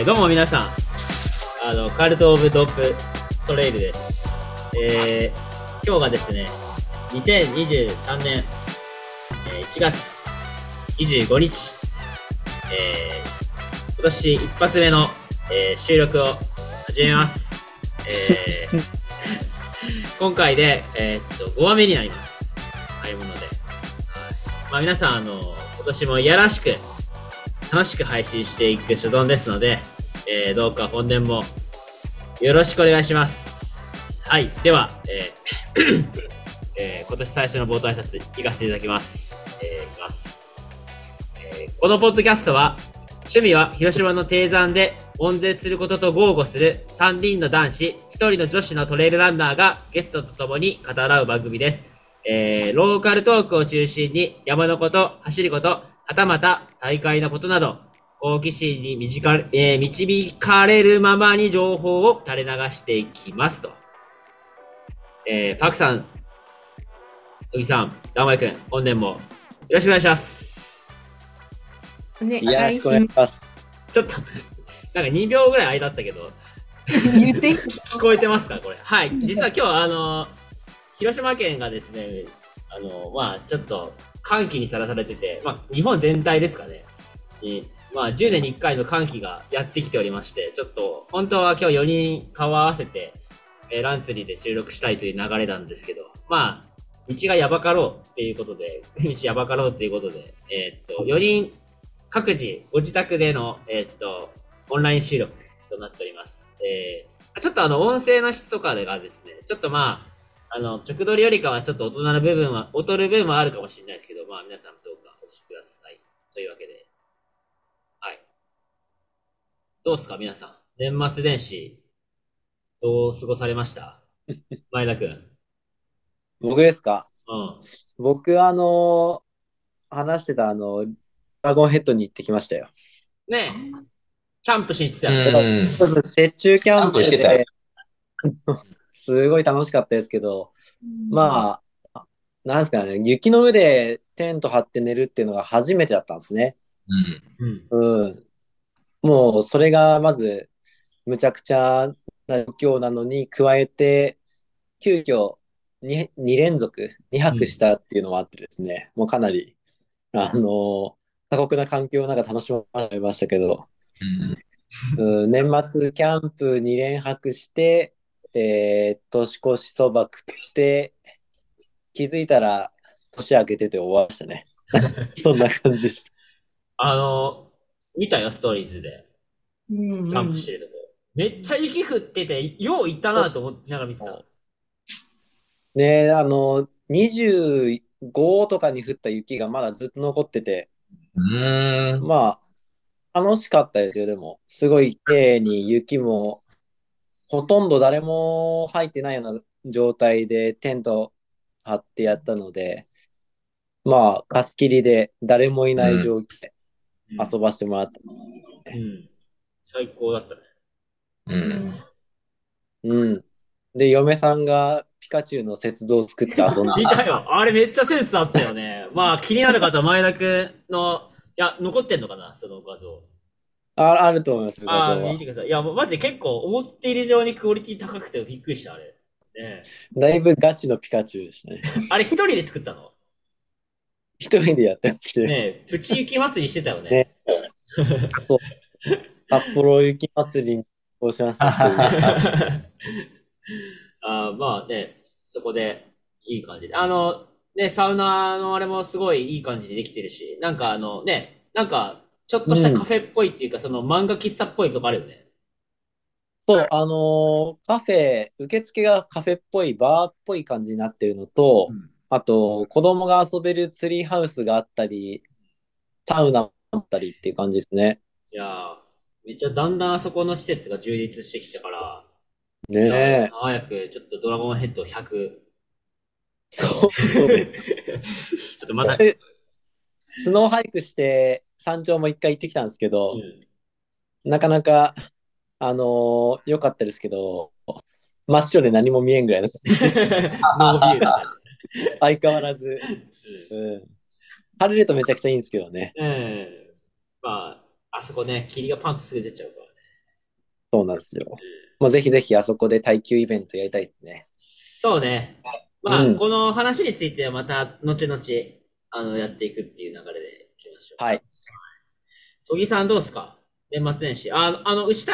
えーどうも皆さん、あの、カルト・オブ・ドップ・トレイルです。えー今日がですね、2023年、えー1月25日、えー今年一発目の、えー収録を始めます。えー 今回で、えーっと、5話目になります。ああいうもので。はいまあ皆さん、あの、今年もいやらしく、楽しく配信していく所存ですので、えーどうか本年もよろしくお願いします。はい。では、えー えー今年最初の冒頭挨拶行かせていただきます。えーいきます、えーこのポッドキャストは、趣味は広島の低山で温泉することと豪語する3人の男子、1人の女子のトレイルランナーがゲストと共に語らう番組です。えーローカルトークを中心に山のこと、走ること、はたまた大会のことなど、好奇心に導か,、えー導かれるままに情報を垂れ流していきますと。えーパクさん、トギさん、ダンマイ君、本年もよろしくお願いします。お願いいします。ちょっと、なんか2秒ぐらい間あったけど、す。言って？聞こえてますかこれ。はい。実は今日、あの、広島県がですね、あの、まあちょっと寒気にさらされてて、まあ日本全体ですかね。にまあ10年に1回の寒気がやってきておりまして、ちょっと、本当は今日4人顔合わせて、えーランツリーで収録したいという流れなんですけど、まあ、道がやばかろうっていうことで、道やばかろうっていうことで、えーっと、4人各自ご自宅での、えーっと、オンライン収録となっております。えーちょっとあの、音声の質とかがですね、ちょっとまあ、あの、直撮りよりかはちょっと大人の部分は、劣る部分はあるかもしれないですけど、まあ皆さんどうかお聞きください。というわけで。はい。どうですか皆さん。年末年始、どう過ごされました？前田くん。僕ですか？うん。僕、あの話してた、あの、ドラゴンヘッドに行ってきましたよ。ねえ、キャンプしに行ってたうよね。ん。そうそう雪中キャンプキャンプしてたで、すごい楽しかったですけど、まあ、なんですかね、雪の上でテント張って寝るっていうのが初めてだったんですね。うん。うん。うん。もう、それがまず、むちゃくちゃな状況なのに加えて、急遽2、2連続、2泊したっていうのもあってですね、もうかなり、あの過酷な環境の中楽しましたけど、うん。うん、年末キャンプ2連泊して、えー年越しそば食って、気づいたら年明けてて終わりましたね。そんな感じでした。あの、見たよ、ストーリーズで。うんキャンプしてるとこ。めっちゃ雪降ってて、よう行ったなと思ってながら見てた。ねあの、25とかに降った雪がまだずっと残ってて、うん。まあ、楽しかったですよ、でも。すごい綺麗に雪も、ほとんど誰も入ってないような状態でテント張ってやったので、まあ、貸し切りで誰もいない状況で遊ばせてもらった。うん。最高だったね。うん。うん。で、嫁さんがピカチュウの雪像を作って遊んで見たよ。あれめっちゃセンスあったよね。まあ気になる方、前田くんの、いや、残ってんのかな？その画像。ああると思います、画像は見てください。いや、マジで結構思っている以上にクオリティ高くてびっくりした、あれ。ねだいぶガチのピカチュウでしたね。えあれ一人で作ったの？一人でやってまして、ねえ、プチ雪祭りしてたよね。ね札幌雪まつりに応しました あーまあね、そこでいい感じで。あの、ね、サウナのあれもすごいいい感じでできてるし、なんかあのね、なんかちょっとしたカフェっぽいっていうか、その漫画喫茶っぽいとこあるよね。そう、あのーカフェ、受付がカフェっぽい、バーっぽい感じになってるのと、うんあと、子供が遊べるツリーハウスがあったり、サウナがあったりっていう感じですね。いやー、めっちゃだんだんあそこの施設が充実してきたから、ねえ。早くちょっとドラゴンヘッド100。そう。ちょっとまた、えスノーハイクして山頂も一回行ってきたんですけうど、んなかなか、あのー良かったですけど、真っ白で何も見えんぐらいです。ノービューだっ 相変わらず。うん。晴れるとめちゃくちゃいいんですけどね。うん。うん。まあ、あそこね、霧がパンとすぐ出ちゃうからね。そうなんですよ。まあ、ぜひぜひあそこで耐久イベントやりたいですね。そうね。まあ、うんこの話についてはまた後々、あの、やっていくっていう流れでいきましょう。はい。戸木さんどうですか？年末年始。ああの、牛田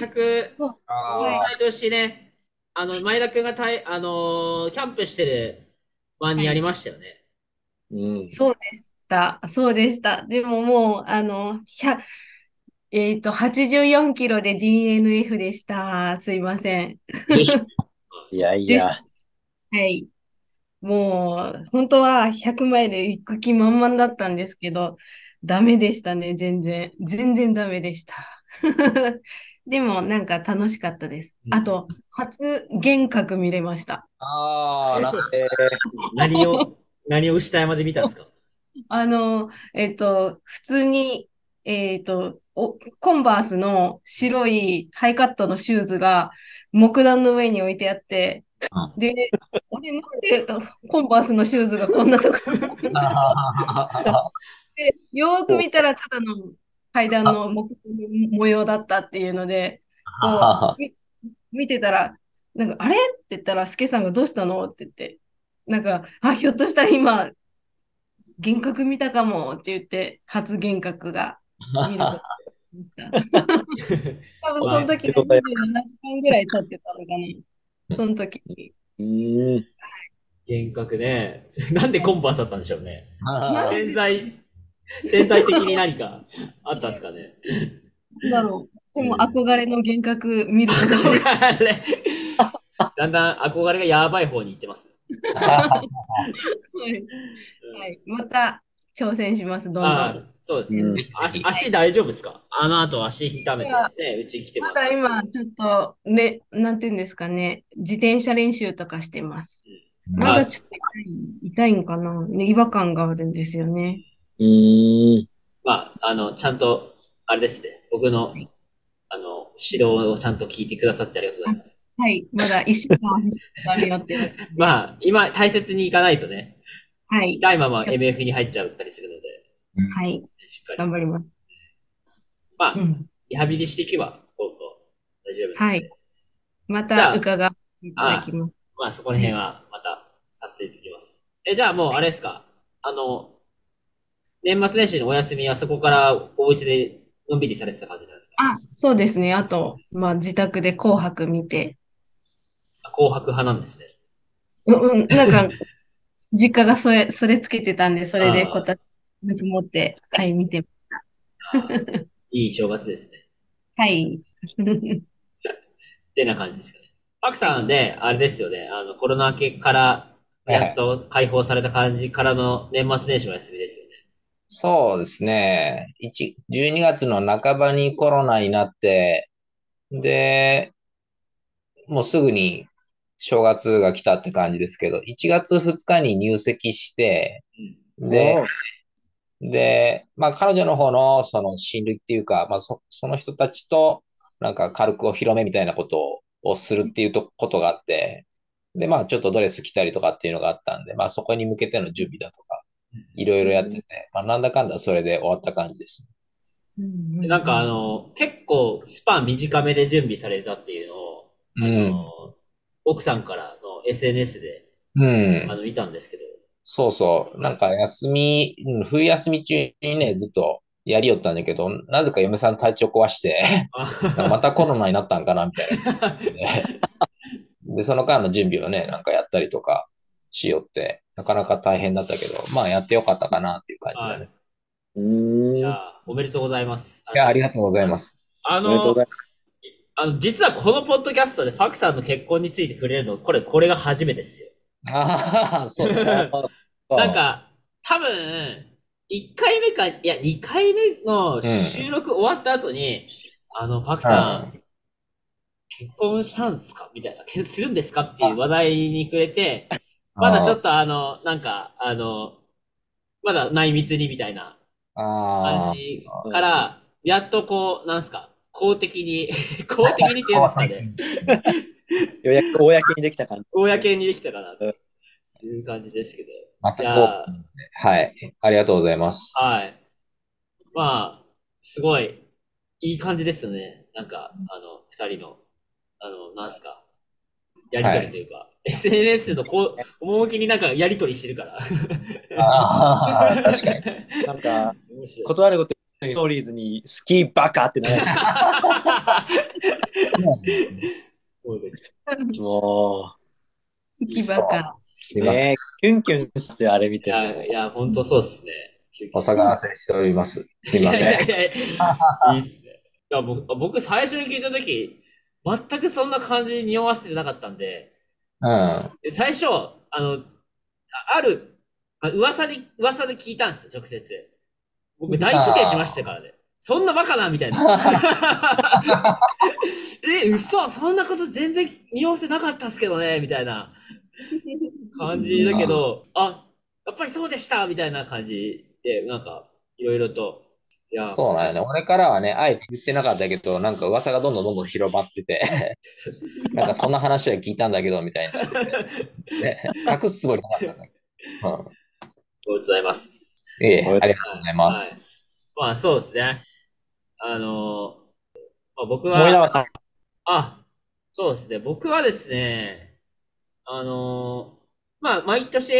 100、そうあ毎年ね、あの、前田くんがたい、あのーキャンプしてる晩にやりましたよね。うん。そうでした。そうでした。でももう、あの、100えっと、84キロで DNF でした。すいません。いやいや。はい。もう、本当は100マイル行く気満々だったんですけど、ダメでしたね、全然。全然ダメでした。でも、なんか楽しかったです。あと、初幻覚見れました。あー、なんかえ何を、何を牛田山で見たんですか？あの、えっと、普通に、えっと、おコンバースの白いハイカットのシューズが木段の上に置いてあって、で、俺なんでコンバースのシューズがこんなとこにで、よーく見たらただの階段の木模様だったっていうので、こうみ見てたら、なんか、あれ？って言ったら、スケさんがどうしたの？って言って、なんか、あ、ひょっとしたら今、幻覚見たかもって言って、初幻覚が 見る。多分その時で27時間ぐらい経ってたのかな。その時に。ー、うん。幻覚ね。なんでコンバースだったんでしょうね。潜在、潜在的に何かあったんですかね。なんだろう。でも憧れの幻覚見ること憧れ。だんだん憧れがやばい方に行ってます。はいはい。また挑戦します、どんどん。ああ、そうですね。うん足、足大丈夫ですか？あの後足痛めてね、うち来てもまだ今、ちょっと、ね、なんていうんですかね、自転車練習とかしてます。まだちょっと痛い、痛いんかな、ね、違和感があるんですよね。うーん。まあ、あの、ちゃんと、あれですね。僕の、あの、指導をちゃんと聞いてくださってありがとうございます。はい、まだ一週間走ってダメよって。まあ、今、大切にいかないとね、はい、痛いまま MF に入っちゃったりするので、はい、しっかり。頑張ります。まあう、ん、リハビリしていけば、こう大丈夫ではい。また伺っていただきます。まあ、そこら辺はまたさせていただきます。え、じゃあもう、あれですかあの、年末年始のお休みはそこからお家でのんびりされてた感じなんですか？あ、そうですね。あと、まあ、自宅で紅白見て、あ紅白派なんですね。うん、うん、なんか、実家がそれ、それつけてたんで、それでこたつぬくもって、はい、見て、あーいい正月ですね。はい。ってな感じですかね。パクさんで、あれですよね、あの、コロナ明けから、やっと解放された感じからの年末年始の休みですよね。そうですね。1 12月の半ばにコロナになって、で、もうすぐに正月が来たって感じですけど、1月2日に入籍して、で、で、まあ彼女の方のその親類っていうか、まあそ、その人たちとなんか軽くお披露目みたいなことををするっていうとことがあって、で、まあちょっとドレス着たりとかっていうのがあったんで、まあそこに向けての準備だとか、いろいろやってて、まあなんだかんだそれで終わった感じです。でなんかあの、結構スパン短めで準備されたっていうのを、あうん。の奥さんからの SNS で、うんあ。の、見たんですけど、そうそう。なんか休み、うん冬休み中にね、ずっとやりよったんだけど、なぜか嫁さん体調壊して、あまたコロナになったんかなみたいな。で、でその間の準備をね、なんかやったりとかしよって、なかなか大変だったけど、まあやってよかったかなっていう感じはいだね。うーん。いや、おめでとうございます。いや、ありがとうございます。あのあの、実はこのポッドキャストでファクさんの結婚について触れるの、これ、これが初めてですよ。ああ、そう。なんか、多分、1回目か、いや、2回目の収録終わった後に、あの、パクさん、結婚したんですか？みたいな、結婚するんですか？っていう話題に触れて、まだちょっとあの、なんか、あの、まだ内密にみたいなあ感じから、やっとこう、なんすか、公的に、公的にっていうんですかね、ようやく公にできた感じ。公にできたかな、という感じですけど。またはい。ありがとうございます。はい。まあ、すごい、いい感じですよね。なんか、あの、二人の、あの、なんすか、やりとりというか、SNS のこう、趣になんかやりとりしてるから。ああ、確かに。なんか。断ることにストーリーズにスキーバカってなる。そう好きばか。う、ねキュンキュンしてあれ見ていや、いや、ほんとそうっすね。お騒がせしております。すいません。いやいやいやいいっすね。いや僕僕、最初に聞いたとき、全くそんな感じに匂わせてなかったんで、うん。で最初、あの、あある、あ噂に、噂で聞いたんですよ、直接。僕、大否定しましたからね。そんなバカなみたいな。え、嘘そんなこと全然匂わせなかったっすけどねみたいな感じだけど、あ、やっぱりそうでしたみたいな感じで、なんか、いろいろと。いや、そうなんよね。俺からはね、あえて言ってなかったけど、なんか噂がどんどんどんどん広まってて、なんかそんな話は聞いたんだけど、みたいな。ね、隠すつもりなかったんだけど。ありがとうございます。うん。いえ、ありがとうございます。はい。まあ、そうですね。あのまあ、僕森は、永さん、あ、そうですね。僕はですね、あのまあ、毎年、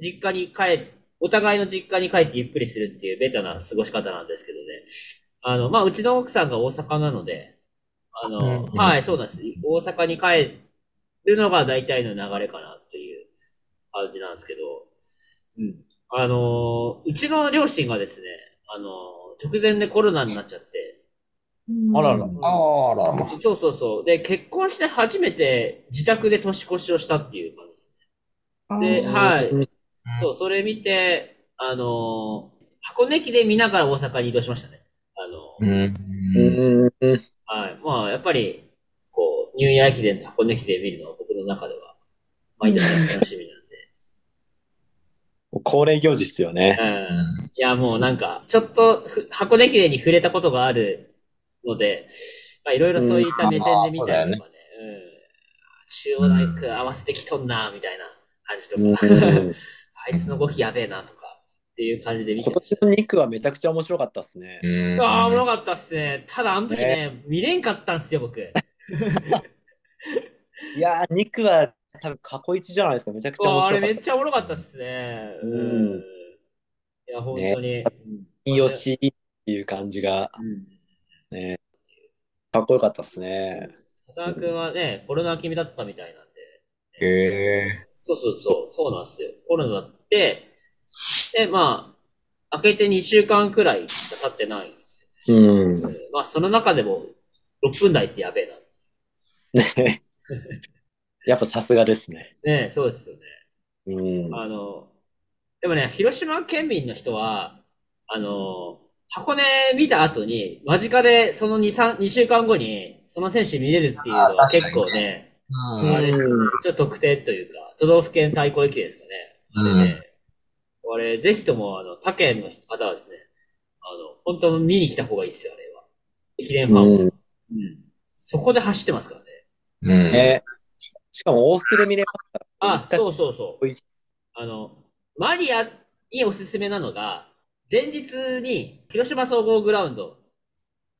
実家に帰っ、お互いの実家に帰ってゆっくりするっていうベタな過ごし方なんですけどね。あの、まあ、うちの奥さんが大阪なので、あの、うんうんはい、そうなんです。大阪に帰るのが大体の流れかなっていう感じなんですけど、うん。あの、うちの両親がですね、あの、直前でコロナになっちゃって、あららあらまあ。そうそうそう。で、結婚して初めて自宅で年越しをしたっていう感じですね。で、はい。うんそう、それ見て、あのー箱根駅で見ながら大阪に移動しましたね。あのう。うんはい。まあ、やっぱり、こう、ニューイヤー駅伝と箱根駅伝見るのは僕の中では、毎年楽しみなん 恒例行事っすよね。で。うん。いや、もうなんか、ちょっとふ、箱根駅伝に触れたことがあるので、まあ、いろいろそういった目線で見たりとかね。うん。中央大学合わせてきとんな、みたいな感じとうんか。あいつの動きやべえなとかっていう感じで見て今ました。年の2区はめちゃくちゃ面白かったっすね。うんああ、おもろかったっすね。ただ、あの時ね、見れんかったんすよ、僕。いやー、2区は多分過去一じゃないですか。めちゃくちゃ面あれ白かっめっちゃおもろかったっすね。うんいや、本当に。よしっていう感じが、うんね、かっこよかったっすね。笹川君はね、コロナ気味だったみたいなんで。へえ。そうそうそう、そうなんですよ。コロナだって、で、まあ、明けて2週間くらいしか経ってないんですよ。うん。うんまあ、その中でも、6分台ってやべえな。ね やっぱさすがですね。ねそうですよね。うん。あの、でもね、広島県民の人は、あの、箱根見た後に、間近でその2、3、2週間後に、その選手見れるっていうのは結構ね、うんあれですねうんちょっと特典というか、都道府県対抗駅伝ですかね。うんでね、あれ、ぜひとも、あの、他県の方はですね、あの、本当見に来た方がいいっすよ、あれは。駅伝ファンは。うんうん。そこで走ってますからね。うん。ねしかも往復で見れますから。あ、そうそうそう美味しい。あの、マリアにおすすめなのが、前日に広島総合グラウンド、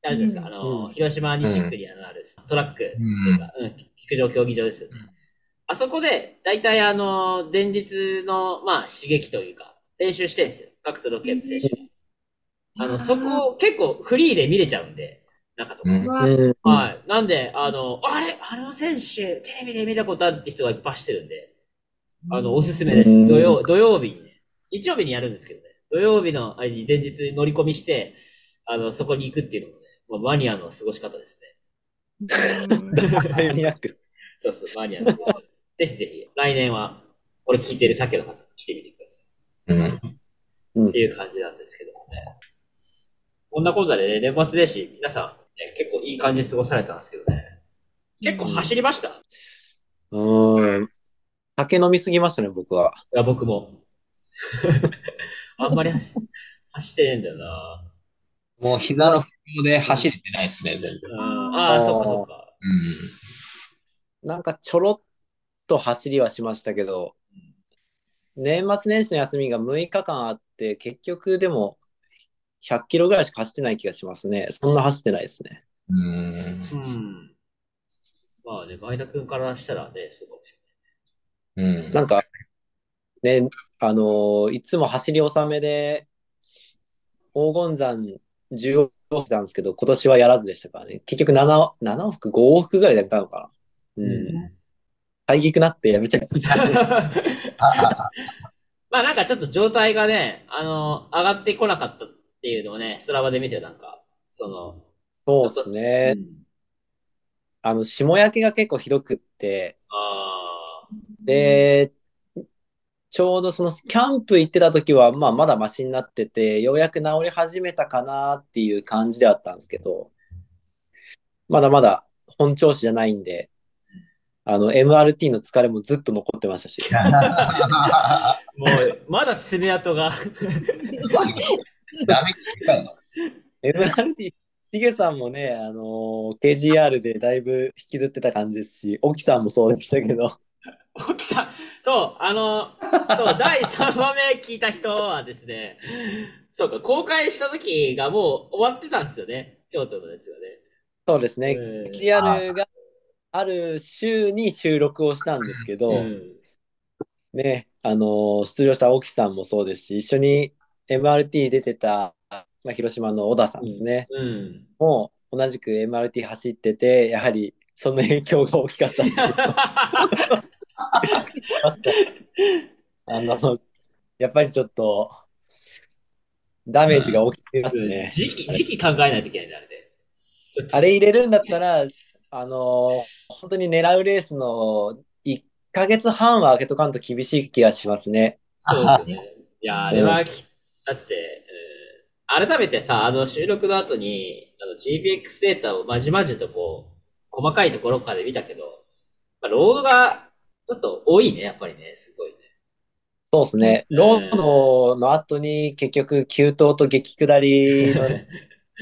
あるじゃないですか。うんあの、うん広島西区にあるトラックっていうか、うん、陸上競技場です。うんあそこで、大体あの、前日の、まあ、刺激というか、練習してるんですよ。各都道府県の選手は。あの、そこを結構フリーで見れちゃうんで、中とか。はい。なんで、あの、あれ？あの選手、テレビで見たことあるって人がいっぱいしてるんで、あの、おすすめです。うん土曜、土曜日にね。日曜日にやるんですけどね。土曜日のあれに前日乗り込みして、あの、そこに行くっていうのもね、まあ、マニアの過ごし方ですね。マニアックそうそう、マニアの過ごし方。ぜひぜひ、来年は、これ聞いてる竹の方、来てみてくださうん。い。っていう感じなんですけどもね。こんなことでね、年末年始、皆さん、ね、結構いい感じで過ごされたんですけどね。結構走りました？いうん。酒飲みすぎましたね、僕は。や、僕も。あんまり走走ってねえんだよな。もう膝の不調で走れてないですね、全然。うん、ああ、そっかそっか。なんかちょろっと走りはしましたけど、年末年始の休みが6日間あって、結局でも100キロぐらいしか走ってない気がしますね。そんな走ってないですね。うん。うん。まあね、前田君からしたらね、そうかもしうん。なんか、ね、あのーいつも走り納めで、黄金山15往復なんですけど、今年はやらずでしたからね。結局7、7往復、5往復ぐらいでやったのかな。うれん。ない。大きくなってやめちゃった。まあなんかちょっと状態がね、あの、上がってこなかったっていうのをね、ストラバで見てなんか、その、そうですね。うん。あの、霜焼けが結構ひどくって、あで、ちょうどそのキャンプ行ってた時は、まあ、まだマシになってて、ようやく治り始めたかなっていう感じではあったんですけど、まだまだ本調子じゃないんで、あの、MRT の疲れもずっと残ってましたし、あ。もう、まだ爪痕が。ダメって言ったぞ。MRT、しげさんもね、あの KGR でだいぶ引きずってた感じですし、沖さんもそうでしたけど、沖さん、そう、あの、そう、第3話目聞いた人はですね、そうか、公開した時がもう終わってたんですよね、京都のやつがね。そうですね、うん KGR がある週に収録をしたんですけど、うんね、あの出場した沖さんもそうですし、一緒に MRT 出てた、まあ、広島の小田さんですね、うん。もう同じく MRT 走ってて、やはりその影響が大きかったっ。あの、やっぱりちょっと、ダメージが大きすぎますね。時期、時期考えないといけないんだ、あれで。あれ入れるんだったら、あの、本当に狙うレースの1ヶ月半は空けとかんと厳しい気がしますね。そうですよね。いや、あれはき、だって、うん改めてさ、あの収録の後に、あの GPX データをまじまじとこう、細かいところからで見たけど、まあ、ロードがちょっと多いね、やっぱりね、すごいね。そうですね。ロードの後に結局、急登と激下りの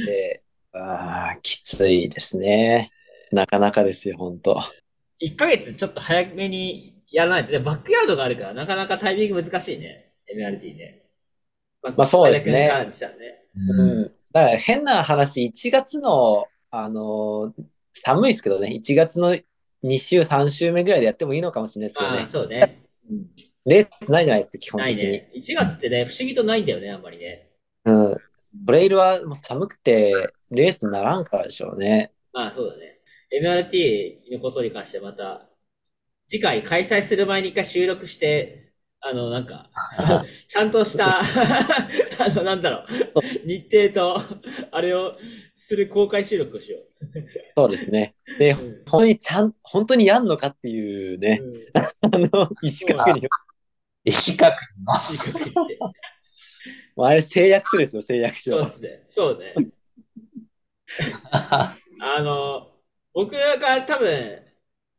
で、あーきついですね。なかなかですよ、本当。1ヶ月ちょっと早めにやらないと、でバックヤードがあるから、なかなかタイミング難しいね、MRT ね。ままあそうですね。うん。だから変な話、1月の、あのー寒いですけどね、1月の2週、3週目ぐらいでやってもいいのかもしれないですけどまあ、ね。そうね。うんレースないじゃないですか、基本ない的に。ね。1月ってね、不思議とないんだよね、あんまりね。うん。トレイルはもう寒くて、レースにならんからでしょうね。まあ、そうだね。MRT のことに関してまた、次回開催する前に一回収録して、あの、なんか、ちゃんとした、あの、なんだろう、日程と、あれをする公開収録をしよそうですね。で、う。うん本当にちゃん、本当にやんのかっていうね、うん あの、意思確認を。石角の。四角いってもうあれ誓約書ですよ、誓約書そうで。すね。そうね。あの、僕が多分、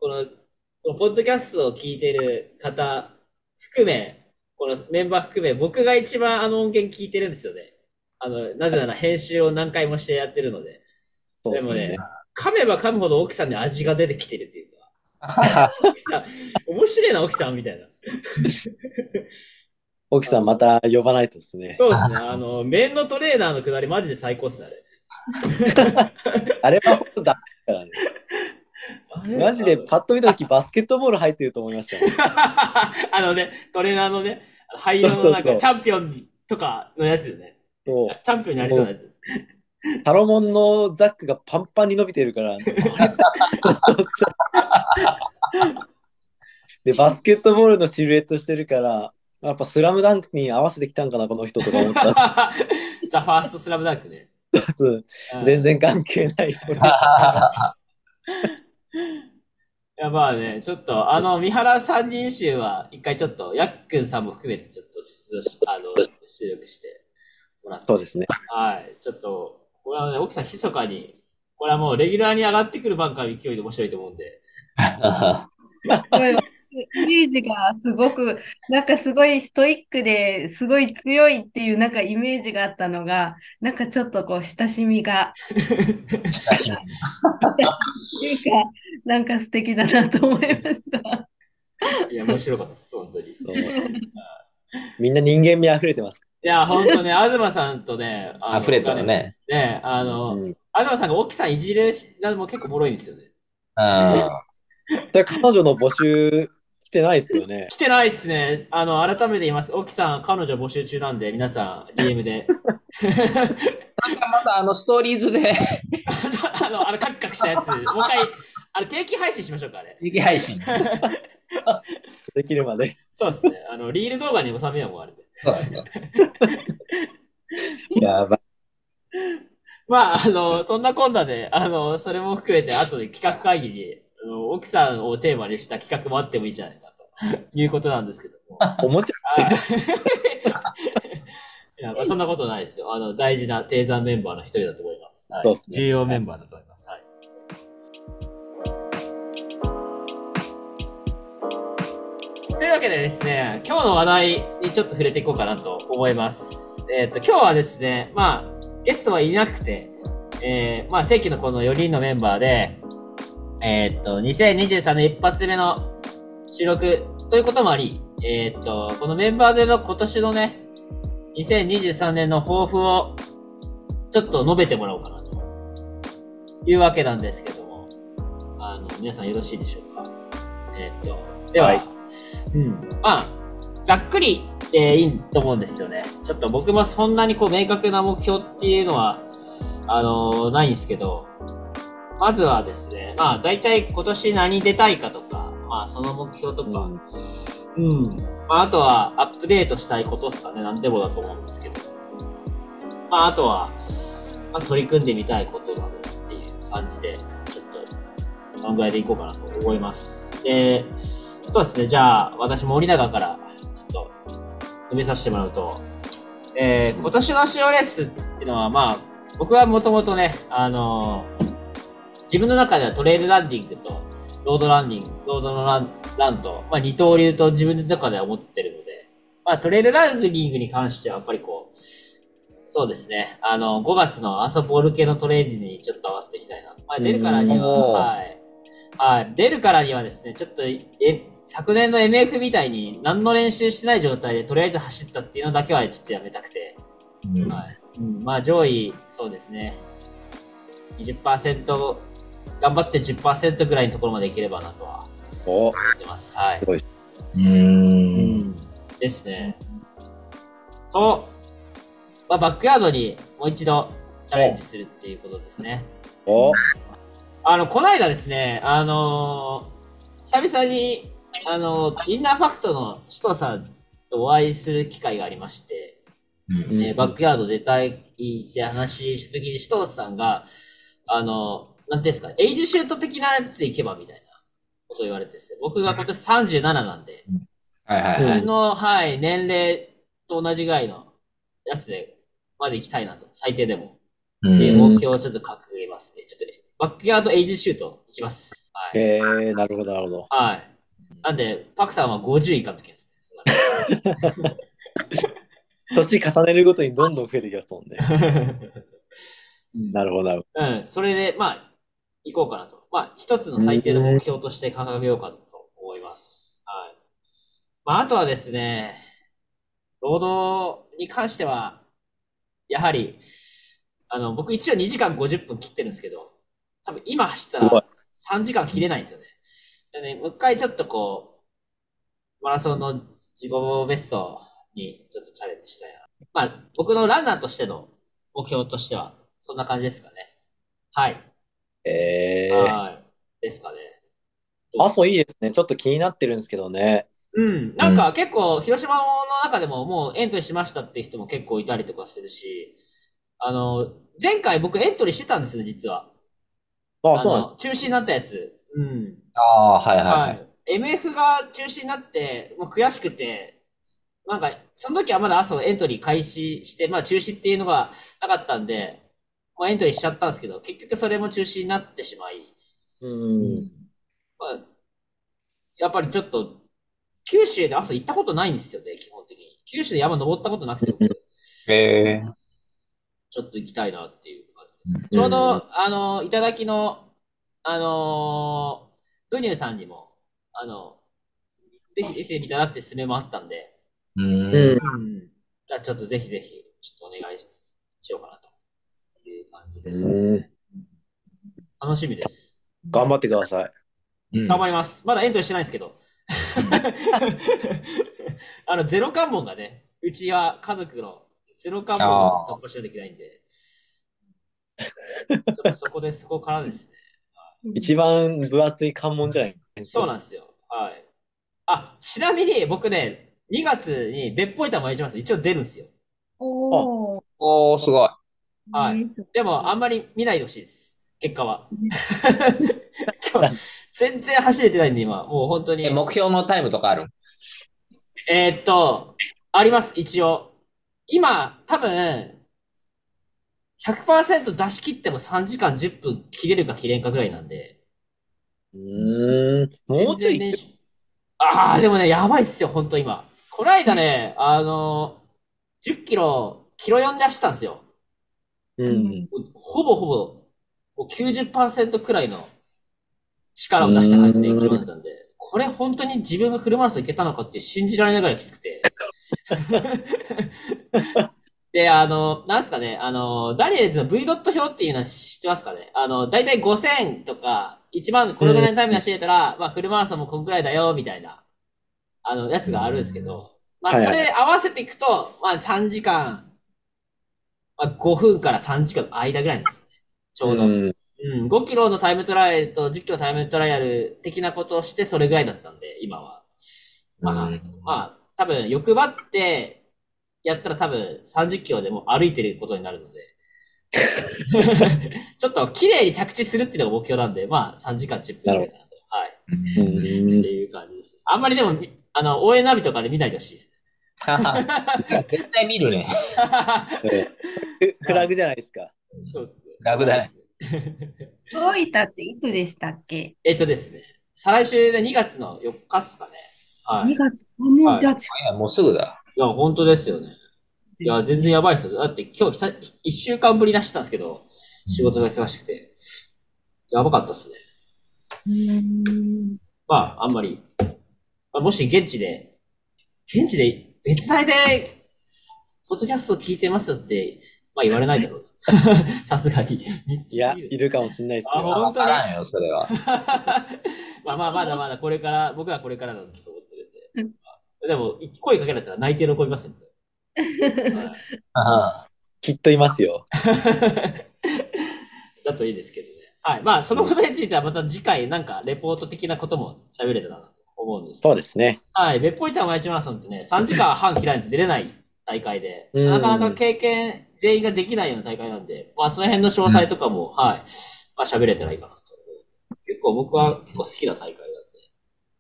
この、このポッドキャストを聞いてる方含め、このメンバー含め、僕が一番あの音源聞いてるんですよね。あの、なぜなら編集を何回もしてやってるので。そうですねでもね。噛めば噛むほど奥さんに味が出てきてるっていうか、奥さん、面白いな、奥さんみたいな。奥さんまた呼ばないとですね。そうですね。あの、面のトレーナーのくだりマジで最高っすね、あれ。あれは本当だからね。マジでパッと見たときバスケットボール入ってると思いました。あのね、トレーナーのね、灰色のなんかチャンピオンとかのやつよね。そうチャンピオンになりそうなやつ。タロモンのザックがパンパンに伸びてるから。で、バスケットボールのシルエットしてるから、やっぱスラムダンクに合わせてきたんかな、この人とか思った。ザ・ファーストスラムダンクね。全然関係ない。いや、まあね、ちょっと、あの、三原三人衆は、一回ちょっと、やっくんさんも含めて、ちょっと出あの、収録してもらって。そうですね。はい。ちょっと、これはね、奥さん密かに、これはもうレギュラーに上がってくるバンカーの勢いで面白いと思うんで。イメージがすごく、なんかすごいストイックですごい強いっていうなんかイメージがあったのが、なんかちょっとこう親しみが、親しみっていうか、なんか素敵だなと思いました。いや、面白かったです、本当に。みんな人間味あふれてます。いや、ほんとね、東さんとね、あの溢れたの。ね。ね、あの、うん東さんが奥さんいじるしなのも結構ボロいんですよね。うん。で彼女の募集来てないっすよね。来てないっすね。あの、改めて言います。沖さん、彼女募集中なんで、皆さん、DM で。またまたあのストーリーズで、あの、あの、カクカクしたやつ、もう一回、あの、定期配信しましょうか、あれ。定期配信。できるまで。そうですね。あの、リール動画に収めようもんあれで。そうやばい。まあ、あの、そんなこんなで、あの、それも含めて、後で企画会議に、あの奥さんをテーマにした企画もあってもいいじゃないかと いうことなんですけども。おもちゃ？はい いや、まあそんなことないですよ。あの、大事な定山メンバーの一人だと思います。はいね重要メンバーだと思います。はい。というわけでですね、今日の話題にちょっと触れていこうかなと思います。えっ、と、今日はですね、まあ、ゲストはいなくて、えー、まあ、正規のこの4人のメンバーで、えっ、と、2023年一発目の収録ということもあり、えっ、と、このメンバーでの今年のね、2023年の抱負をちょっと述べてもらおうかなというわけなんですけども、あの、皆さんよろしいでしょうか？えっ、と、では、はいうん、まあ、ざっくりでいいと思うんですよね。ちょっと僕もそんなにこう明確な目標っていうのは、あのないんですけど、まずはですね、まあ大体今年何出たいかとか、まあその目標とか、うん。まあ、あとは、アップデートしたいことですかね。何でもだと思うんですけど。まあ、あとは、まあ、取り組んでみたいことなどっていう感じで、ちょっと考えていこうかなと思います。で、そうですね。じゃあ、私、森永から、ちょっと、読みさせてもらうと、えー、今年の塩レースっていうのは、まあ、僕はもともとね、あのー自分の中ではトレイルランディングと、ロードランニング、ロードのランランと、まあ、二刀流と自分の中では思ってるので、まあ、トレイルランニングに関しては、やっぱりこう、そうですね、あの、5月の朝ボール系のトレーニングにちょっと合わせていきたいな。まあ、出るからにうんは、はい。はい。出るからにはですね、ちょっと、え、昨年の MF みたいに何の練習してない状態でとりあえず走ったっていうのだけはちょっとやめたくて、うんはい。うん、まあ、上位、そうですね。20%、頑張って10%ぐらいのところまでいければなとはお思ってます。はい。うん。ですね。と、まあ、バックヤードにもう一度チャレンジするっていうことですね。おあの、この間ですね、あのー久々に、あのーインナーファクトの首藤さんとお会いする機会がありまして、うんね、バックヤード出たいって話した時に、首藤さんが、あの、なんていうんですか、エイジシュート的なやつでいけばみたいなことを言われてですね、僕が今年37なんで、はいはいはい。自分の、はい、年齢と同じぐらいのやつで、まで行きたいなと、最低でも。うっていうん目標をちょっと掲げますね。ちょっと、ね、バックヤードエイジシュートいきます。はい。へえなるほど、なるほど。はい。なんで、パクさんは50以下の時ですね。年重ねるごとにどんどん増えてきますもんね。う んなるほど、なるほうん、それで、まあ、行こうかなと。まあ、一つの最低の目標として掲げようかなと思います。はい。まあ、あとはですね、労働に関しては、やはり、あの、僕一応2時間50分切ってるんですけど、多分今走ったら3時間切れないんですよね。でね、もう一回ちょっとこう、マラソンの自己ベストにちょっとチャレンジしたいな。まあ、僕のランナーとしての目標としては、そんな感じですかね。はい。えはい。ですかね。阿蘇いいですね。ちょっと気になってるんですけどね。うん。なんか結構、広島の中でももうエントリーしましたって人も結構いたりとかするし、あの、前回僕エントリーしてたんですよ、実は。あ、そうなんの、中止になったやつ。うん。ああ、はいはいは。はいい。MF が中止になって、もう悔しくて、なんか、その時はまだ朝エントリー開始して、まあ中止っていうのがなかったんで、まあエントリーしちゃったんですけど、結局それも中止になってしまい、うん。まあ、やっぱりちょっと、九州で朝行ったことないんですよね、基本的に。九州で山登ったことなくて、僕へえ。ちょっと行きたいなっていう感じです。うんちょうど、あの、いただきの、あのー、ブニューさんにも、あの、ぜひ出ていただくって勧めもあったんで、うん。じゃあちょっとぜひぜひ、ちょっとお願いしようかなと感じです。うん楽しみです。頑張ってください。うん頑張ります。まだエントリーしてないですけど。あの、ゼロ関門がね、うちは家族のゼロ関門を突破しないといけないんで、そこで、そこからですね。一番分厚い関門じゃないそうなんですよ。はい。あ、ちなみに僕ね、2月に別府板もやります。一応出るんですよ。おー。おー、すごい。はいねでも、あんまり見ないでほしいです。結果は。今日全然走れてないんで、今。もう本当に。え、目標のタイムとかある？えーっと、あります、一応。今、多分、100%出し切っても3時間10分切れるか切れんかぐらいなんで。うーん。もうちょいああ、でもね、やばいっすよ、ほんと今。こないだね、あの10キロ、キロ4で走ったんですよ。うん。ほぼほぼ、もう90%くらいの力を出した感じで行きましたんで、これ本当に自分がフルマラソンいけたのかって信じられないぐらいきつくて。で、あの、なんすかね、あの、ダニエルズの V ドット表っていうのは知ってますかね？あの、だいたい5000とか、1万これぐらいのタイムで走れたら、まあフルマラソンもこんぐらいだよ、みたいな、あの、やつがあるんですけど、まあそれ合わせていくと、まあ3時間、まあ、5分から3時間の間ぐらいなんですよね。ちょうど。うんうん、5キロのタイムトライアルと10キロタイムトライアル的なことをしてそれぐらいだったんで、今は。まあ、うんまあ、多分欲張ってやったら多分30キロでも歩いてることになるので。ちょっと綺麗に着地するっていうのが目標なんで、まあ3時間10分ぐらいかなと。はい。うんっていう感じです。あんまりでも、みあの、応援ナビとかで見ないでほしいです。絶対見るね。フフラグじゃないですか。そうですね。楽だね。動いたっていつでしたっけ？えっとですね、再来週で2月の4日っすかね。はい。?2 月？あもはいうじゃあもうすぐだ。いや、本当ですよね。いいや、全然やばいですよ。だって今日久一週間ぶり出してたんですけど、仕事が忙しくて。やばかったっすね。うーんまあ、あんまり。まあ、もし現地で、現地で別内で、ポッドキャスト聞いてますよって、まあ言われないだろう。さすがに。いや、いるかもしれないですあよ。わ本当に？からんよ、それは。まあまあ、まだまだこれから、僕はこれからだと思ってるんで。でも、声かけられたら泣いて喜びますんで。はいあきっといますよ。だといいですけどね。はい。まあ、そのことについてはまた次回、なんか、レポート的なことも喋れたらなと思うんです。そうですね。はい。別府板毎日マラソンってね、3時間半切らないと出れない大会で、うんなかなか経験全員ができないような大会なんで、まあ、その辺の詳細とかも、はい。まあ、喋れたらいいかなと。結構僕は結構好きな大会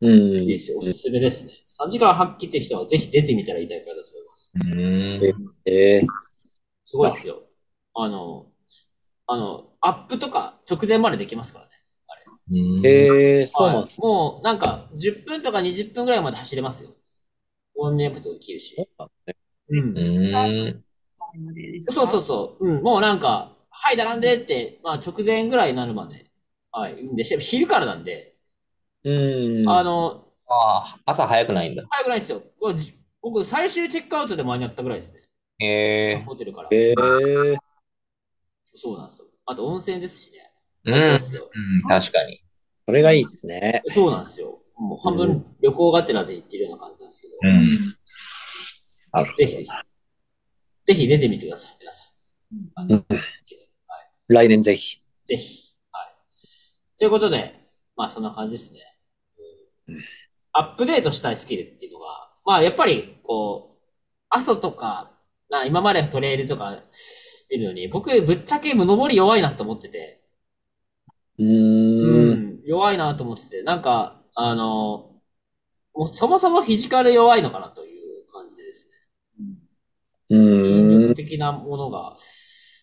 なんで、うん。いいですよ。おすすめですね。3時間半切ってきたらぜひ出てみたらいい大会だと思います。うーん。えー、すごいですよ。あの、あの、アップとか直前までできますからえー、そうなんですはいもう、なんか、10分とか20分ぐらいまで走れますよ。ウォーミングアップとかできるし。うんそうそうそう。うん。もうなんか、はい、並んでって、まあ直前ぐらいになるまで。はい。で、し昼からなんで、うん。あの、ああ、朝早くないんだ。早くないですよ。これじ僕、最終チェックアウトで間に合ったぐらいですね。えホテルから。えー、そうなんですよ。あと温泉ですしね。うん。うん、確かに。それがいいっすね。そうなんですよ。もう半分旅行がてらで行ってるような感じなんですけど。うん。なるほぜひぜひ。ぜひ出てみてください、皆さん。ど。来年ぜひ。ぜひ。はい。ということで、まあそんな感じですね。うんアップデートしたいスキルっていうのが、まあやっぱり、こう、阿蘇とか、まあ今までトレイルとか見るのに、僕ぶっちゃけ登り弱いなと思ってて、うー。うんん、弱いなと思ってて、なんか、あの、もうそもそもフィジカル弱いのかなという感じでですね。うーん力。的なものが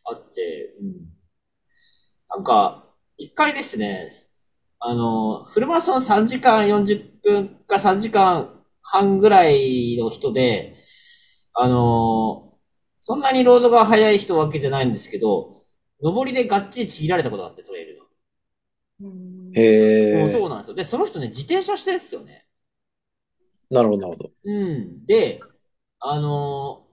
あって、うん、なんか、一回ですね、あの、フルマラソン3時間40分か3時間半ぐらいの人で、あの、そんなにロードが速い人わけじゃないんですけど、上りでがっちりちぎられたことがあって、トレイルの。うんへえそうなんですよ。で、その人ね、自転車してんすよね。なるほど、なるほど。うん。で、あの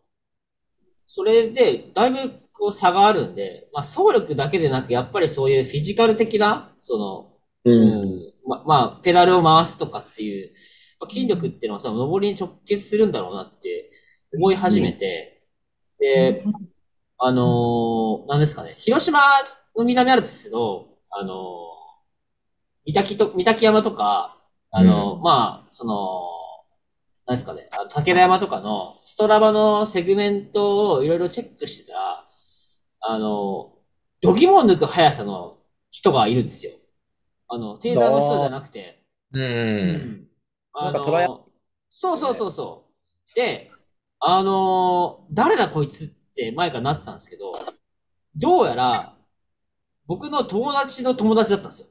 それで、だいぶこう差があるんで、まあ、走力だけでなく、やっぱりそういうフィジカル的な、その、う。うんん、ま、まあ、ペダルを回すとかっていう、まあ筋力っていうのはさ、登りに直結するんだろうなって思い始めて、で、あのー、なんですかね、広島の南アルプスの、あのー、三滝と、三滝山とか、あのーうまあ、その、なんですかね、あの武田山とかのストラバのセグメントをいろいろチェックしてたら、あのー、度肝を抜く速さの人がいるんですよ。あの、テーザーの人じゃなくて、うん。あのなんかトライアそうそうそうそう。で、あのー誰だこいつって前からなってたんですけど、どうやら、僕の友達の友達だったんですよ。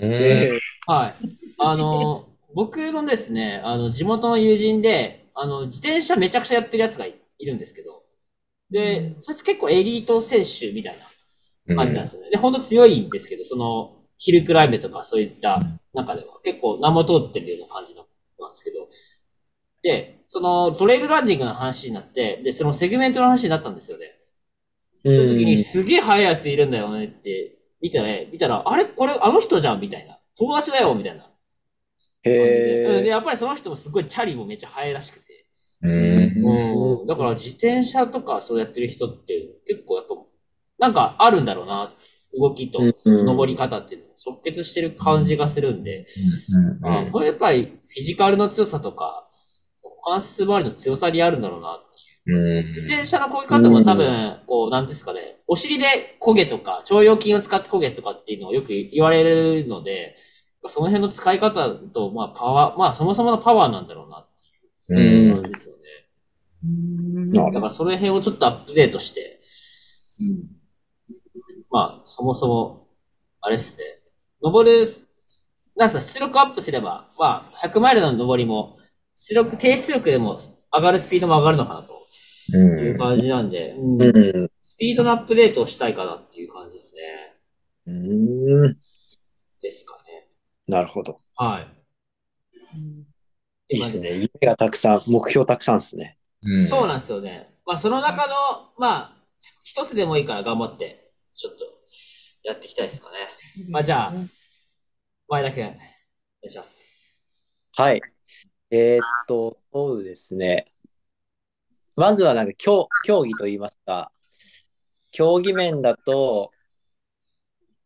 うん。えはい。あのー僕のですね、あの、地元の友人で、あの、自転車めちゃくちゃやってるやつがいいるんですけど、で、そいつ結構エリート選手みたいな感じなんですよね。で、本当強いんですけど、その、ヒルクライムとかそういった中では結構名も通ってるような感じのなんですけど、で、そのトレイルランニングの話になって、で、そのセグメントの話になったんですよね。うその時にん。すげえ速いやついるんだよねって見たら、見たら、あれ？これあの人じゃん？みたいな。友達だよ？みたいな感じで。やっぱりその人もすごいチャリもめっちゃ速いらしくて。うん。うん。だから自転車とかそうやってる人って結構やっぱ、なんかあるんだろうな。動きとうんその登り方っていうの直結してる感じがするんで、あこれやっぱりフィジカルの強さとか、股関節周りの強さにあるんだろうな。自転車の漕ぎ方も多分、こう、なんですかね、お尻で漕げとか、腸腰筋を使って漕げとかっていうのをよく言われるので、その辺の使い方と、まあ、パワー、まあ、そもそものパワーなんだろうなっていう。感じですよね。だからその辺をちょっとアップデートして、まあ、そもそも、あれですね、登る、なんすか、出力アップすれば、まあ、100マイルの登りも、出力、低出力でも上がるスピードも上がるのかなという感じなんで、うんうん。スピードのアップデートをしたいかなっていう感じですね。うん。ですかね。なるほど。はい。いいですね。夢がたくさん、目標たくさんですね。そうなんですよね。まあ、その中の、まあ、一つでもいいから頑張って、ちょっと、やっていきたいですかね。まあじゃあ前田君、お願いします。はい。えーっと、そうですね。まずはなんか競競技といいますか、競技面だと、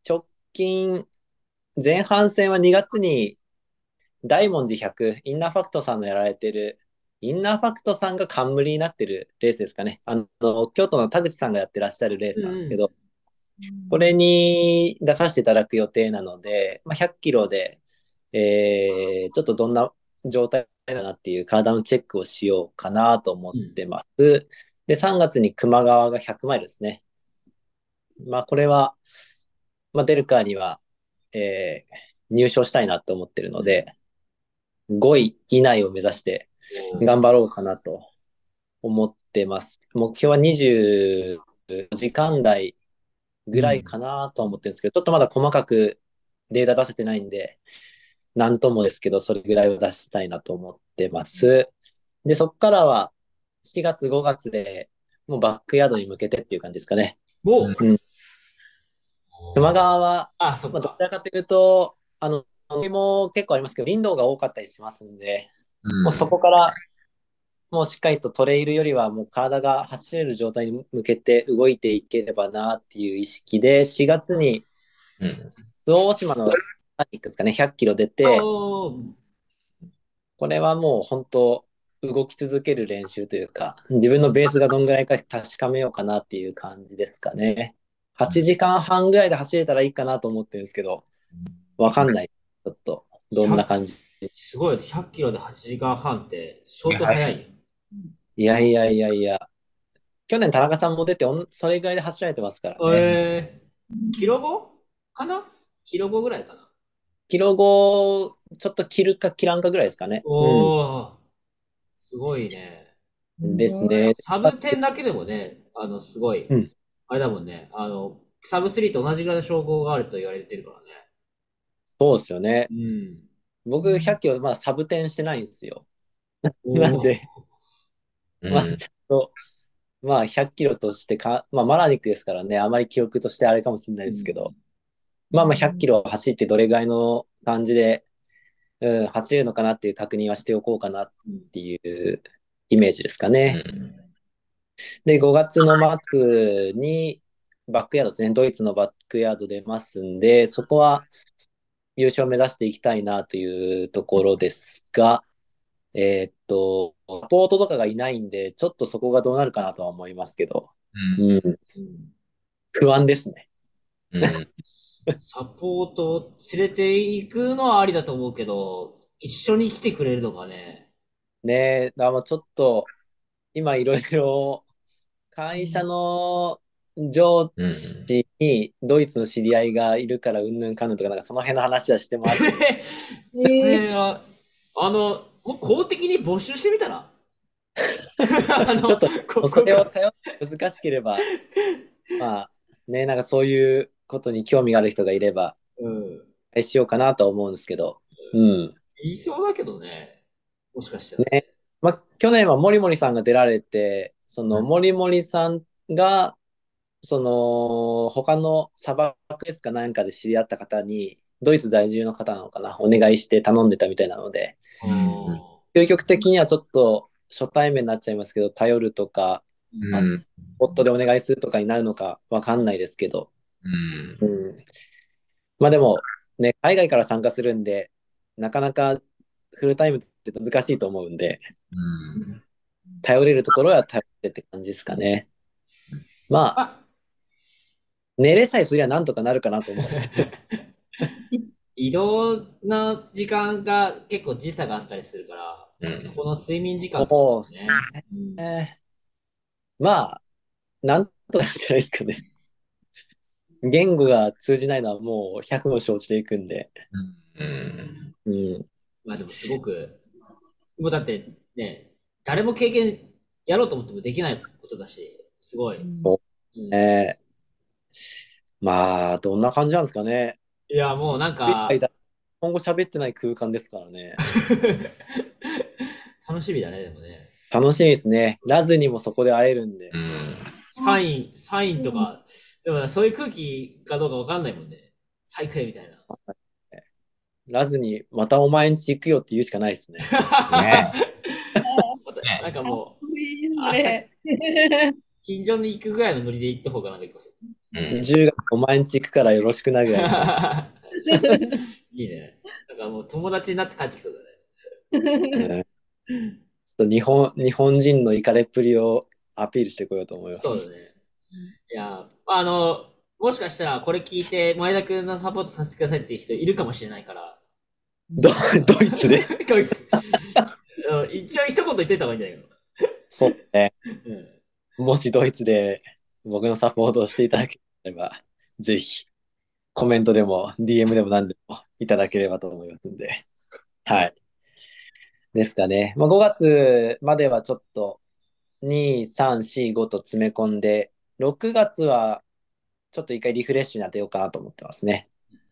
直近、前半戦は2月に大文字100、インナーファクトさんのやられてる、インナーファクトさんが冠になってるレースですかね。あの、京都の田口さんがやってらっしゃるレースなんですけど、これに出させていただく予定なので、まあ、100キロで、えーちょっとどんな状態だなっていう体のチェックをしようかなと思ってます。で、3月に熊川が100マイルですね。まあ、これは、まあ、出るからには、えー入賞したいなと思ってるので、5位以内を目指して頑張ろうかなと思ってます。目標は20時間台ぐらいかなとは思ってるんですけど、ちょっとまだ細かくデータ出せてないんで、なんともですけど、それぐらいを出したいなと思ってます。で、そこからは4月、5月でもうバックヤードに向けてっていう感じですかね。おうん熊川は、あ、そっまあ、どか。ちらかというと、あの、森も結構ありますけど、林道が多かったりしますんで、もうそこから、もうしっかりとトレイルよりはもう体が走れる状態に向けて動いていければなっていう意識で、4月にうん周防大島のパニックですかね、100キロ出て、おーこれはもう本当動き続ける練習というか、自分のベースがどんぐらいか確かめようかなっていう感じですかね。8時間半ぐらいで走れたらいいかなと思ってるんですけど、わかんない。ちょっと、どんな感じ？すごい、100キロで8時間半って相当早いよ。いやいやいやいや。去年田中さんも出て、おんそれぐらいで走られてますからね。えー、キロ後？かな？キロ後ぐらいかな。キロ後、ちょっと切るか切らんかぐらいですかね。おー、すごいね。うん、ですね。サブ10だけでもね、あの、すごい、うんあれだもんね、あの、サブ3と同じぐらいの称号があると言われてるからね。そうですよね。うん。僕100キロ、まあサブ10してないんですよ。なんで、うんまあちょっと、まあ100キロとしてか、まあマラニックですからね、あまり記憶としてあれかもしれないですけど、まあまあ100キロ走ってどれぐらいの感じで、うん、走れるのかなっていう確認はしておこうかなっていうイメージですかうね。ん。で、5月の末にバックヤードですね、ドイツのバックヤード出ますんで、そこは優勝を目指していきたいなというところですが、えーっと、サポートとかがいないんで、ちょっとそこがどうなるかなとは思いますけど、うん。うん、不安ですね。うんサポート連れて行くのはありだと思うけど、一緒に来てくれるとかね。ねえ、だからまあちょっと、今いろいろ会社の上うん司にドイツの知り合いがいるからうんぬんかんぬんとか、なんかその辺の話はしてもある。それは、あの、公的に募集してみたら？あ のちょっとこそれをこ頼って難しければ、まあね、なんかそういうことに興味がある人がいれば、うん。えしようかなとは思うんですけど、うん。言いそうだけどね。もしかしたら。ね。まあ、去年はモリモリさんが出られて、そのうんモリモリさんが、その他の砂漠ですかなんかで知り合った方に、ドイツ在住の方なのかな、お願いして頼んでたみたいなので、うん究極的にはちょっと初対面になっちゃいますけど、頼るとか、うんポットでお願いするとかになるのかわかんないですけど、うんうん。まあでも、ね、海外から参加するんで、なかなかフルタイムって難しいと思うんで、うん頼れるところは頼ってって感じですかね。まあ、あ寝れさえすりゃなんとかなるかなと思う。移動の時間が結構時差があったりするから、うんそこの睡眠時間とかもね。まあ、なんとかじゃないですかね。言語が通じないのはもう100も承知でいくんで。うんうん。まあでもすごく、もうだってね、誰も経験やろうと思ってもできないことだし、すごい。うんえーまあ、どんな感じなんですかね。いや、もうなんか、今後喋ってない空間ですからね。楽しみだね、でもね。楽しみですね。ラズにもそこで会えるんで。サイン、サインとか、でもそういう空気かどうかわかんないもんね。サイクレみたいな。ラズにまたお前んち行くよって言うしかないですね。ね なんかもう、あれ近所に行くぐらいのノリで行った方がなんかいいかもしうん10月お前んち行くからよろしくなぐらい。れない。いいね。なんかもう友達になって帰ってきそうだね。うん日本日本人のイカれっぷりをアピールしてこようと思います。そうだね。いや、あの、もしかしたらこれ聞いて前田君のサポートさせてくださいっていう人いるかもしれないから。ドドイツで？ドイツ。うん一応一言言ってた方がいいんじゃないかそうね。な。うんもしドイツで僕のサポートをしていただければ、ぜひコメントでも DM でも何でもいただければと思いますんで。はい。ですかね。まあ、5月まではちょっと2、3、4、5と詰め込んで、6月はちょっと一回リフレッシュに当てようかなと思ってますね。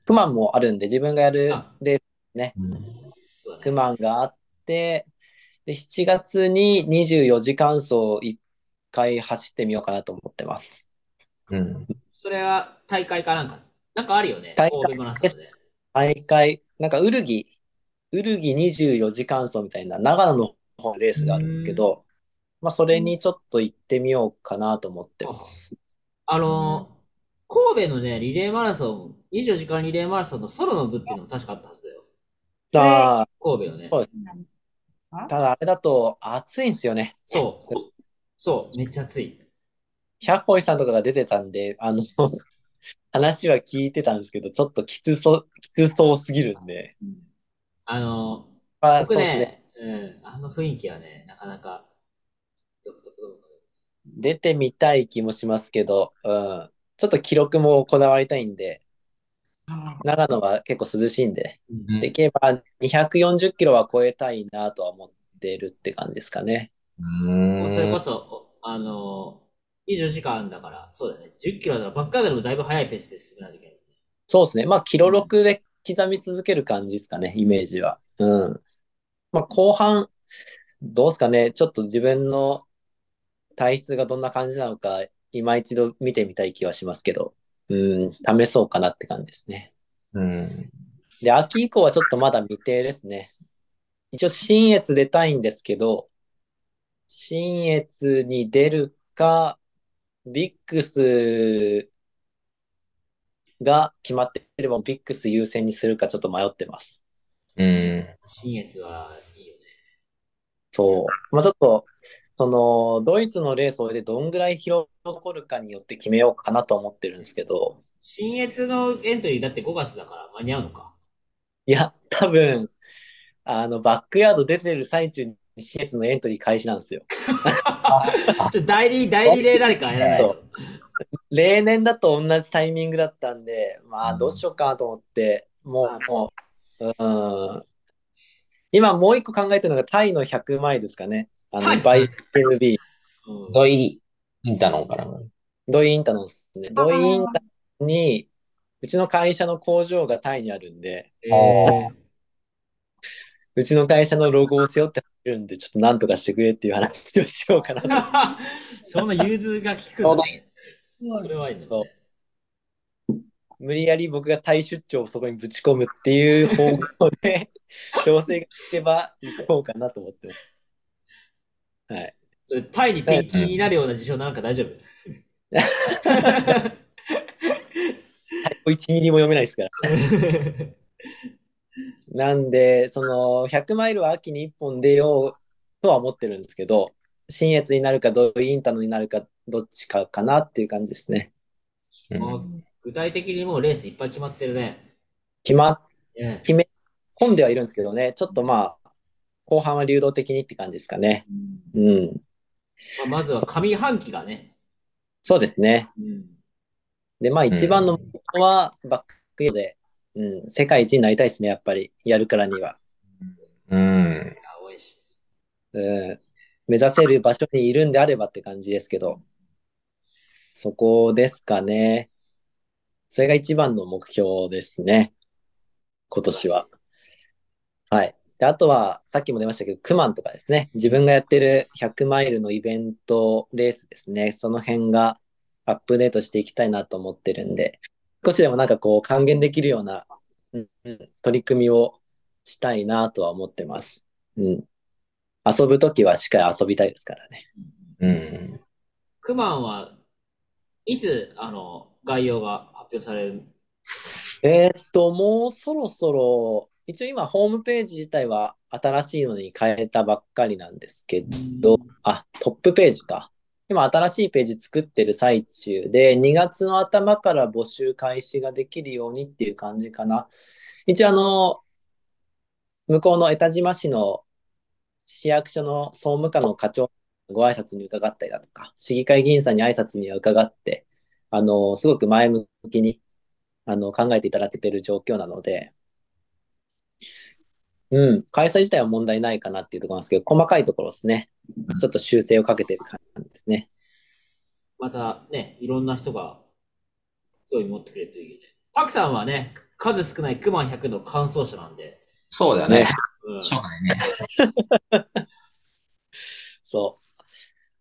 クマンもあるんで、自分がやるあレースそうだねク。マンがあって、で、7月に24時間走1回走ってみようかなと思ってます。うんそれは大会かなんか、なんかあるよね。大会神戸マラソンで。毎回、なんか、ウルギ、ウルギ24時間走みたいな長野の方のレースがあるんですけど、まあ、それにちょっと行ってみようかなと思ってます。あの、神戸のね、リレーマラソン、24時間リレーマラソンのソロの部っていうのも確かあったはずだよ。さあ、神戸のね。そうただあれだと暑いんですよね。そう。そう、めっちゃ暑い。ヒャッホイさんとかが出てたんで、あの、話は聞いてたんですけど、ちょっときつそう、きつそうすぎるんで。あの、まあ、僕そうですね。ね、うん、あの雰囲気はね、なかなか出てみたい気もしますけど、うん。ちょっと記録もこだわりたいんで、長野は結構涼しいんで、うんできれば240キロは超えたいなとは思ってるって感じですかね。うんそれこそ、おあの、24時間だから、そうだね、10キロだから、バックアウトでもだいぶ速いペースで進めないといけない。そうですね。まあ、キロ6で刻み続ける感じですかね、イメージは。うん。まあ、後半、どうですかね。ちょっと自分の体質がどんな感じなのか、今一度見てみたい気はしますけど、うん、試そうかなって感じですね。うん。で、秋以降はちょっとまだ未定ですね。一応、新越出たいんですけど、新越に出るか、ビックスが決まっていれば、ビックス優先にするかちょっと迷ってます。うん。新越はいいよね。そう。まあちょっと、その、ドイツのレースをでどんぐらい疲労が残るかによって決めようかなと思ってるんですけど、新越のエントリーだって5月だから間に合うのか？いや、多分、あの、バックヤード出てる最中に新越のエントリー開始なんですよ。ちょ代理、代理で誰かやらないと。例年だと同じタイミングだったんで、まあ、うんどうしようかなと思って、もう、もう、うん。今もう一個考えてるのがタイの100マイルですかね。あの、バイんドイインタノンかな。ドイインタノンですね。ドイインタノンに、うちの会社の工場がタイにあるんで、えーうちの会社のロゴを背負って走るんで、ちょっとなんとかしてくれっていう話をしようかなと。その融通が効くね。それはいいねう。無理やり僕がタイ出張をそこにぶち込むっていう方向で調整がつけば行こうかなと思ってます。はい。それ、タイに転勤になるような事象なんか大丈夫？1ミリも読めないですから。なんで、その100マイルは秋に1本出ようとは思ってるんですけど、新越になるかドイインタノになるかどっちかかなっていう感じですね。う具体的にもうレースいっぱい決まってるね。決まっね込んではいるんですけどね、ちょっとまあ、後半は流動的にって感じですかね。うん。まあ、まずは上半期がね。そうですね。うんで、まあ一番の目標はバックヤードで、うん、世界一になりたいですね、やっぱり、やるからには。うん。うん、目指せる場所にいるんであればって感じですけど、そこですかね。それが一番の目標ですね。今年は。はい。で、あとは、さっきも出ましたけど、クマンとかですね。自分がやってる100マイルのイベント、レースですね。その辺がアップデートしていきたいなと思ってるんで、少しでもなんかこう還元できるような、うんうん、取り組みをしたいなとは思ってます。うん。遊ぶときはしっかり遊びたいですからね。うん。クマンはいつ、あの、概要が発表されるえーっと、もうそろそろ、一応今ホームページ自体は新しいのに変えたばっかりなんですけど、あ、トップページか。今新しいページ作ってる最中で、2月の頭から募集開始ができるようにっていう感じかな。一応あの、向こうの江田島市の市役所の総務課の課長ご挨拶に伺ったりだとか、市議会議員さんに挨拶には伺って、あの、すごく前向きにあの考えていただけてる状況なので、うん、開催自体は問題ないかなっていうところなんですけど、細かいところですね。ちょっと修正をかけている感じですね。またね、いろんな人が興味持ってくれるといいよね。パクさんはね、数少ないクマン100の感想者なんで、そうだよねね。うんしょうがないね。そ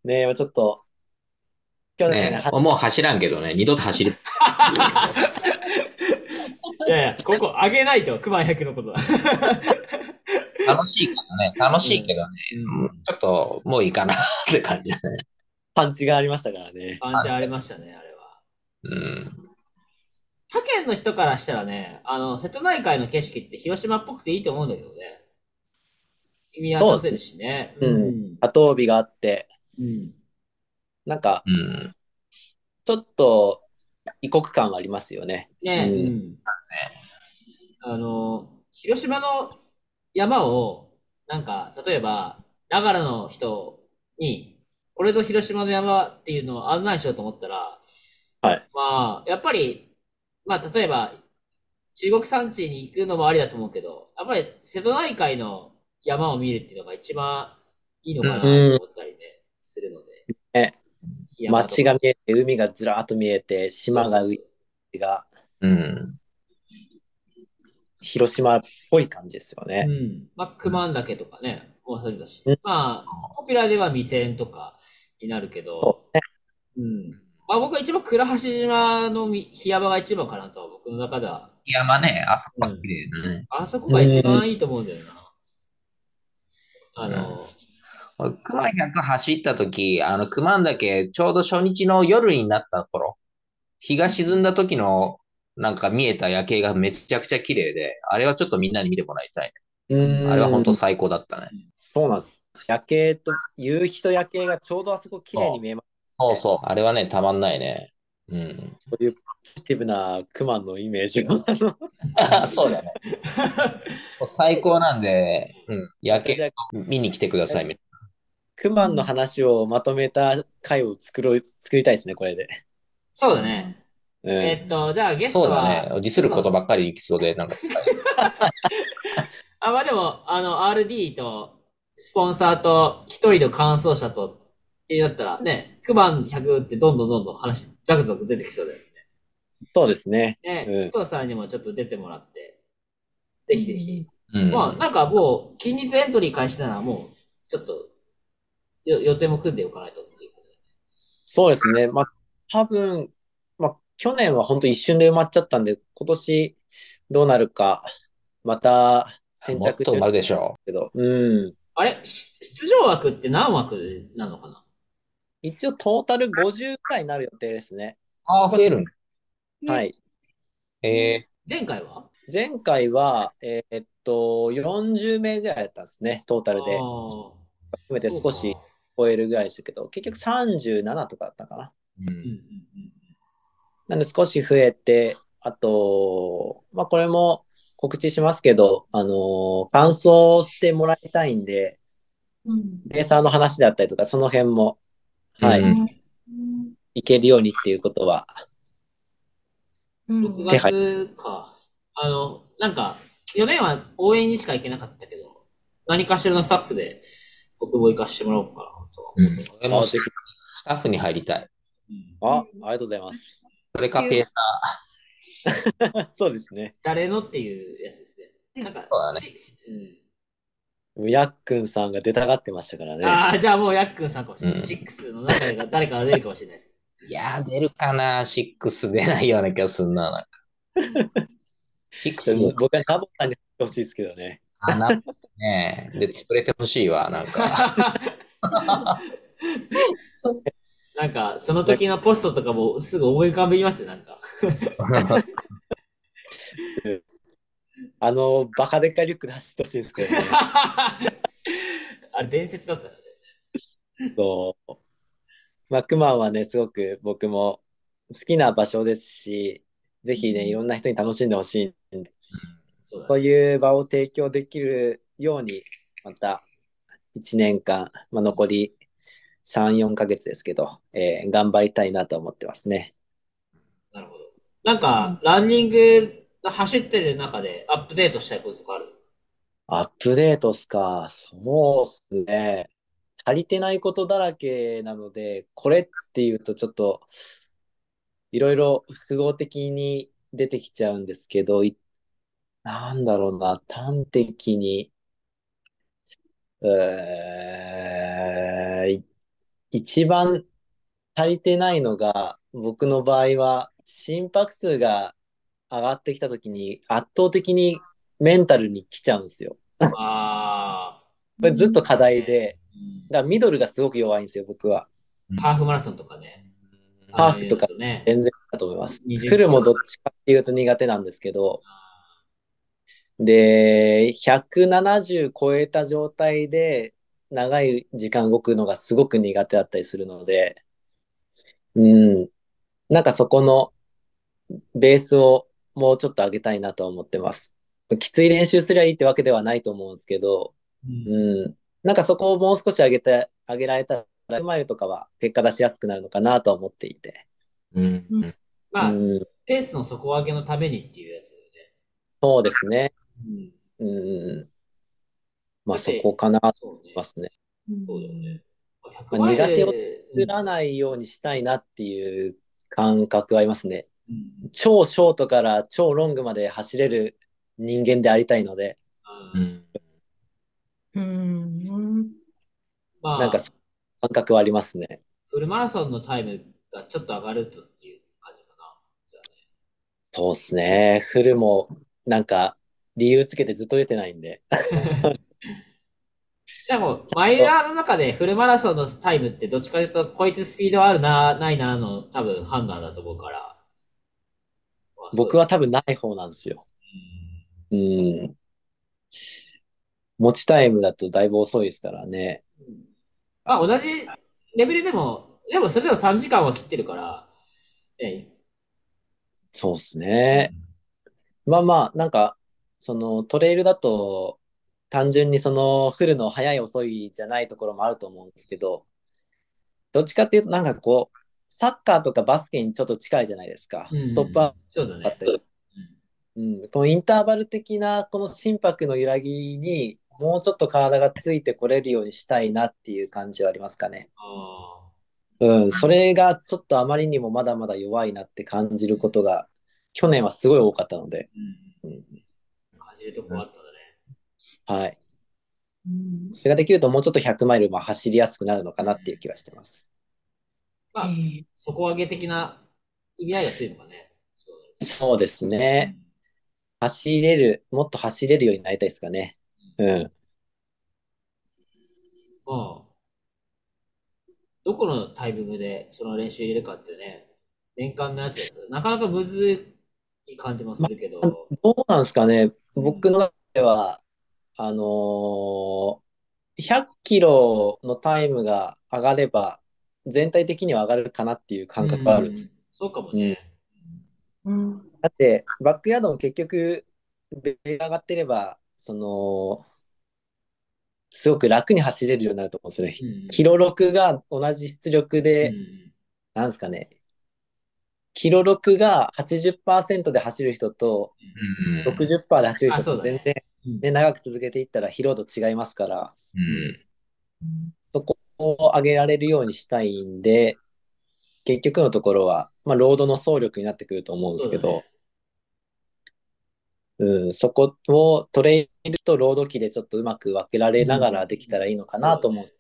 う。ねえ、ちょっと、去年、ねもう走らんけどね、二度と走り、いやいや、ここ上げないと、クマン100のことだ。楽しいけどね、楽しいけどね、うんちょっともういいかなって感じだね。パンチがありましたからね。パンチありましたね、あれは。うん。他県の人からしたらね、あの、瀬戸内海の景色って広島っぽくていいと思うんだけどね。見渡せるしね。そうですね多頭尾があって、うん。なんか、うん。ちょっと異国感はありますよね。ね、ううんん。あの、広島の山を、なんか、例えば、長野の人に、これぞ広島の山っていうのを案内しようと思ったら、はい。まあ、やっぱり、まあ、例えば、中国山地に行くのもありだと思うけど、やっぱり瀬戸内海の山を見るっていうのが一番いいのかなと思ったりね、するので。ね街が見えて、海がずらーっと見えて、島が浮いてが、うん。広島っぽい感じですよね。うん。まあ、熊岳とかね、もうそうだしうん。まあ、ポピュラーでは未線とか、になるけど、うん。まあ僕は一番倉橋島のみ檜山が一番かなとは僕の中では。山ね、あそこは綺麗だね。あそこが一番いいと思うんだよな。あの、俺熊100走った時、あの、熊岳、ちょうど初日の夜になった頃、日が沈んだ時の、なんか見えた夜景がめちゃくちゃ綺麗で、あれはちょっとみんなに見てもらいたいね。うんあれは本当最高だったね。そうなんです。夜景と、夕日と夜景がちょうどあそこ綺麗に見えます。そうそう。あれはね、たまんないね。うん。そういうポジティブなクマのイメージが。あ のそうだね。最高なんで、うん。夜景あ見に来てください。クマンの話をまとめた回を作ろう作りたいですね、これで。そうだね。うんえっと、じゃあゲストそうは、だね。ディスることばっかりいきそうで、なんか。あ、まあでも、あの、RD と、スポンサーと、一人の感想者と、ってなったら、ね、9番100ってどんどんどんどん話、ザクザク出てきそうだよそうですね。ね。うんね、首藤さんにもちょっと出てもらって、ぜひぜひ。うん。まあ、なんかもう、近日エントリー開始ならもう、ちょっと、よ予定も組んでおかないとっていうことで。そうですね。まあ、多分、まあ、去年は本当一瞬で埋まっちゃったんで、今年どうなるか、また先着中だでしょけど、うん。あれ？し出場枠って何枠なのかな？一応トータル50くらいになる予定ですね。ああ、増えるんはい。え前回は？前回は、えーっと、40名ぐらいだったんですね、トータルで。あ含ーめて少し超えるぐらいでしたけど、結局37とかだったかな。ーううんうんん。なんで少し増えて、あと、まあこれも告知しますけど、あのー感想してもらいたいんで、うんレーサーの話だったりとか、その辺も、はい、うんいけるようにっていうことは、うん6手配月か。あの、なんか、去年は応援にしか行けなかったけど、何かしらのスタッフで僕も行かしてもらおうかなとは思ってます。俺もあぜひスタッフに入りたい。うんあ、ありがとうございます。それかペーサそうですね。誰のっていうやつですね。なんか、そうだねやっくんさんが出たがってましたからね。ああ、じゃあもうヤックンさんかもしれない。うんシックスの中で誰かが出るかもしれないです。ー。いやー、出るかな。6出ないような気がするな。なんか 6も僕はナボさんに入ってほしいですけどね。あなねで、作れてほしいわ、なんか。なんか、その時のポストとかもすぐ思い浮かびますよ、なんか。あの、バカでかいリュックで走ってほしいですけどね。あれ伝説だったよね。そう。まあ、クマンはね、すごく僕も好きな場所ですし、ぜひね、いろんな人に楽しんでほしいんで、そうね。いう場を提供できるように、また1年間、まあ、残り3、4ヶ月ですけど、えー頑張りたいなと思ってますね。なるほど。なんか、ランニング走ってる中でアップデートしたいこととかある？アップデートっすか。そうっすね。足りてないことだらけなので、これっていうとちょっと、いろいろ複合的に出てきちゃうんですけど、いなんだろうな、端的に、うーい一番足りてないのが、僕の場合は、心拍数が上がってきたときに、圧倒的にメンタルに来ちゃうんですよ。あこれずっと課題で、だからミドルがすごく弱いんですよ、僕は。ハーフマラソンとかね。ハーフとか。全然だと思います。20フルもどっちかっていうと苦手なんですけど、で、170超えた状態で長い時間動くのがすごく苦手だったりするので、うん、なんかそこのベースをもうちょっと上げたいなとは思ってます。きつい練習すりゃいいってわけではないと思うんですけど、うん。うん、なんかそこをもう少し上げて、上げられたら、マイルとかは結果出しやすくなるのかなとは思っていて。うん。まあ、うん、ペースの底上げのためにっていうやつだよそうですね。ね。うん。うん、まあそこかなとそうね思い。ますね。そうだよね。100まあ苦手をうん作らないようにしたいなっていう感覚はありますね。うん超ショートから超ロングまで走れる人間でありたいので、ううんんうん。まあ、なんかそ感覚はありますね。フルマラソンのタイムがちょっと上がるとっていう感じかな。じゃあね。そうっすね。フルも、なんか、理由つけてずっと出てないんで。でも、マイラーの中でフルマラソンのタイムってどっちかというと、こいつスピードあるな、ないなの多分判断だと思うから。まあ僕は多分ない方なんですよ。うんうん。持ちタイムだとだいぶ遅いですからね。まあ同じレベルでも、でもそれでも3時間は切ってるから、ね、そうっすね。まあまあ、なんか、そのトレイルだと、単純にそのフルの早い遅いじゃないところもあると思うんですけど、どっちかっていうと、なんかこう、サッカーとかバスケにちょっと近いじゃないですか。うんストップアッ。プだったり。うん、このインターバル的なこの心拍の揺らぎにもうちょっと体がついてこれるようにしたいなっていう感じはありますかね。あうん、それがちょっとあまりにもまだまだ弱いなって感じることが去年はすごい多かったので、ーうんうん感じるとこあったんだね。はい。うんそれができるともうちょっと100マイルまあ走りやすくなるのかなっていう気がしてます。まあ、ええ底上げ的な意味合いが強いのかね。そうですだねね。走れる、もっと走れるようになりたいですかね。うん。まあ、どこのタイミングでその練習入れるかってね、年間のやつだとなかなかむずい感じもするけど、どうなんですかね。僕の中では、あのー100キロのタイムが上がれば、全体的には上がるかなっていう感覚があるんです。そうかもね。うん。だって、バックヤードも結局、ベルが上がってれば、その、すごく楽に走れるようになると思うんですよね。うん。キロ6が同じ出力で、うん。なんですかね、キロ6が80%で走る人とうん。60%で走る人と全然、うん。ね、長く続けていったら疲労度違いますから、うん。そこを上げられるようにしたいんで、結局のところは、まあ、ロードの走力になってくると思うんですけど、うん、そこをトレイルとロード機でちょっとうまく分けられながらできたらいいのかなと思うんです。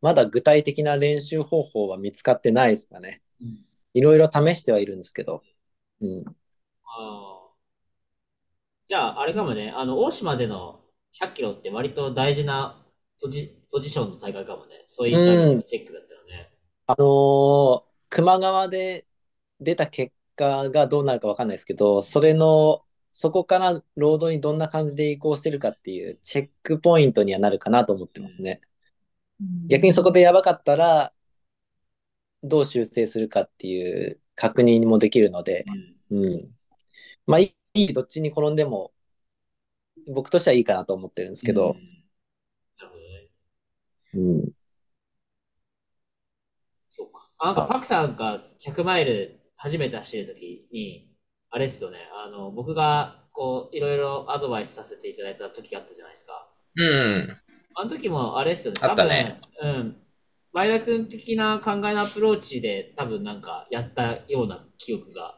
まだ具体的な練習方法は見つかってないですかね。うんいろいろ試してはいるんですけど。うん。あーじゃあ、あれかもね、あの、大島での100キロって割と大事なポジポジションの大会かもね。そういったチェックだったよね。あのー球磨川で出た結果がどうなるかわかんないですけど、それの、そこからロードにどんな感じで移行してるかっていうチェックポイントにはなるかなと思ってますね。逆にそこでやばかったら、どう修正するかっていう確認もできるので、うんうん。まあ、いい、どっちに転んでも、僕としてはいいかなと思ってるんですけどうん、なるほどね。うん。そうか。あなんかパクさんが100マイル初めて走るときに、あれっすよね、あの、僕がこう、いろいろアドバイスさせていただいた時があったじゃないですか。うん。あの時もあれっすよね、あったね多分。うん。前田君的な考えのアプローチで多分なんかやったような記憶が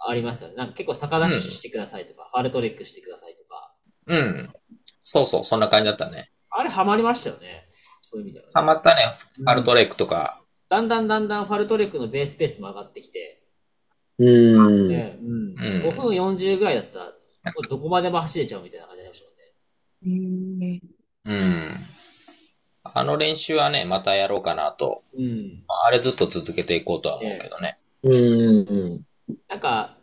ありますよね。なんか結構逆ダッシュしてくださいとか、ファルトレックしてくださいとか。うん。そうそう、そんな感じだったね。あれハマりましたよね。そういう意味では、ね。ハマったね。うんアルトレイクとか。だんだんだんだんファルトレックのベースペースも上がってきて、うん。ねうんうん5分40ぐらいだったら、どこまでも走れちゃうみたいな感じになりましたもんね。うんうん。あの練習はね、またやろうかなと。うん。まああれずっと続けていこうとは思うけどね。うん。なんか、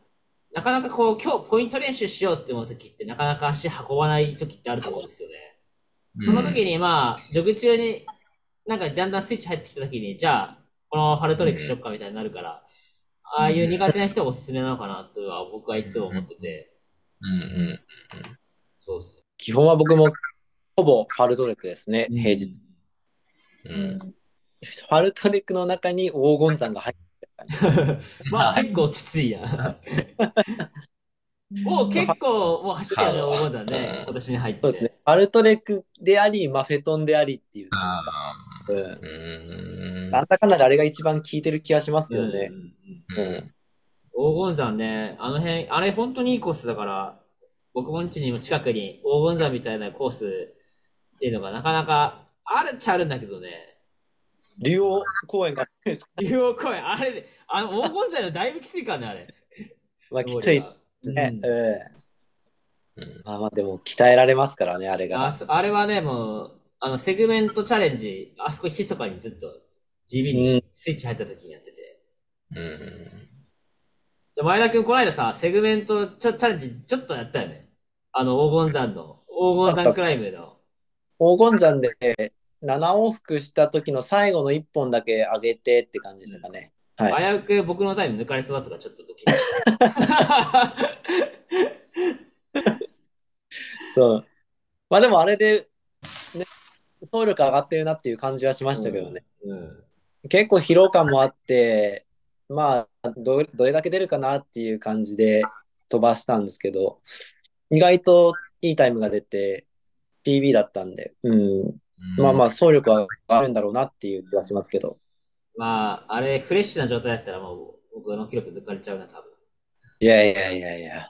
なかなかこう、今日ポイント練習しようって思う時って、なかなか足運ばない時ってあると思うんですよね。その時にまあ、ジョグ中に、なんかだんだんスイッチ入ってきた時に、じゃあ、このハルトレックしよっかみたいになるから、ああいう苦手な人がおすすめなのかなとは僕はいつも思ってて、うんうん。そうっす。基本は僕もほぼファルトレックですね、平日。うん。ファルトレックの中に黄金山が入ってる。まあ結構きついや。も う結構もう走ってるね、大技ね、今年に入って。そうですね。ファルトレックであり、マフェトンでありっていう感あじですか。ーううん。ん。なんだかんだであれが一番効いてる気がしますうんうんよね。うんうん。黄金山ね、あの辺、あれ本当にいいコースだから、僕もんちにも近くに黄金山みたいなコースっていうのがなかなかあるっちゃあるんだけどね、竜王公園があるんですか？竜王公園、あれ、あの黄金材のだいぶきついからね、あれ。まあ、きついっすね。うんうんうんまあまあ、でも鍛えられますからね、あれが。あそあれはね、もう、あの、セグメントチャレンジ、あそこ密かにずっと地味うんにスイッチ入った時にやってて。うん。じゃあ前田君、この間さ、セグメントチャチャレンジちょっとやったよね。あの、黄金山の、黄金山クライムの。黄金山で7往復した時の最後の1本だけ上げてって感じでしたかね。はい。危うく僕のタイム抜かれそうだとか、ちょっとドキした。そう。まあでもあれで、ね、走力上がってるなっていう感じはしましたけどね。うん。結構疲労感もあって、まあど、どれだけ出るかなっていう感じで飛ばしたんですけど、意外といいタイムが出て、PB だったんで、うん、まあまあ、走力はあるんだろうなっていう気がしますけど。まあ、あれ、フレッシュな状態だったらもう、僕の記録抜かれちゃうな、多分。いやいやいやいや。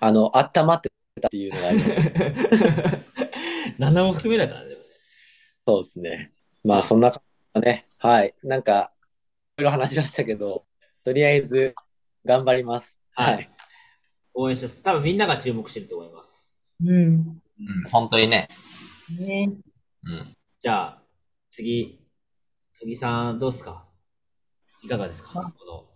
あの、温まってたっていうのがあります。7往復目だからね。そうですね。まあ、そんな感じだね。はい。なんか、いろいろ話しましたけど、とりあえず、頑張ります。はいはい。応援してます。多分みんなが注目してると思います。うん。うん本当にね。ね。うん。じゃあ、次、杉さん、どうですか？いかがですか？こ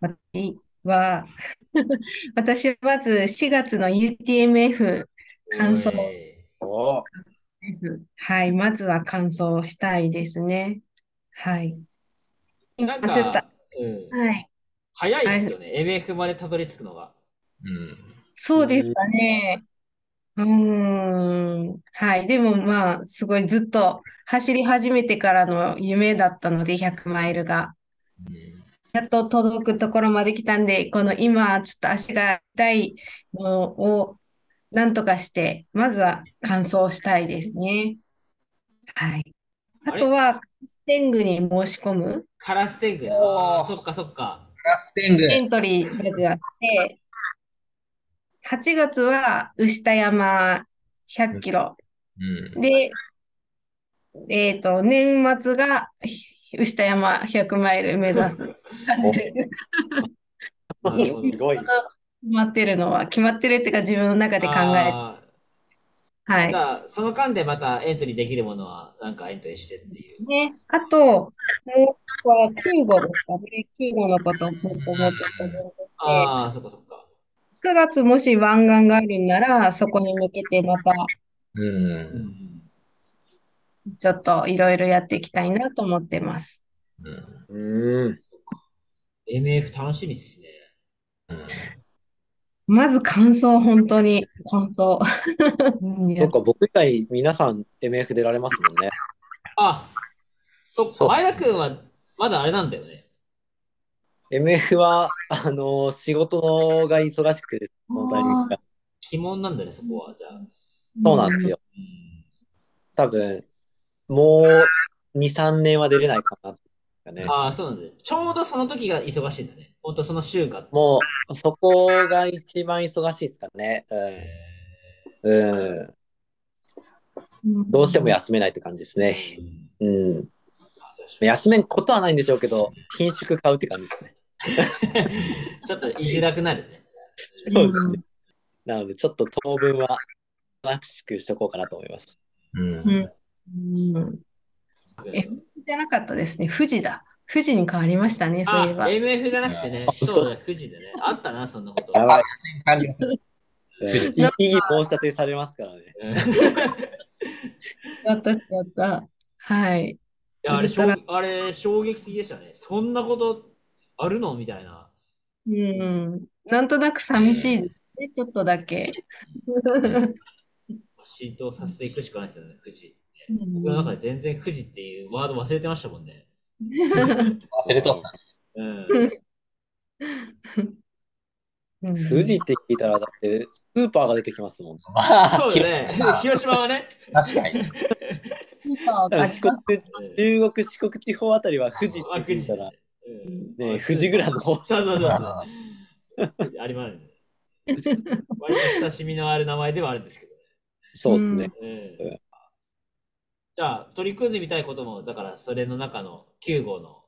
私は、私はまず4月の UTMF の。感想です。はい。まずは感想したいですね。はい。今ちょっと、か、うん、はい。早いっすよね。MF までたどり着くのが。うん。そうですかね。うーん。はい。でもまあ、すごいずっと走り始めてからの夢だったので、100マイルが。うんやっと届くところまで来たんで、この今、ちょっと足が痛いのをなんとかして、まずは完走したいですね。はい。あとは、ステングに申し込むカラステング。あーそっかそっか。ラスティング。エントリーまであって、8月は牛田山100キロ。うん。で、えっと、年末が牛田山100マイル目指す感じです。すごい。決まってるのは、決まってるっていうか自分の中で考えて、はいその間でまたエントリーできるものは、なんかエントリーしてっていう。ね、あと、もう一個は救護ですかね。救護のこともっともうちょっとああ、そっかそっか。9月もし湾岸があるんなら、そこに向けてまたう。うんん。ちょっといろいろやっていきたいなと思ってます。うん。うーん。MF 楽しみですね。まず感想、本当に感想。うんそっか、僕以外皆さん MF 出られますもんね。あ、そっか。前田君はまだあれなんだよね。MF は、あの仕事が忙しくてです、このタイミングが。鬼門なんだね、そこは。じゃあ。そうなんですよ。うん多分、もう2、3年は出れないかな。ね、ああ、そうなんだね。ちょうどその時が忙しいんだね。ほんとその週が。もう、そこが一番忙しいですかね。えうん。うん。うんどうしても休めないって感じですね。ーうんうん。休めんことはないんでしょうけど、品種買うって感じですね。ちょっと言いづらくなるね。そうですね。なので、ちょっと当分は、らしくしとこうかなと思います。うん。うんうんえじゃなかったですね。富士だ。富士に変わりましたね、そうあ、いえば。MF じゃなくてね、そうだ、富士でね。あったな、そんなこと。やばい。感じがする。申し立てされますからね。やった、やった。はい。や、あれ、衝あれ衝撃的でしたね。そんなことあるの？みたいな。うん。なんとなく寂しいですね、ちょっとだけ。浸透させていくしかないですよね、富士。うん僕の中で全然富士っていうワード忘れてましたもんね。忘れとった。うん。うん富士って聞いたら、だって、スーパーが出てきますもん。まあ、そうだね。広島はね。確かに。四国、中国、四国地方あたりは富士ってあ、富士聞いたら、うんね、富士グラの方そうそうそうそう。ありますね。割と親しみのある名前ではあるんですけどね。そうですね。うんじじゃあ、取り組んでみたいことも、だから、それの中の9号の。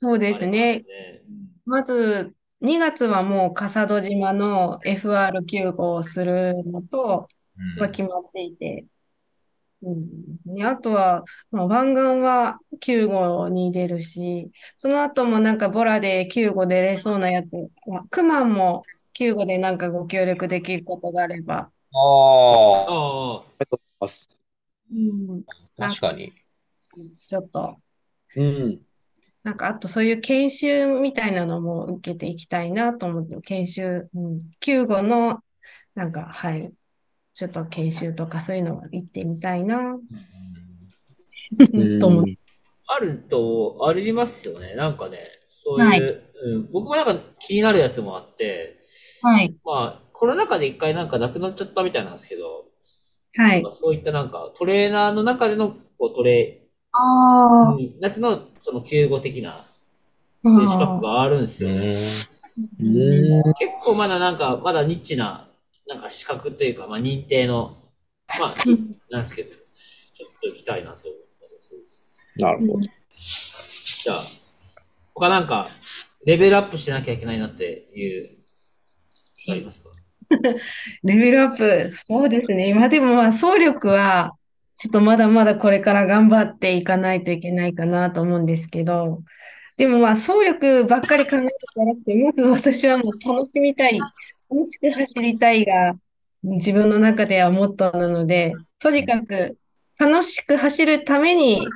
そうですね。ですね。まず、2月はもう笠戸島の FR9 号をするのと、うんは決まっていて、うんですね。あとは、まあ、湾岸は9号に出るし、その後もなんかボラで9号出れそうなやつ、まあ、クマンも9号でなんかご協力できることがあれば、ああ、ああ、ます。うん、確かに。ちょっと、うん。なんかあとそういう研修みたいなのも受けていきたいなと思って、研修、うん、9号のなんか、はい、ちょっと研修とかそういうのは行ってみたいな と思って。あると、ありますよね。なんかね、そうはいいう、うん、僕もなんか気になるやつもあって、はい、まあ、コロナ禍で一回なんかなくなっちゃったみたいなんですけど、はい。まあそういったなんかトレーナーの中でのこうトレああ、うん、夏のその救護的なうん資格があるんですうよね。ん。うん。結構まだなんか、まだニッチな、なんか資格というか、まあ認定の、まあ、う んなんですけど、ちょっと行きたいなと思ったりするんです。なるほど。じゃあ、他なんか、レベルアップしなきゃいけないなっていう、ありますか？レベルアップ、そうですね。今でもまあ走力は、ちょっとまだまだこれから頑張っていかないといけないかなと思うんですけど、でもまあ走力ばっかり考えるんじゃなくて、まず私はもう楽しみたい、楽しく走りたいが自分の中ではモットーなので、とにかく楽しく走るために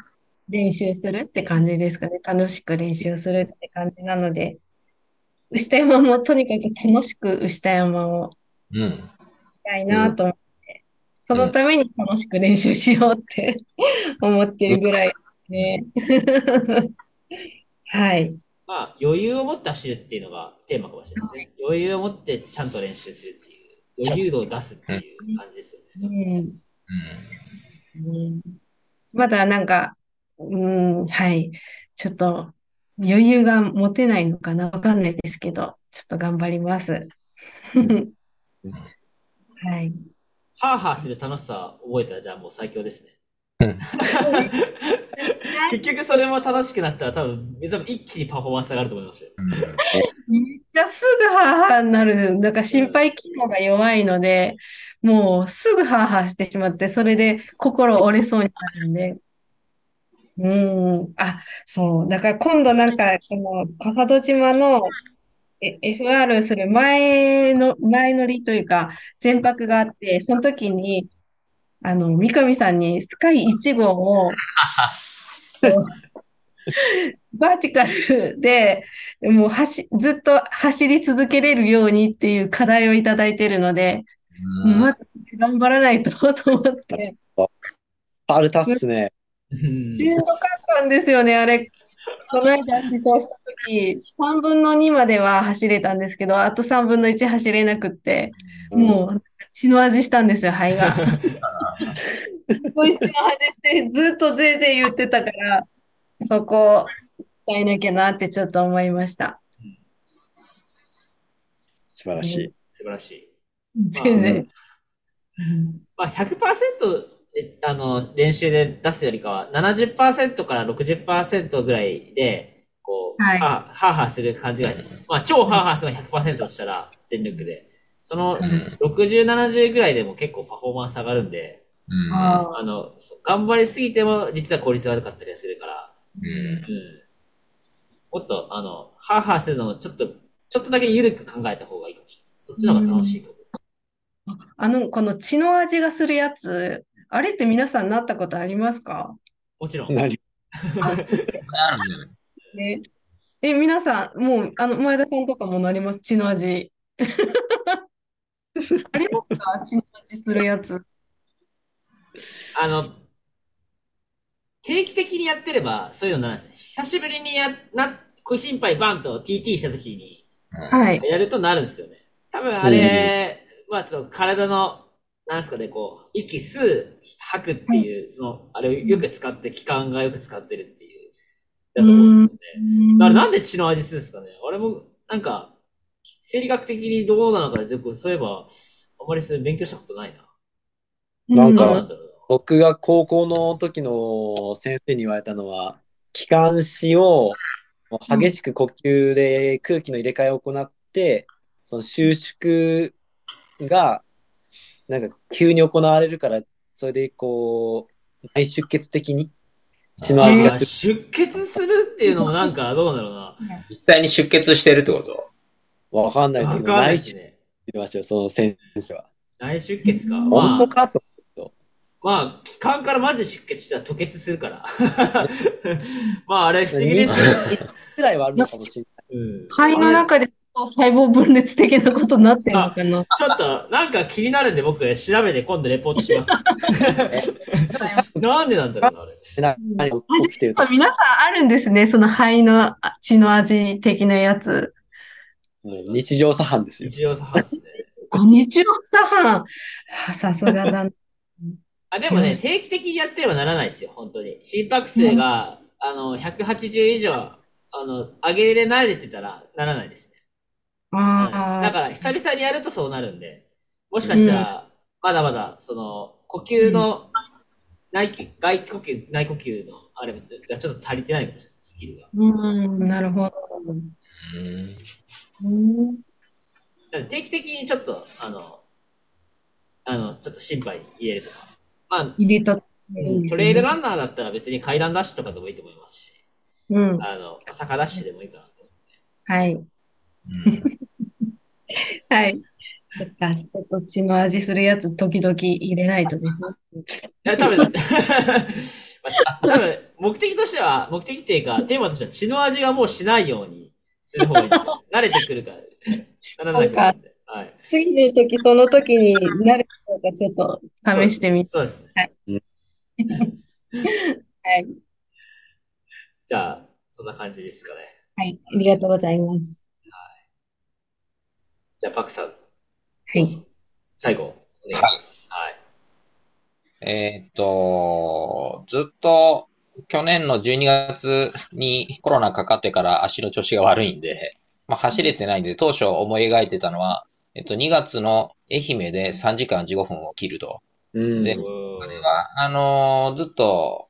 練習するって感じですかね。楽しく練習するって感じなので、牛田山もとにかく楽しく牛田山をうん。たいなと思って、そのために楽しく練習しようって思ってるぐらいですね。はい。まあ、余裕を持って走るっていうのがテーマかもしれないですね。余裕を持ってちゃんと練習するっていう、余裕度を出すっていう感じですようね。んうんまだなんか、うん、はい。ちょっと余裕が持てないのかなわかんないですけど、ちょっと頑張ります。はい。ハーハーする楽しさを覚えたら、じゃあもう最強ですね。うん結局それも楽しくなったら多分、多分一気にパフォーマンス上がると思いますよ。うん。めっちゃすぐハーハーになる。なんか心肺機能が弱いので、もうすぐハーハーしてしまって、それで心折れそうになるんで。うん。あ、そう。だから今度なんか、この笠戸島のえ FR する前の、前乗りというか、前泊があって、その時に、あの、三上さんにスカイ1号を、バーティカルで、もう走、ずっと走り続けれるようにっていう課題をいただいているので、もうまず頑張らないとと思って、パルタっすね。うんしんどかったんですよね、あれ。この間試走した時、3分の2までは走れたんですけど、あと3分の1走れなくって、もう血の味したんですよ、肺が。すごい血の味して、ずっとぜいぜい言ってたから、そこを鍛えなきゃなってちょっと思いました。素晴らしい。素晴らしい。全然。まあ、100%であの練習で出すよりかは、70%から60%ぐらいで、こう、はいハーハーハーする感じがいいです。まあ、超ハーハーするのが100%としたら、全力で。そのうん60、70ぐらいでも結構パフォーマンス上がるんで、うんああの、頑張りすぎても実は効率悪かったりはするから、うんうん。もっと、あの、ハーハーするのもちょっと、ちょっとだけ緩く考えた方がいいかもしれないです。そっちの方が楽しいと思う。あの、この血の味がするやつ、あれって皆さんなったことありますか？もちろん。何？あ る。え、皆さん、もう、あの、前田さんとかもなります、血の味。ありますか血の味するやつ。あの、定期的にやってれば、そういうのになるんですね。久しぶりにや、な、小心配バンと TT した時に、はい。やるとなるんですよね。多分あれ、まあその体の、なんですかね、こう、息吸う、吐くっていう、その、あれをよく使って、気管がよく使ってるっていう、だと思うんですよね。だからなんで血の味するんですかねあれも、なんか、生理学的にどうなのかで、そういえば、あんまりそれ勉強したことないな。なんか僕が高校の時の先生に言われたのは、気管支を激しく呼吸で空気の入れ替えを行って、その収縮がなんか急に行われるから、それでこう、内出血的に血の味あが出血するっていうのもなんかどうなんだろうな。実際に出血してるってこと？わかんないですけど、わかんない内出血ってですね。言ってましたよ、その先生は。内出血か。本当、かと。まあ、気管からマジで出血したら吐血するから。まあ、あれ不思議ですよね。くらいはあるのかもしれない。うん肺の中で細胞分裂的なことになってるのかな。ちょっと、なんか気になるんで僕、調べて今度レポートします。なんでなんだろうな、あれ。な何が起きてると。皆さんあるんですね、その肺のあ血の味的なやつ。もう日常茶飯ですよ。日常茶飯ですね。あ、日常茶飯。あさすがだな。あ、でもね、うん定期的にやってればならないですよ、本当に。心拍数が、あの、180以上、あの、上げれ慣れてたらならないですね。あだから、久々にやるとそうなるんで、もしかしたら、まだまだ、その、呼吸の、内気、外呼吸、内呼吸の、あれがちょっと足りてないかもしれないです、スキルが。うん、なるほど。うん定期的にちょっと、あの、あの、ちょっと心配入れるとか。まあ、入れた。トレイルランナーだったら別に階段ダッシュとかでもいいと思いますし、うん。あの、坂ダッシュでもいいかなと。はい。うん はい。ちょっと血の味するやつ、時々入れないとですね。いや、多分、まあち多分、目的としては、目的っていうか、テーマとしては血の味がもうしないようにする方がいいんですよ。慣れてくるから。ならなくなるんで。はい。次の時、その時になるかどうか、ちょっと試してみて。そうですね。はい。じゃあ、そんな感じですかね。はい。ありがとうございます。じゃあ、パクさん、はい。最後、お願いします。はい。えーっと、ずっと去年の12月にコロナかかってから足の調子が悪いんで、まあ、走れてないんで、当初思い描いてたのは、えっと、2月の愛媛で3時間15分を切ると。うん。でうこれは、あのーずっと、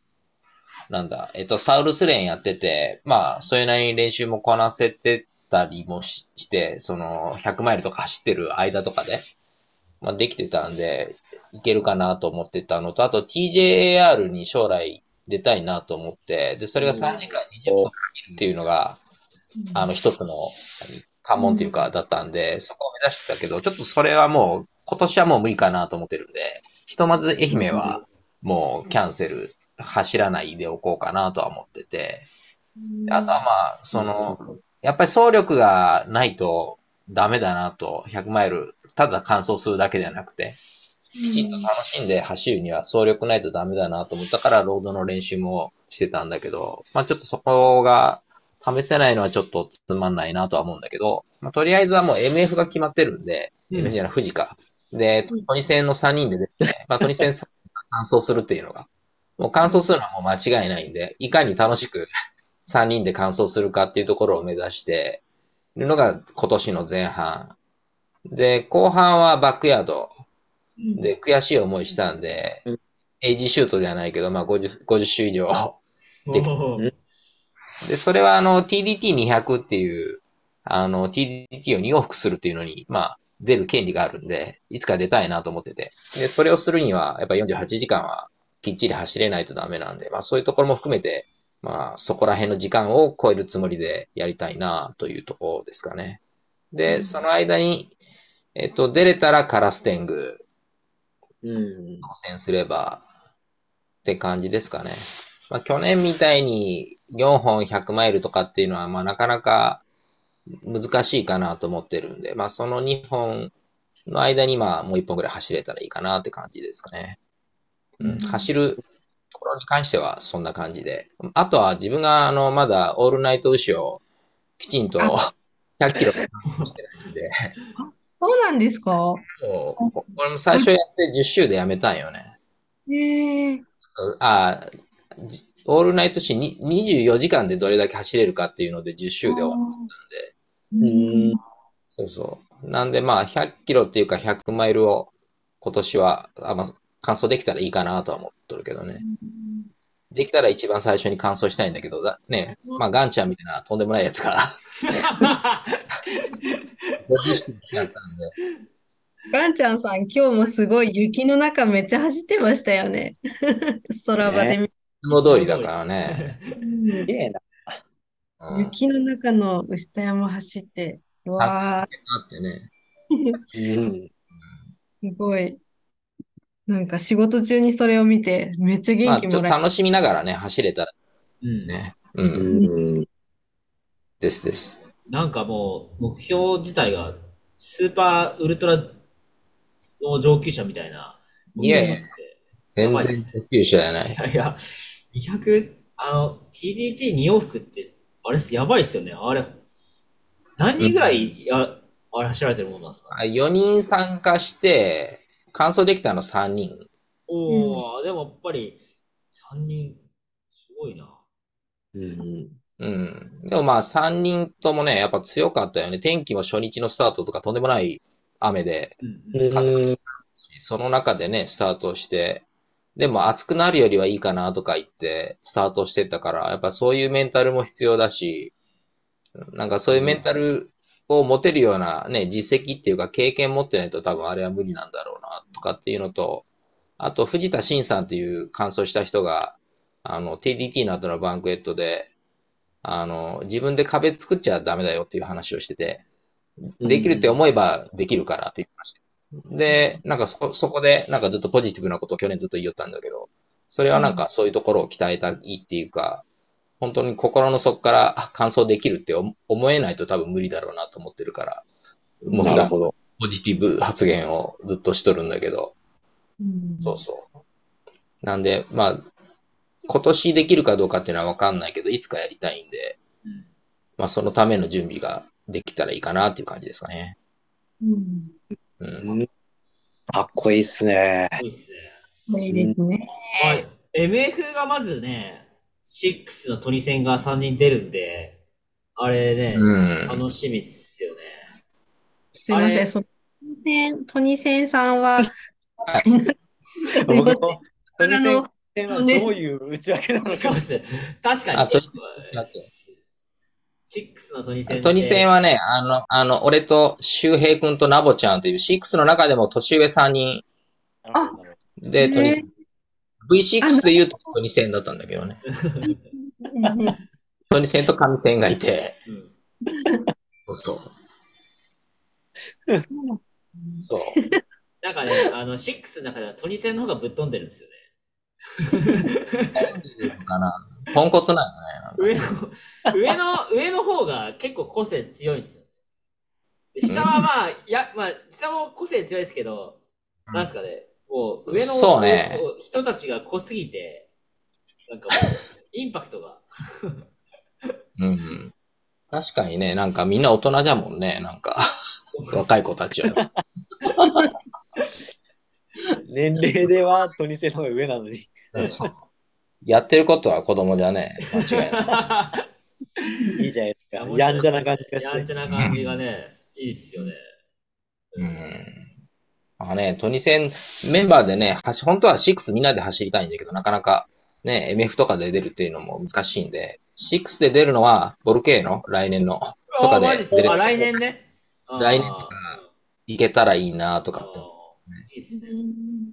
なんだ、えっと、サウルスレーンやってて、まあ、それなりに練習もこなせてたりもしして、その、100マイルとか走ってる間とかで、まあ、できてたんで、いけるかなと思ってたのと、あと TJAR に将来出たいなと思って、で、それが3時間20分っていうのが、あの、一つの何関門っていうか、だったんで、そこを目指してたけど、ちょっとそれはもう、今年はもう無理かなと思ってるんで、ひとまず愛媛はもうキャンセル、走らないでおこうかなとは思ってて、であとはまあ、その、やっぱり走力がないとダメだなと、100マイル、ただ完走するだけではなくて、きちんと楽しんで走るには走力ないとダメだなと思ったから、ロードの練習もしてたんだけど、まあちょっとそこが試せないのはちょっとつまんないなとは思うんだけど、まあ、とりあえずはもう MF が決まってるんで、うん MF じゃない、富士か。で、トニセンの3人で出て、まあトニセン完走するっていうのが、もう完走するのはもう間違いないんで、いかに楽しく3人で完走するかっていうところを目指しているのが今年の前半。で、後半はバックヤード。で、悔しい思いしたんでうん、エイジシュートじゃないけど、まあ50、50周以上。でで、それはあの TDT200 っていう、あの TDT を2往復するっていうのに、まあ、出る権利があるんで、いつか出たいなと思ってて。で、それをするには、やっぱ48時間はきっちり走れないとダメなんで、まあそういうところも含めて、まあそこら辺の時間を超えるつもりでやりたいなというところですかね。で、その間に、えっと、出れたらカラステングうん。当選すればって感じですかね。まあ、去年みたいに4本100マイルとかっていうのは、まあ、なかなか難しいかなと思ってるんで、まあ、その2本の間に、まあ、もう1本ぐらい走れたらいいかなって感じですかね。うん、走るところに関してはそんな感じで。あとは自分が、あの、まだオールナイト牛をきちんと100キロしてないんで、そうなんですか？そうこれも最初やって10周でやめたんよね。へえ。そうあじオールナイトシーに24時間でどれだけ走れるかっていうので10周で終わったんで、うん。そうそう。なんでまあ100キロっていうか100マイルを今年は、あまあ、完走できたらいいかなとは思っとるけどね。できたら一番最初に完走したいんだけど、だね、まあガンちゃんみたいなとんでもないやつが、ガンちゃんさん、今日もすごい雪の中めっちゃ走ってましたよね。空場で見いつも通りだからね。すげえな。うん、雪の中の牛田山走って、うわあってね。うん。ー、すごい。なんか仕事中にそれを見て、めっちゃまあ、ちょっと元気もらえ楽しみながらね、走れたらうんですね。う。うんん。ですです。なんかもう、目標自体が、スーパーウルトラの上級者みたいな。いやいや全然上級者じゃないい。やいや、200、あの、TDT2 往復って、あれやばいっすよね。あれ、何人ぐらいや、あれ走られてるもんなんですか、4人参加して、完走できたの3人。おー、でもやっぱり、3人、すごいな。うん。うん。でもまあ3人ともね、やっぱ強かったよね。天気も初日のスタートとかとんでもない雨で、うんうん。その中でね、スタートして、でも暑くなるよりはいいかなとか言ってスタートしてったから、やっぱそういうメンタルも必要だし、なんかそういうメンタルを持てるようなね、実績っていうか経験持ってないと多分あれは無理なんだろうなとかっていうのと、あと藤田慎さんっていう完走した人が、あの TDT の後のバンクエットで、あの、自分で壁作っちゃダメだよっていう話をしてて、できるって思えばできるからって言ってました。で、なんかそこ、そこで、なんかずっとポジティブなことを去年ずっと言いよったんだけど、それはなんかそういうところを鍛えたいっていうか、本当に心の底からあ完走できるって思思えないと多分無理だろうなと思ってるから、もう普段なるほど。ポジティブ発言をずっとしとるんだけど、うんそうそう。なんで、まあ、今年できるかどうかっていうのはわかんないけど、いつかやりたいんで、うんまあそのための準備ができたらいいかなっていう感じですかね。うんうん。うんかっこいいっすね。すごいっすね。いいですね。はい。MF がまずね、6のトニセンが3人出るんで、あれね、うん。楽しみっすよね。すいません、あれその、トニセンさんは、すいません。僕も、トニセンあの、戦はどういう内訳なのかそうで。すね。確かに。あトニ6のトニセンって。トニセンはね、あの、あの、俺と周平君とナボちゃんという6の中でも年上3人あで、ねトニセン。V6 で言うとトニセンだったんだけどね。トニセンとカミセンがいて、うんそう。そう。なんかね、あの、6の中ではトニセンの方がぶっ飛んでるんですよね。かな。ポンコツなんよね。なんか上の、上の、上の方が結構個性強いんですよ。で下はまあ、いや、まあ、下も個性強いですけど、うんなんすかね、もう上のそうね人たちが濃すぎて、なんかもう、インパクトが。うんうん。確かにね、なんかみんな大人じゃもんね、なんか。若い子たちは。年齢ではトニセンの方が上なのに。そうやってることは子供じゃね、間違いない。いいじゃないですか。やんちゃな感じがして。やんちゃな感じがね、いいっすよね。うん。あね、トニセンメンバーでね、走本当は6みんなで走りたいんだけど、なかなかね、MF とかで出るっていうのも難しいんで、6で出るのはボルケーノ？来年の。とかで出れあ、来年ね？来年とかいけたらいいなとかって。いいっすね。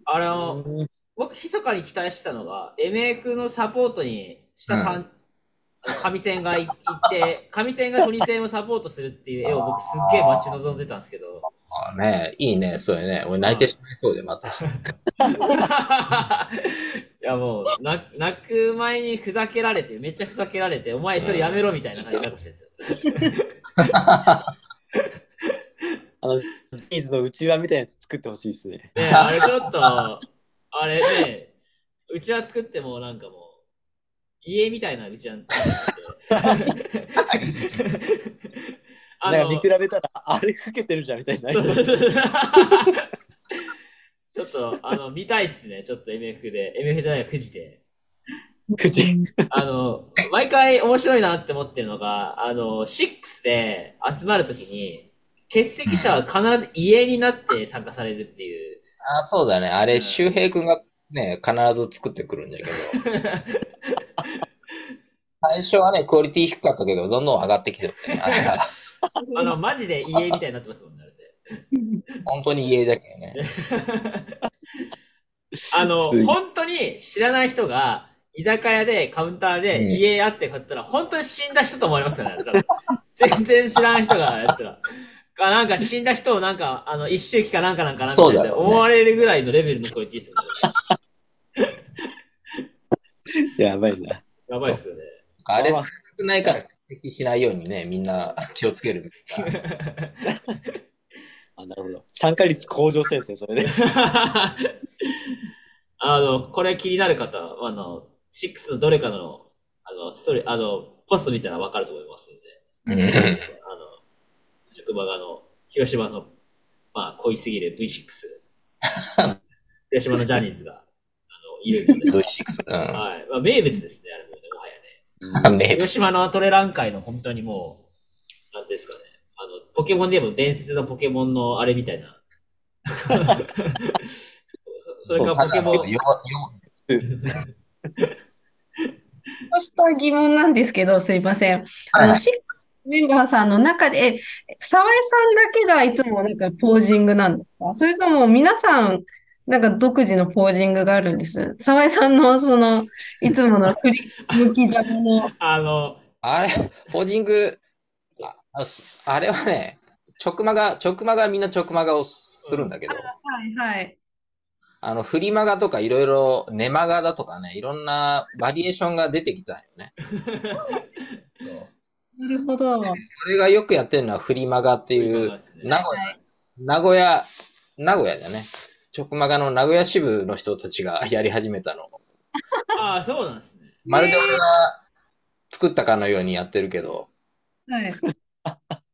あの、僕、密かに期待してたのが、MX のサポートに下さん、神線がい行って、神線が鳥線をサポートするっていう絵を僕すっげえ待ち望んでたんですけど、あね、いいね、それね。俺泣いてしまいそうで、また。いやもう、な泣く前にふざけられて、めっちゃふざけられて、お前それやめろみたいな感じになるですよ。あの、ビーズの内輪みたいなやつ作ってほしいですね。ねあれちょっと、あれね、うちは作ってもなんかもう、家みたいなうちは あなんか見比べたら、あれ老けてるじゃんみたいな。ちょっと、あの、見たいっすね。ちょっと MF で。MF じゃない、富士で。口あの、毎回面白いなって思ってるのが、あの、6で集まるときに、欠席者は必ず家になって参加されるっていう。あ、そうだね。あれ、うん周平くんがね、必ず作ってくるんだけど。最初はね、クオリティ低かったけど、どんどん上がってきてるね。あれがあの、マジで家みたいになってますもんね、あれで。本当に家だけどね。あの、本当に知らない人が、居酒屋でカウンターでうん家あって買ったら、本当に死んだ人と思われますからね。全然知らん人がやったら。かなんか死んだ人をなんか、あの、一周期かなんかなんかなんかでそうだろうね思われるぐらいのレベルのクオリティですよね。やばいな。やばいですよね。あれ少なくないから、指摘しないようにね、みんな 気をつけるみたいな。あ、なるほど。参加率向上してるんですね、それで。あの、これ気になる方は、あの、6のどれかの、あの、ストあの、ポスト見たらわかると思いますので。うんあの、職場があの、広島の、まあ、濃いすぎる V6。広島のジャニーズが、あの、いるので。V6。うん。はい。まあ、名物ですね、あれも広島のトレラン界の本当にもう、なんていうんですかね。あの、ポケモンでも伝説のポケモンのあれみたいな。それからポケモン、そうした疑問なんですけど、すいません。あの、はいシックメンバーさんの中で、え沢井さんだけがいつもなんかポージングなんですか？それとも皆さん、なんか独自のポージングがあるんです。沢井さんのその、いつもの振り向きざまの、あの、あれ、ポージング、ああれはね、直マが、直マがみんな直マガをするんだけど、はいはい。あの、振りマガとかいろいろ、ネマガだとかね、いろんなバリエーションが出てきたよね。なるほど。俺がよくやってるのは振りマガっていう、名古屋、名古屋、名古屋だね。直マガの名古屋支部の人たちがやり始めたの。ああ、そうなんですね。まるで俺が作ったかのようにやってるけど、はい。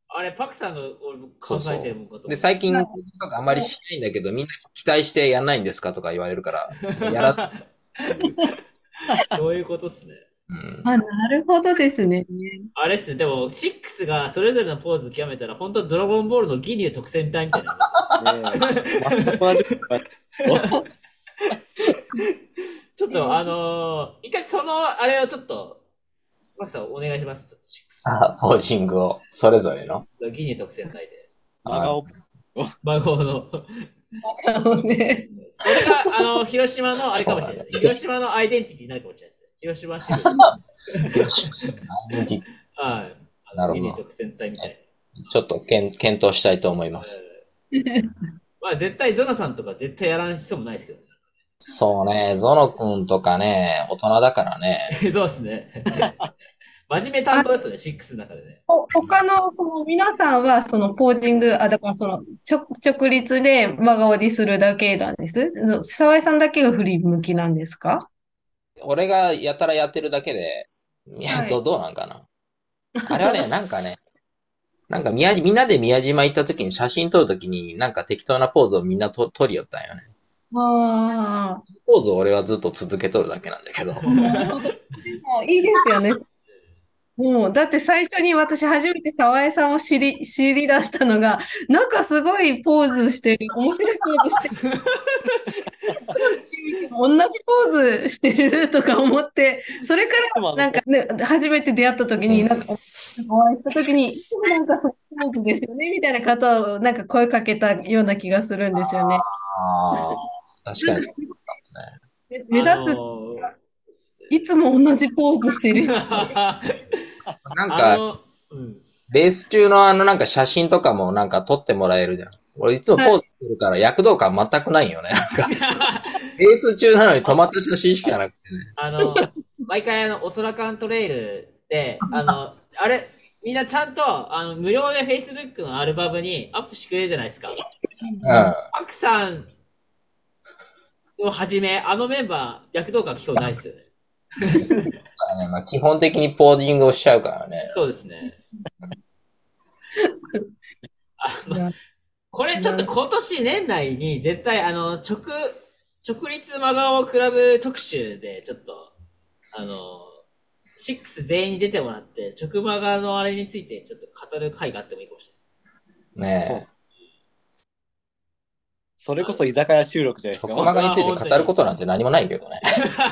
あれ、パクさんが俺考えてるもんかとで、最近とかあんまりしないんだけど、みんな期待してやんないんですかとか言われるから、やら、そういうことっすね。うん、あ、なるほどですね。あれっすね、でも、6がそれぞれのポーズ極めたら、本当ドラゴンボールのギニュー特選隊みたいな。ね ちょっと、あのー一回その、あれをちょっと、パクさんお願いします。ちょっとあポージングを、それぞれの。6。そうギニュー特選隊で。真顔孫の。あのね。それが、あの、広島のあれかもしれない。広島のアイデンティティになるかもしれないです。広島支部。はい。あなるほどちょっと検検討したいと思いな。ます。う んまあ、絶対、ゾナさんとか絶対やらん人もないですけどね。そうね、ゾノ君とかね、大人だからね。そうですね。真面目担当ですよね、6の中でね。ほ他のその皆さんはそのポージング、あ、だからその直直立で真顔でするだけなんです。の沢井さんだけが振り向きなんですか？俺がやたらやってるだけで、いやはいどどうなんかな？あれはね、なんかね、なんか宮みんなで宮島行った時に写真撮る時に、なんか適当なポーズをみんなと撮りよったんよね。ああ、ポーズを俺はずっと続けとるだけなんだけど。なるほど。でもいいですよね。もう、だって最初に私初めて沢井さんを知り、知り出したのが、なんかすごいポーズしてる、面白いポーズしてる。同じポーズしてるとか思って、それからなんかね、初めて出会った時に、なんかお会いした時に、なんかそういうポーズですよねみたいな方をなんか声かけたような気がするんですよね。ああ、確かにそうめ目立つ、あのいつも同じポーズしてる。あ なんか、の、うん。レース中のあのなんか写真とかもなんか撮ってもらえるじゃん。俺いつもポーズするから躍動感全くないよね。なんか、レース中なのに止まった写真しかなくてね。あの、毎回あの、おそらかんトレイルで、あの、あれ、みんなちゃんと、あの、無料で Facebook のアルバムにアップしてくれるじゃないですか。うん。アクさんをはじめ、あのメンバー、躍動感聞くことないですよね。そうだね。まあ、基本的にポージングをしちゃうからね。そうですね。これちょっと今年年内に絶対あの直直立真顔クラブ特集でちょっとあの6全員に出てもらって直真顔のあれについてちょっと語る回があってもいいかもしれないです。ねそれこそ居酒屋収録じゃないですそか。こまがについて語ることなんて何もないけどね。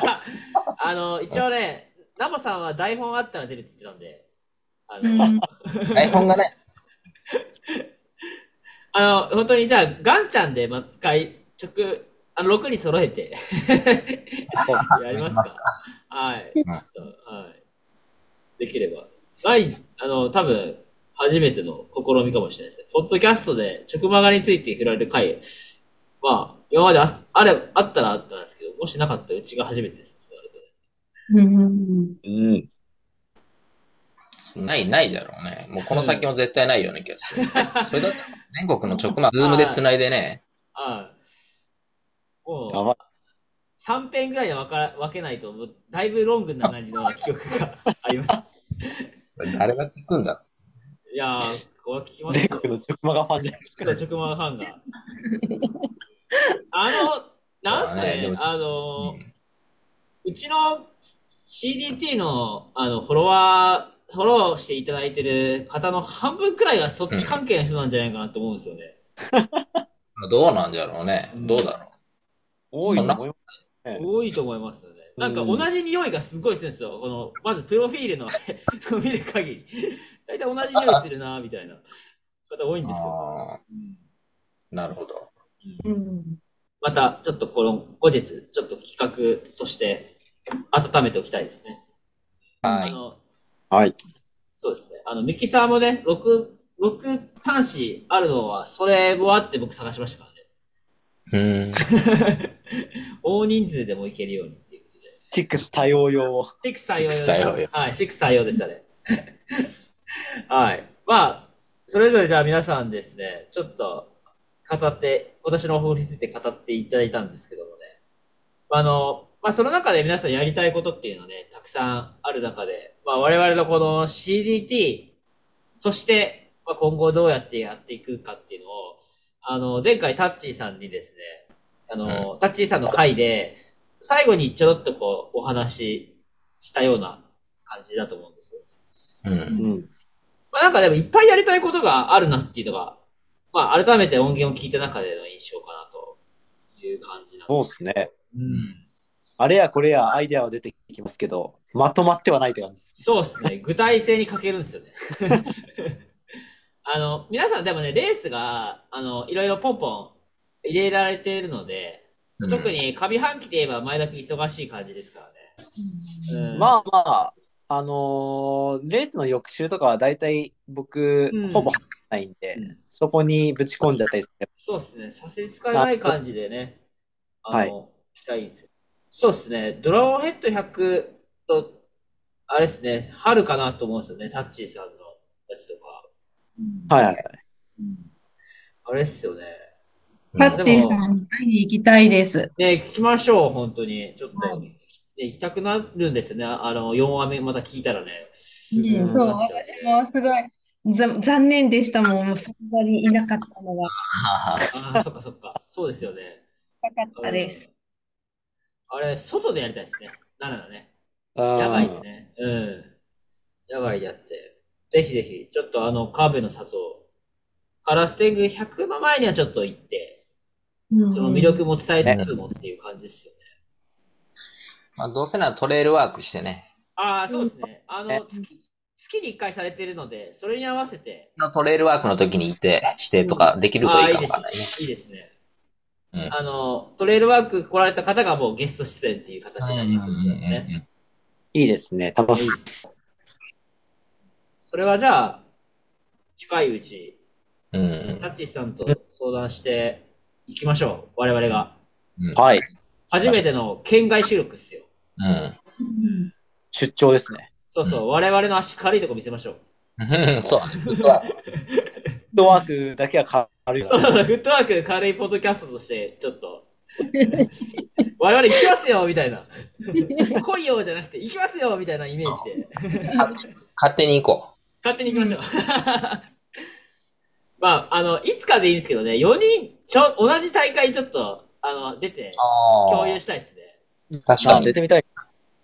あの、一応ね、ナボさんは台本あったら出るって言ってたんで、あうの、ん 台本がね、あの本当にじゃあ、ガンちゃんでもう一回、直、あの、6に揃えて、やりますかはい。うんちょっと、はい。できれば。ない、あの、多分、初めての試みかもしれないですね。ポッドキャストで直マガについて触れられる回、まあ、今までああれあったらあったんですけど、もしなかったらうちが初めてです。そうんうん。ない、ないだろうね。もうこの先も絶対ないような気がする。それだったら全国の直マ、ズームで繋いでね、はい。もう、やばい。3編ぐらいで分か分けないと、だいぶロングななりの記憶があります。誰が聞くんだ？いやー、これは聞きますよ。全国の直マガファンじゃないですか。直マファンが。あの、なんすかね、ねあの、うちの CDT のあのフォロワー、フォローしていただいてる方の半分くらいがそっち関係の人なんじゃないかなと思うんですよね。どうなんだろうね。うんどうだろ多いと思います。多いと思いますよね。なんか同じ匂いがすごいするんですよ。この、まずプロフィールの 見る限り。大体同じ匂いするな、みたいな方多いんう。ですよ。なるほど。うんまた、ちょっとこの後日、ちょっと企画として温めておきたいですね。はい。あのはい。そうですね。あの、ミキサーもね、6、6端子あるのは、それもあって僕探しましたからね。うん。大人数でもいけるようにっていうことで。キックス対応用を。6対応です。6対応よはい、6対応ですよね。はい。まあ、それぞれじゃあ皆さんですね、ちょっと語って、今年の抱負について語っていただいたんですけどもね。あの、まあその中で皆さんやりたいことっていうのはね、たくさんある中で、まあ我々のこの CDT として、まあ、今後どうやってやっていくかっていうのを、あの、前回タッチーさんにですね、あの、タッチーさんの回で、最後にちょろっとこう、お話ししたような感じだと思うんですよ。うん。うん。まあなんかでもいっぱいやりたいことがあるなっていうのが、まあ改めて音源を聞いた中での印象かなという感じなんそうで。ですすね。うん。あれやこれやアイデアは出てきますけど、まとまってはないって感じです。そうですね。具体性に欠けるんですよね。あの、皆さんでもね、レースが、あの、いろいろポンポン入れられているので、特に上半期で言えば前田君忙しい感じですからね。うん、まあまあ、あのーレースの翌週とかは大体僕、うんほぼ入ってないんで、うんそこにぶち込んじゃったりする。そうですね。差し支えない感じでね、あの、はいしたいんですよ。そうですね。ドラゴンヘッド100と、あれですね、春かなと思うんですよね。タッチーさんのやつとか。はいはいはい。あれっすよね。うんタッチーさんに会いに行きたいです。ね、聞きましょう、本当に。ちょっと、はいね行きたくなるんですね。あの、4話目また聞いたらね。うん、そう、なっちゃ私もすごいざ残念でしたもん、もうその場にいなかったのがああ、そっかそっか。そうですよね。なかったです。あれ、外でやりたいですね。ならね。あ野外でーね。うん。野外でやって。ぜひぜひ、ちょっとあの、カーベの里、カラステング100の前にはちょっと行って、うんその魅力も伝えつつもっていう感じですよね。まあ、どうせならトレイルワークしてね。ああ、そうですね。あねの、月、月に1回されてるので、それに合わせて、トレイルワークの時に行って、してとかできるといいかもわかんないね。いいですね。うんあの、トレイルワーク来られた方がもうゲスト出演っていう形になりますよね。いいですね。楽しい。それはじゃあ、近いうち、うんうんタッチさんと相談していきましょう。我々が。うんはい。初めての県外収録っすよ。うんうん出張ですね。そうそう、我々の足軽いとこ見せましょう。うん。そう。フットワークだけは軽いわそうそうそう、フットワーク軽いポッドキャストとして、ちょっと、我々行きますよみたいな。来いよじゃなくて、行きますよみたいなイメージで、勝手に行こ勝手に行きましょう。まあ、あの、いつかでいいんですけどね、4人、ちょ、同じ大会ちょっと、あの、出て、う。共有したいですね。あ確かに。出てみたい。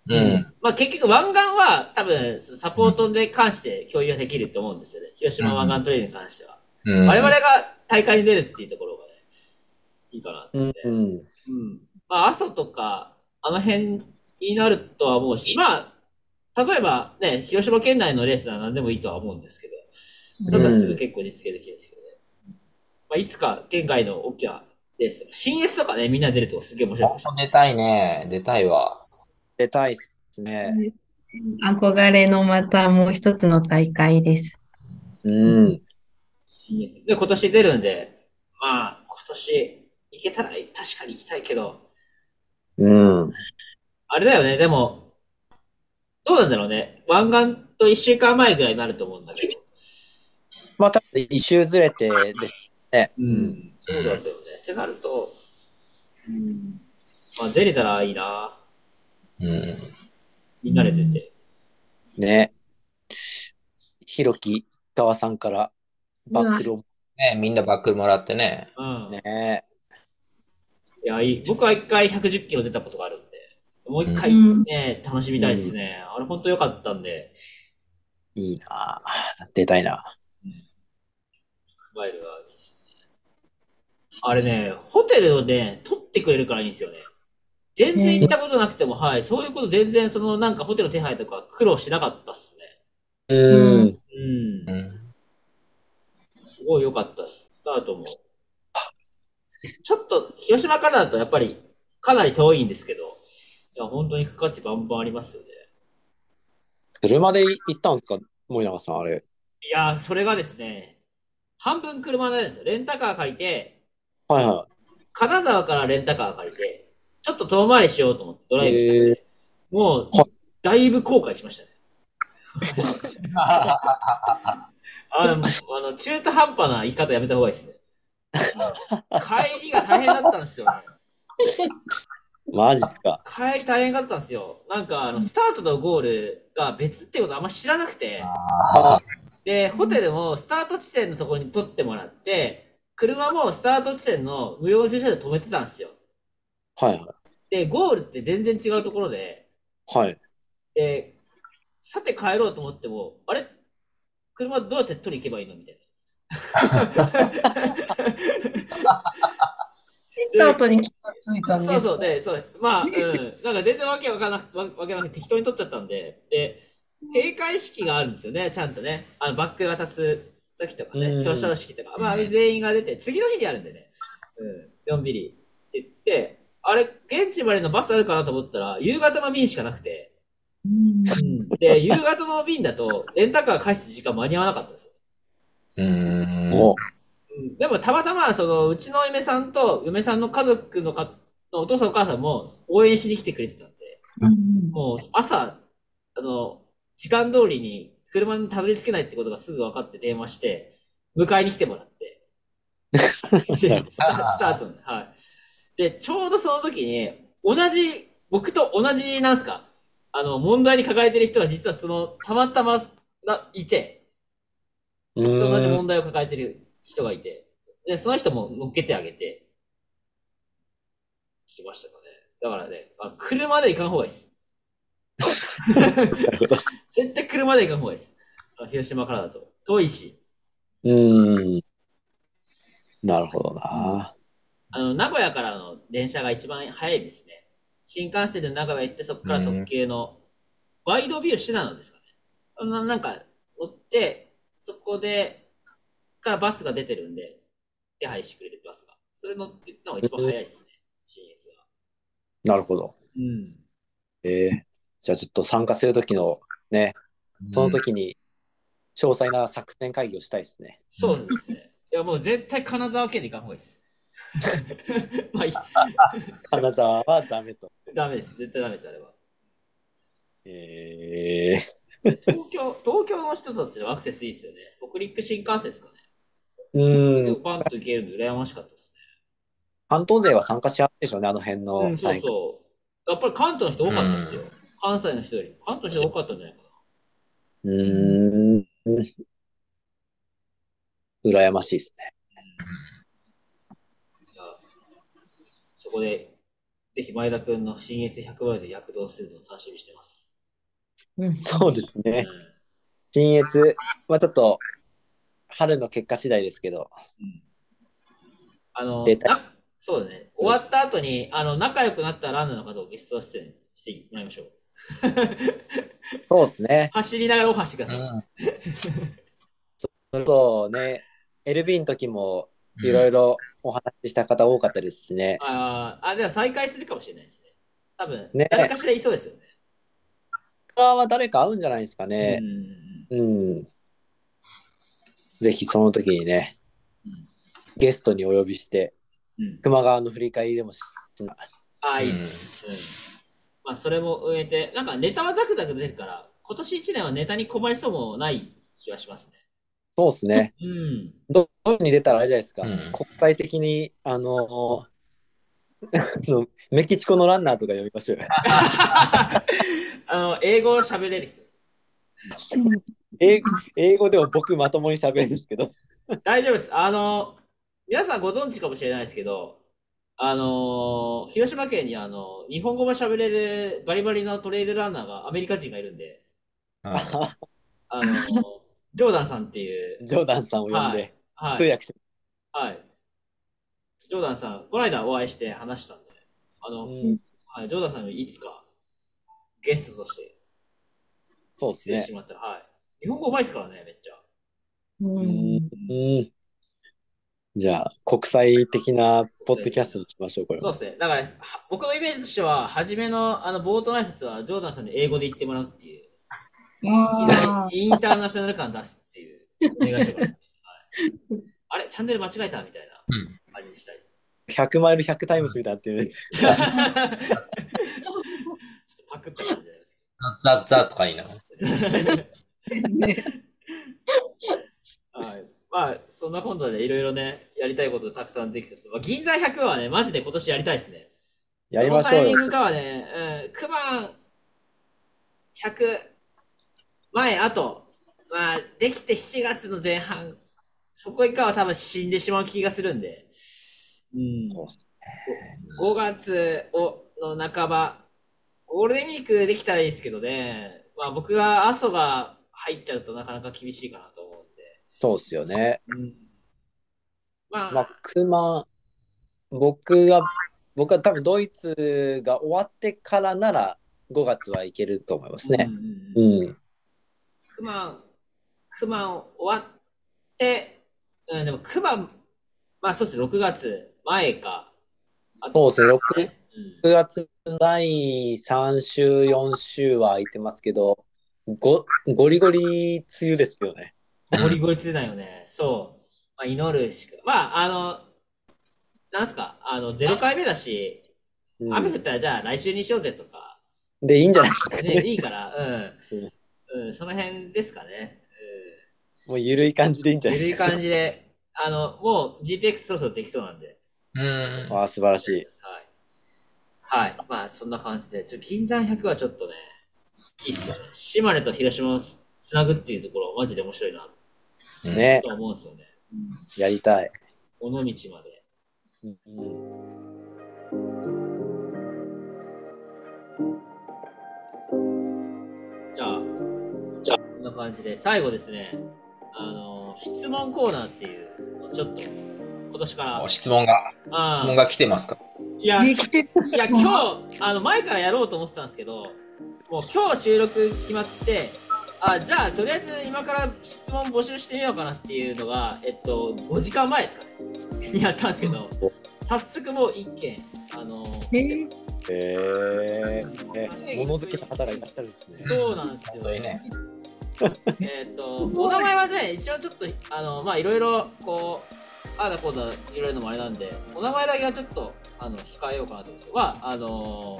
うん。まあ結局湾岸は多分サポートで関して共有ができると思うんですよね。広島湾岸トレイルに関しては。うん我々が大会に出るっていうところがね、いいかなって。うん。うん。うん。まあ、阿蘇とか、あの辺になるとは思うし、まあ、例えばね、広島県内のレースなら何でもいいとは思うんですけど、だったらすぐ結構実現できるんですけどね。まあ、いつか県外の大きなレースとか、新 S とかね、みんな出るとすげえ面白い。出たいね。出たいわ。出たいっすね。憧れのまたもう一つの大会です。うん。新 S。で、今年出るんで、まあ、今年行けたら確かに行きたいけど、うん。あれだよね、でも、どうなんだろうね。湾岸と一週間前ぐらいになると思うんだけど。まあ、多分一周ずれてですね。うん。そうなんだよね。ってなると、うん。まあ、出れたらいいな。うん。みんなで出て。ね。ひろき川さんからバックルをね、みんなバックルもらってね。うん。ね。いや、いい。僕は一回110キロ出たことがあるんで、もう一回うんね、楽しみたいですね。あれ本当良かったんで、いいな出たいな。スマイルがいいですね。あれね、ホテルをね、取ってくれるからいいんですよね。全然行ったことなくても、はい、そういうこと全然、そのなんかホテルの手配とか苦労しなかったっすね。うん。うんう。ん。すごい良かったです。スタートも。ちょっと、広島からだとやっぱりかなり遠いんですけど、いや、本当に行く価値バンバンありますよね。車で行ったんですか？森永さん、あれ。いや、それがですね、半分車なんですよ。レンタカー借りて、はいは金沢からレンタカー借りて、ちょっ遠回りしようと思ってドライブしたくて、もうは、だいぶ後悔しましたね。あの、あの中途半端な言い方やめた方がいいですね。帰りが大変だったんですよね。い。マジっすか。帰り大変だったんですよ。なんか、あの、スタートとゴールが別ってことあんま知らなくて、あで、ホテルもスタート地点のところに取ってもらって、車もスタート地点の無料駐車場で止めてたんですよ。はいはで、ゴールって全然違うところで、い。はい。で、さて帰ろうと思っても、あれ？車どうやって取り行けばいいの？みたいな。行った後に気がついたんです。そうそう、で、そう、まあ、うん、なんか全然わけわかんなくわわけなくて適当に取っちゃったんで、で、閉会式があるんですよね、ちゃんとね。あのバック渡す時とかね、うん表彰式とか、まあ、あれ全員が出て、次の日にあるんでね、うん、のんびりって言って、あれ、現地までのバスあるかなと思ったら、夕方の便しかなくて、うんで、夕方の便だと、レンタカー返す時間間に合わなかったんですよ。うん。でもたまたまそのうちの嫁さんと嫁さんの家族のかのお父さんお母さんも応援しに来てくれてたんで、うん。もう朝、あの、時間通りに車にたどり着けないってことがすぐ分かって電話して、迎えに来てもらって、でスタスタート。に、はい。で、ちょうどその時に、同じ、僕と同じ、なんすか、あの、問題に抱えてる人が実はその、たまたまないて、う僕と同じ問題を抱えてる人がいて、で、その人も乗っけてあげて、来ましたかね。だからね、あ車で行かん方がいいです。絶対車で行かん方がいいです。あ広島からだと。遠いし。うーん。なるほどな。あの、名古屋からの電車が一番早いですね。新幹線で名古屋行って、そこから特急の、ワイドビューしてたのですかね。あのなんか、乗って、そこで、からバスが出てるんで、手配してくれるバスが。それ乗って行ったのが一番早いですね。新越が。なるほど。うん。えー、じゃあちょっと参加するときのね、その時に詳細な作戦会議をしたいですね。そうですね。いや、もう絶対金沢県で行かん方がいいです。まあいい、金沢はダメと。ダメです。絶対ダメです、あれは。え東京、東京の人たちのアクセスいいですよね。北陸新幹線ですかね。ー、うーん。バンと行けるんで羨ましかったです関東勢は参加し合ってでしょうね、あの辺の。ね。うん、そうそう。やっぱり関東の人多かったですよ。関西の人より。関東の人多かったんじゃないかな。うーん。羨ましいですね。いやそこで、ぜひ前田君の新越100倍で躍動するのを楽しみにしてます。うんそうですうんね。新越、まあちょっと、春の結果次第ですけど、うんあの出たなそうだね。終わった後に、あの、仲良くなったランナーの方をゲスト出演してもらいましょう。そうですね。走りながらオファーしてください。うん それとね、LB の時もいろいろお話しした方多かったですしね。あーあ、でも再開するかもしれないですね。多分、ね誰かしらいそうですよね。他は誰か会うんじゃないですかね。うんうん。ぜひその時にね、ゲストにお呼びして、うんうん熊川の振り返りでもしああ、いいっす。うん。まあ、それも植えて、なんかネタはザクザク出るから、今年1年はネタに困りそうもない気がしますね。そうですね。うん。どどうに出たらあれじゃないですか。うん国際的に、あの、あのメキシコのランナーとか呼びましょうよ。あの、英語を喋れる人。英語英語でも僕まともに喋るんですけど。大丈夫です。あの、皆さんご存知かもしれないですけど、あの、広島県にあの、日本語も喋れるバリバリのトレイルランナーがアメリカ人がいるんで、あの、ジョーダンさんっていう、ジョーダンさんを呼んで、はい、通訳して。はい。ジョーダンさん、この間お会いして話したんで、あの、うんはい、ジョーダンさんにいつかゲストとしてそうですねして。もらったら、はい。日本語うまいですからね、めっちゃ。うんうんじゃあ、国際的なポッドキャストにしましょう、これは。そうですね。だから、は僕のイメージとしては、初めのあの冒頭の挨拶は、ジョーダンさんに英語で言ってもらうっていう、インターナショナル感出すっていう、お願いしてもらいました。はい、あれ、チャンネル間違えたみたいなうん感じにしたいです。100マイル100タイムスみたいになってる。ちょっとパクった感じになりますザッザッとか言いなはい。まあ、そんな今度でいろいろね、やりたいことたくさんできてまあ、銀座100はね、マジで今年やりたいですね。やりましょうよどのタイミング。かはね、うん、9番100前、あと、まあ、できて7月の前半、そこ以下は多分死んでしまう気がするんで、うん、そうっす5月をの半ば、ゴールデンウィークできたらいいですけどね、まあ僕が阿蘇が入っちゃうとなかなか厳しいかなと思うんで、そうっすよね。うん、まあ、まあ、熊、僕が、僕は多分ドイツが終わってからなら5月はいけると思いますね。うんうんうん。うん。クマン、クマン終わって、うん、でもクマン、まあそうですね、6月前か。あそうですねね6月第3週、4週は空いてますけど、ごゴリゴリ梅雨ですけどね。うん。ゴリゴリつだよね。そう。まあ祈るしか。まあ、あの、なんすか、あの、0回目だし、うん雨降ったらじゃあ来週にしようぜとか、で、いいんじゃないですかね、ね。いいから、うん。うん、その辺ですかね。もう緩い感じでいいんじうん。ゃないですか。緩い感じで、あの、もう GTX そろそろできそうなんで。うん。ああ、素晴らしい。はい。はい。まあ、そんな感じで、ちょ金山100はちょっとね、いいっすよね。島根と広島をつつなぐっていうところ、マジで面白いなね、と思うんですよね。やりたい。尾道まで。うんじゃあ、じゃあ、そんな感じで、最後ですね、あの、質問コーナーっていうのをちょっと、今年からお、質問が、質問が来てますか？いや、いや、今日、あの、前からやろうと思ってたんですけど、もう今日収録決まって、あ、じゃあ、とりあえず今から質問募集してみようかなっていうのが、えっと、5時間前ですかね。にやったんですけど、早速もう一件、あの、来てます。へえ物好きな方がいらっしゃるんですね。そうなんですよ。ね。えっと、お名前はね、一応ちょっと、あの、まあ、いろいろ、こう、ああだこうだ、いろいろのもあれなんで、お名前だけはちょっと、あの、控えようかなと思うんですけど、まあ、あの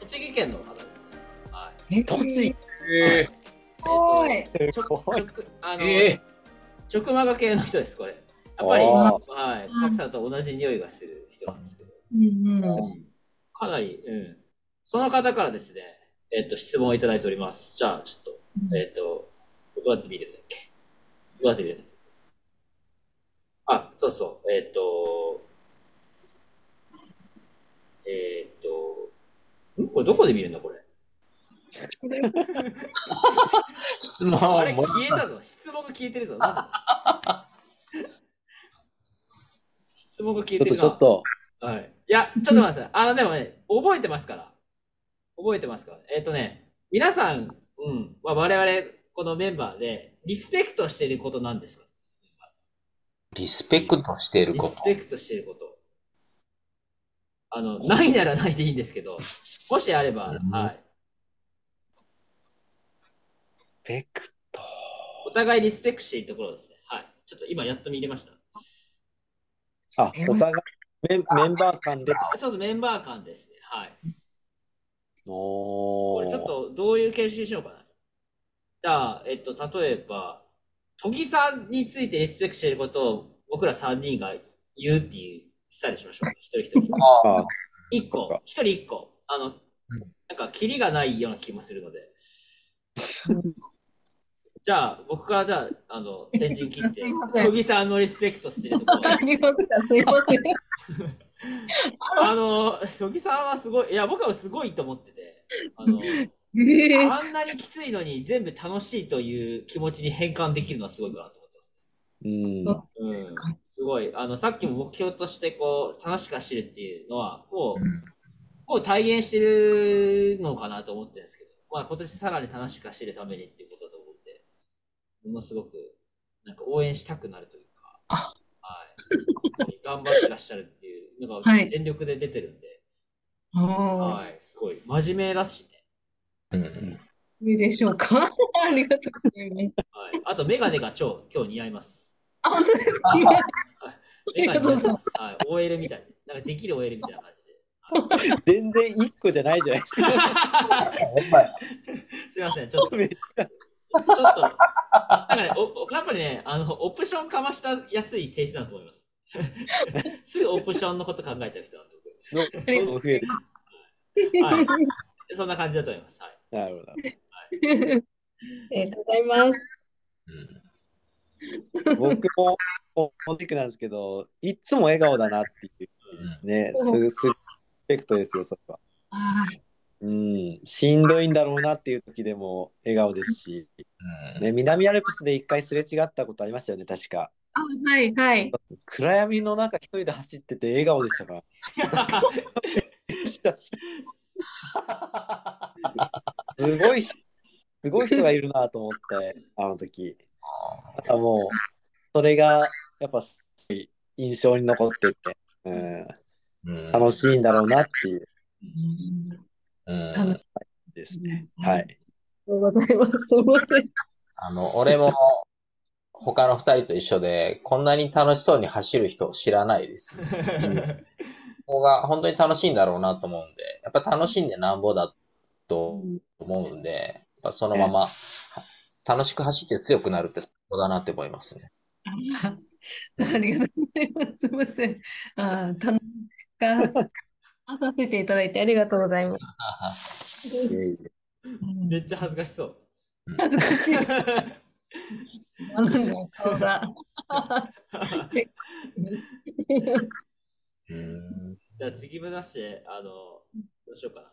栃木県の方ですね。はい。え栃木。ええっとおいちょすごい。ちょあの、え直マガ系の人です、これ。やっぱり、あはい、カクさんと同じ匂いがする人なんですけど、うんかなり、うん。その方からですね、えっと、質問をいただいております。じゃあ、ちょっと、えっと、どうやって見るんだっけ？どうやって見るんですか？あ、そうそう、えっと、えっと、ん？これどこで見るんだ、これ？質問あれ、も消えたぞ。質問が消えてるぞ。まず。質 質問が消えちょってとるな。ちょっと、はい。いや、ちょっと待ってください。あの、でもね、覚えてますから。覚えてますから。えっ、とね、皆さん、うん、まあ、我々、このメンバーで、リスペクトしていることなんですか？リスペクトしているリこと？スペクトしていること。あの、ないならないでいいんですけど、もしあれば、うんはい。ベクト。お互いリスペクトしているところですね。はい。ちょっと今やっと見れました。あ、お互いメンメンバー間で。ちょっとメンバー間ですね。はい。おこれちょっとどういう形式にしようかな。じゃあ、えっと、例えば、都議さんについてリスペクトしていることを僕ら3人が言うっていうスタイルしましょう。一人一人。あ一個、一人一個。あの、なんか、キリがないような気もするので。じゃあ、僕からじゃあ、あの、先陣切ってすいま、せん都議さんのリスペクトしてるところ。ありますかすいません。あの、都議さんはすごい、いや、僕はすごいと思ってて、あの、えーあんなにきついのに全部楽しいという気持ちに変換できるのはすごいかなと思ってます。うん。うんですごい。あの、さっきも目標として、こう、楽しく走るっていうのは、もう、もう体現してるのかなと思ってるんですけど、まあ今年さらに楽しく走るためにっていうことだと思うんで、ものすごく、なんか応援したくなるというか、あはい。頑張ってらっしゃるのがはい全力で出てるんで、あはい、すごい。真面目だしね。うんうんーいいでしょうか？ありがとうございます。はい。あと、メガネが超今日似合います。あ、本当ですか？今メガネ似合ってます。はい。OL みたいに。なんかできる OL みたいな感じで。全然一個じゃないじゃないですか。すいません、ちょっと、っちゃ。ょっと、なんかね、おおやっぱりね、あの、オプションかましたやすい性質だと思います。すぐオプションのこと考えちゃう人なんで、どんどん増える。僕。はい。そんな感じだと思います。はい。なるほど。ありがとうございます。うん僕も同じくなんですけど、いつも笑顔だなっていうですね。すすペクトですよ、それは。あうん、しんどいんだろうなっていう時でも笑顔ですし、うんね、南アルプスで一回すれ違ったことありましたよね、確か。あ、はい、はい。暗闇の中一人で走ってて笑顔でしたから。すごい、すごい人がいるなと思って、あの時。だからもう、それがやっぱすごい印象に残ってて、うん、うん楽しいんだろうなっていううんですね。はい。ありがとうございます。すみません。あの、俺も他の二人と一緒で、こんなに楽しそうに走る人知らないです。ここが本当に楽しいんだろうなと思うんで、やっぱ楽しんでなんぼだと思うんで、やっぱそのまま楽しく走って強くなるって最高だなって思いますね。あありがとうございます。すみません。あー、楽しかさせていただいてありがとうございます。めっちゃ恥ずかしそう。恥ずかしい。あなんだ顔が。うんじゃあ次目指して、あの、どうしようかな。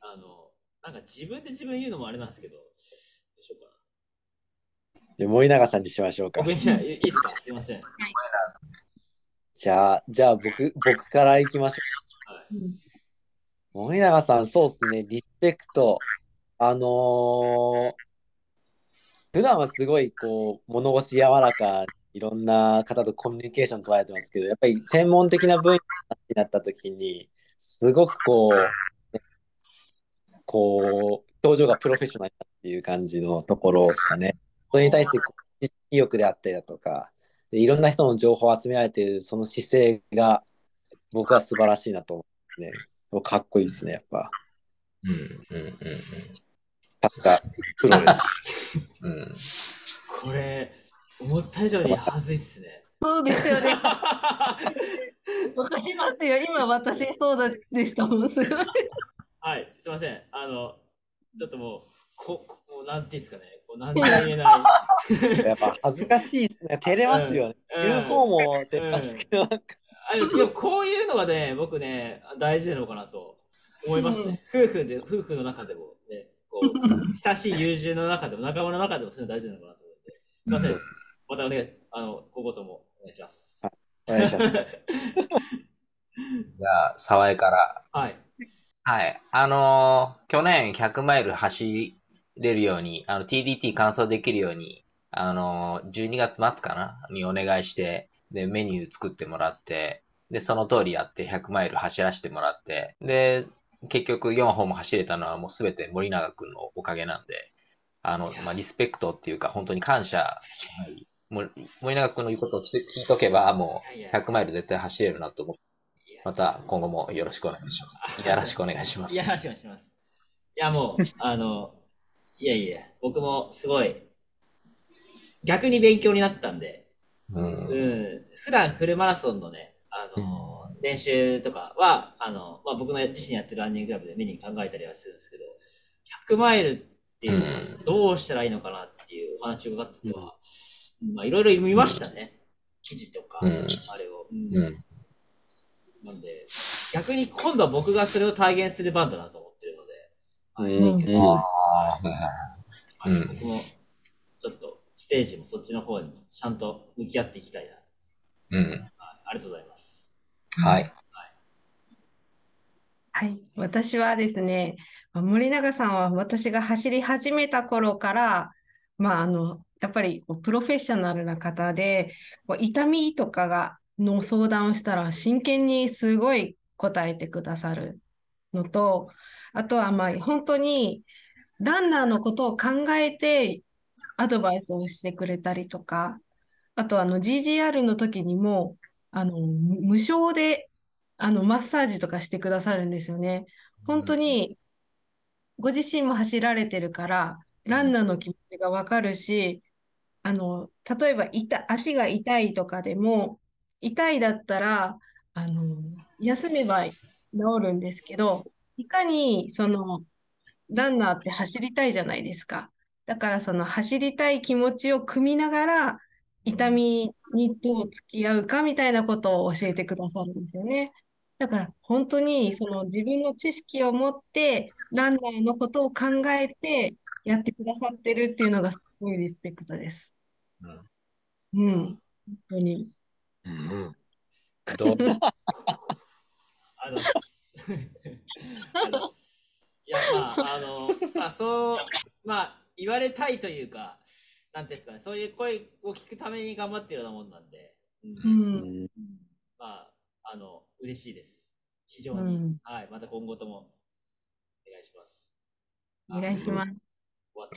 あの、なんか自分で自分言うのもあれなんですけど、どうしようかな。で森永さんにしましょうか僕。にじゃあいいいですか？すいません。じゃあ、じゃあ僕、僕から行きましょはい。うんう。森永さん、そうですね、リスペクト。あのー普段はすごいこう物腰柔らかいろんな方とコミュニケーション取られてますけどやっぱり専門的な分野になった時にすごくこう、ねこう表情がプロフェッショナルだっていう感じのところですかね。それに対して意欲であったりだとかいろんな人の情報を集められているその姿勢が僕は素晴らしいなと思ってねかっこいいですねやっぱ。うんうんうんうんさすがプロです。うんうんこれ、思った以上に恥ずいっすね。そうですよね。わかりますよ。今私そうだでしたもん。すごい。はい、すいません。あの、ちょっともう、こ、こもうなんていうんですかね、こうなんとも言えない。やっぱ恥ずかしいですね。照れますよね。うん言う方も照れますけど、なんかあこういうのがね、僕ね、大事なのかなと思いますね。夫婦で、夫婦の中でもね、こう、親しい友人の中でも、仲間の中でもそういうの大事なのかなと思って。すいません。またお願い、あの、今後ともお願いします。お願いします。じゃあ、沢井から。はい。はい。あのー去年100マイル走れるように、あの、TDT 完走できるように、あのー12月末かな？にお願いして、で、メニュー作ってもらって、で、その通りやって100マイル走らせてもらって、で、結局4本も走れたのはもうすべて森永くんのおかげなんで、あの、まあ、リスペクトっていうか、本当に感謝しかない。もう森永くんの言うことを聞いとけば、もう100マイル絶対走れるなと思って、また今後もよろしくお願いします。よろしくお願いします。いや、話をします。いや、もう、あの、いやいや、僕もすごい、逆に勉強になったんで、うんうん、普段フルマラソンのね、あの、練習とかは、あの、まあ、僕の自身やってるランニングクラブで見に考えたりはするんですけど、100マイルっていうのをどうしたらいいのかなっていうお話を伺ってては、まあ、いろいろ見ましたね。記事とか、うん。あれを。うん。うん。なんで、逆に今度は僕がそれを体現する番だなと思ってるので、ああ、はいはいうんはい。僕もちょっとステージもそっちの方にちゃんと向き合っていきたいな。うん。はい。ありがとうございます。はい。はい、私はですね、森永さんは私が走り始めた頃から、まあ、あの、やっぱりプロフェッショナルな方で、痛みとかがの相談をしたら真剣にすごい答えてくださるのと、あとはまあ本当にランナーのことを考えてアドバイスをしてくれたりとか、あとあの GGR の時にもあの無償であのマッサージとかしてくださるんですよね。本当にご自身も走られてるから、ランナーの気持ちがわかるし、あの、例えば痛足が痛いとかでも、痛いだったら、あの、休めば治るんですけど、いかにそのランナーって走りたいじゃないですか。だからその走りたい気持ちを組みながら、痛みにどう付き合うかみたいなことを教えてくださるんですよね。だから本当にその自分の知識を持ってランナーのことを考えてやってくださってるっていうのがすごいリスペクトです。うんうん、本当に。どう？あの、あのいや、まあ、あの、まあ、そう、まあ、言われたいというか、なんていうんですかね、そういう声を聞くために頑張ってるようなもんなんで、うんうん、まあ、あの、嬉しいです。非常に。うん、はい、また今後ともお願いします。お願いします。終わった。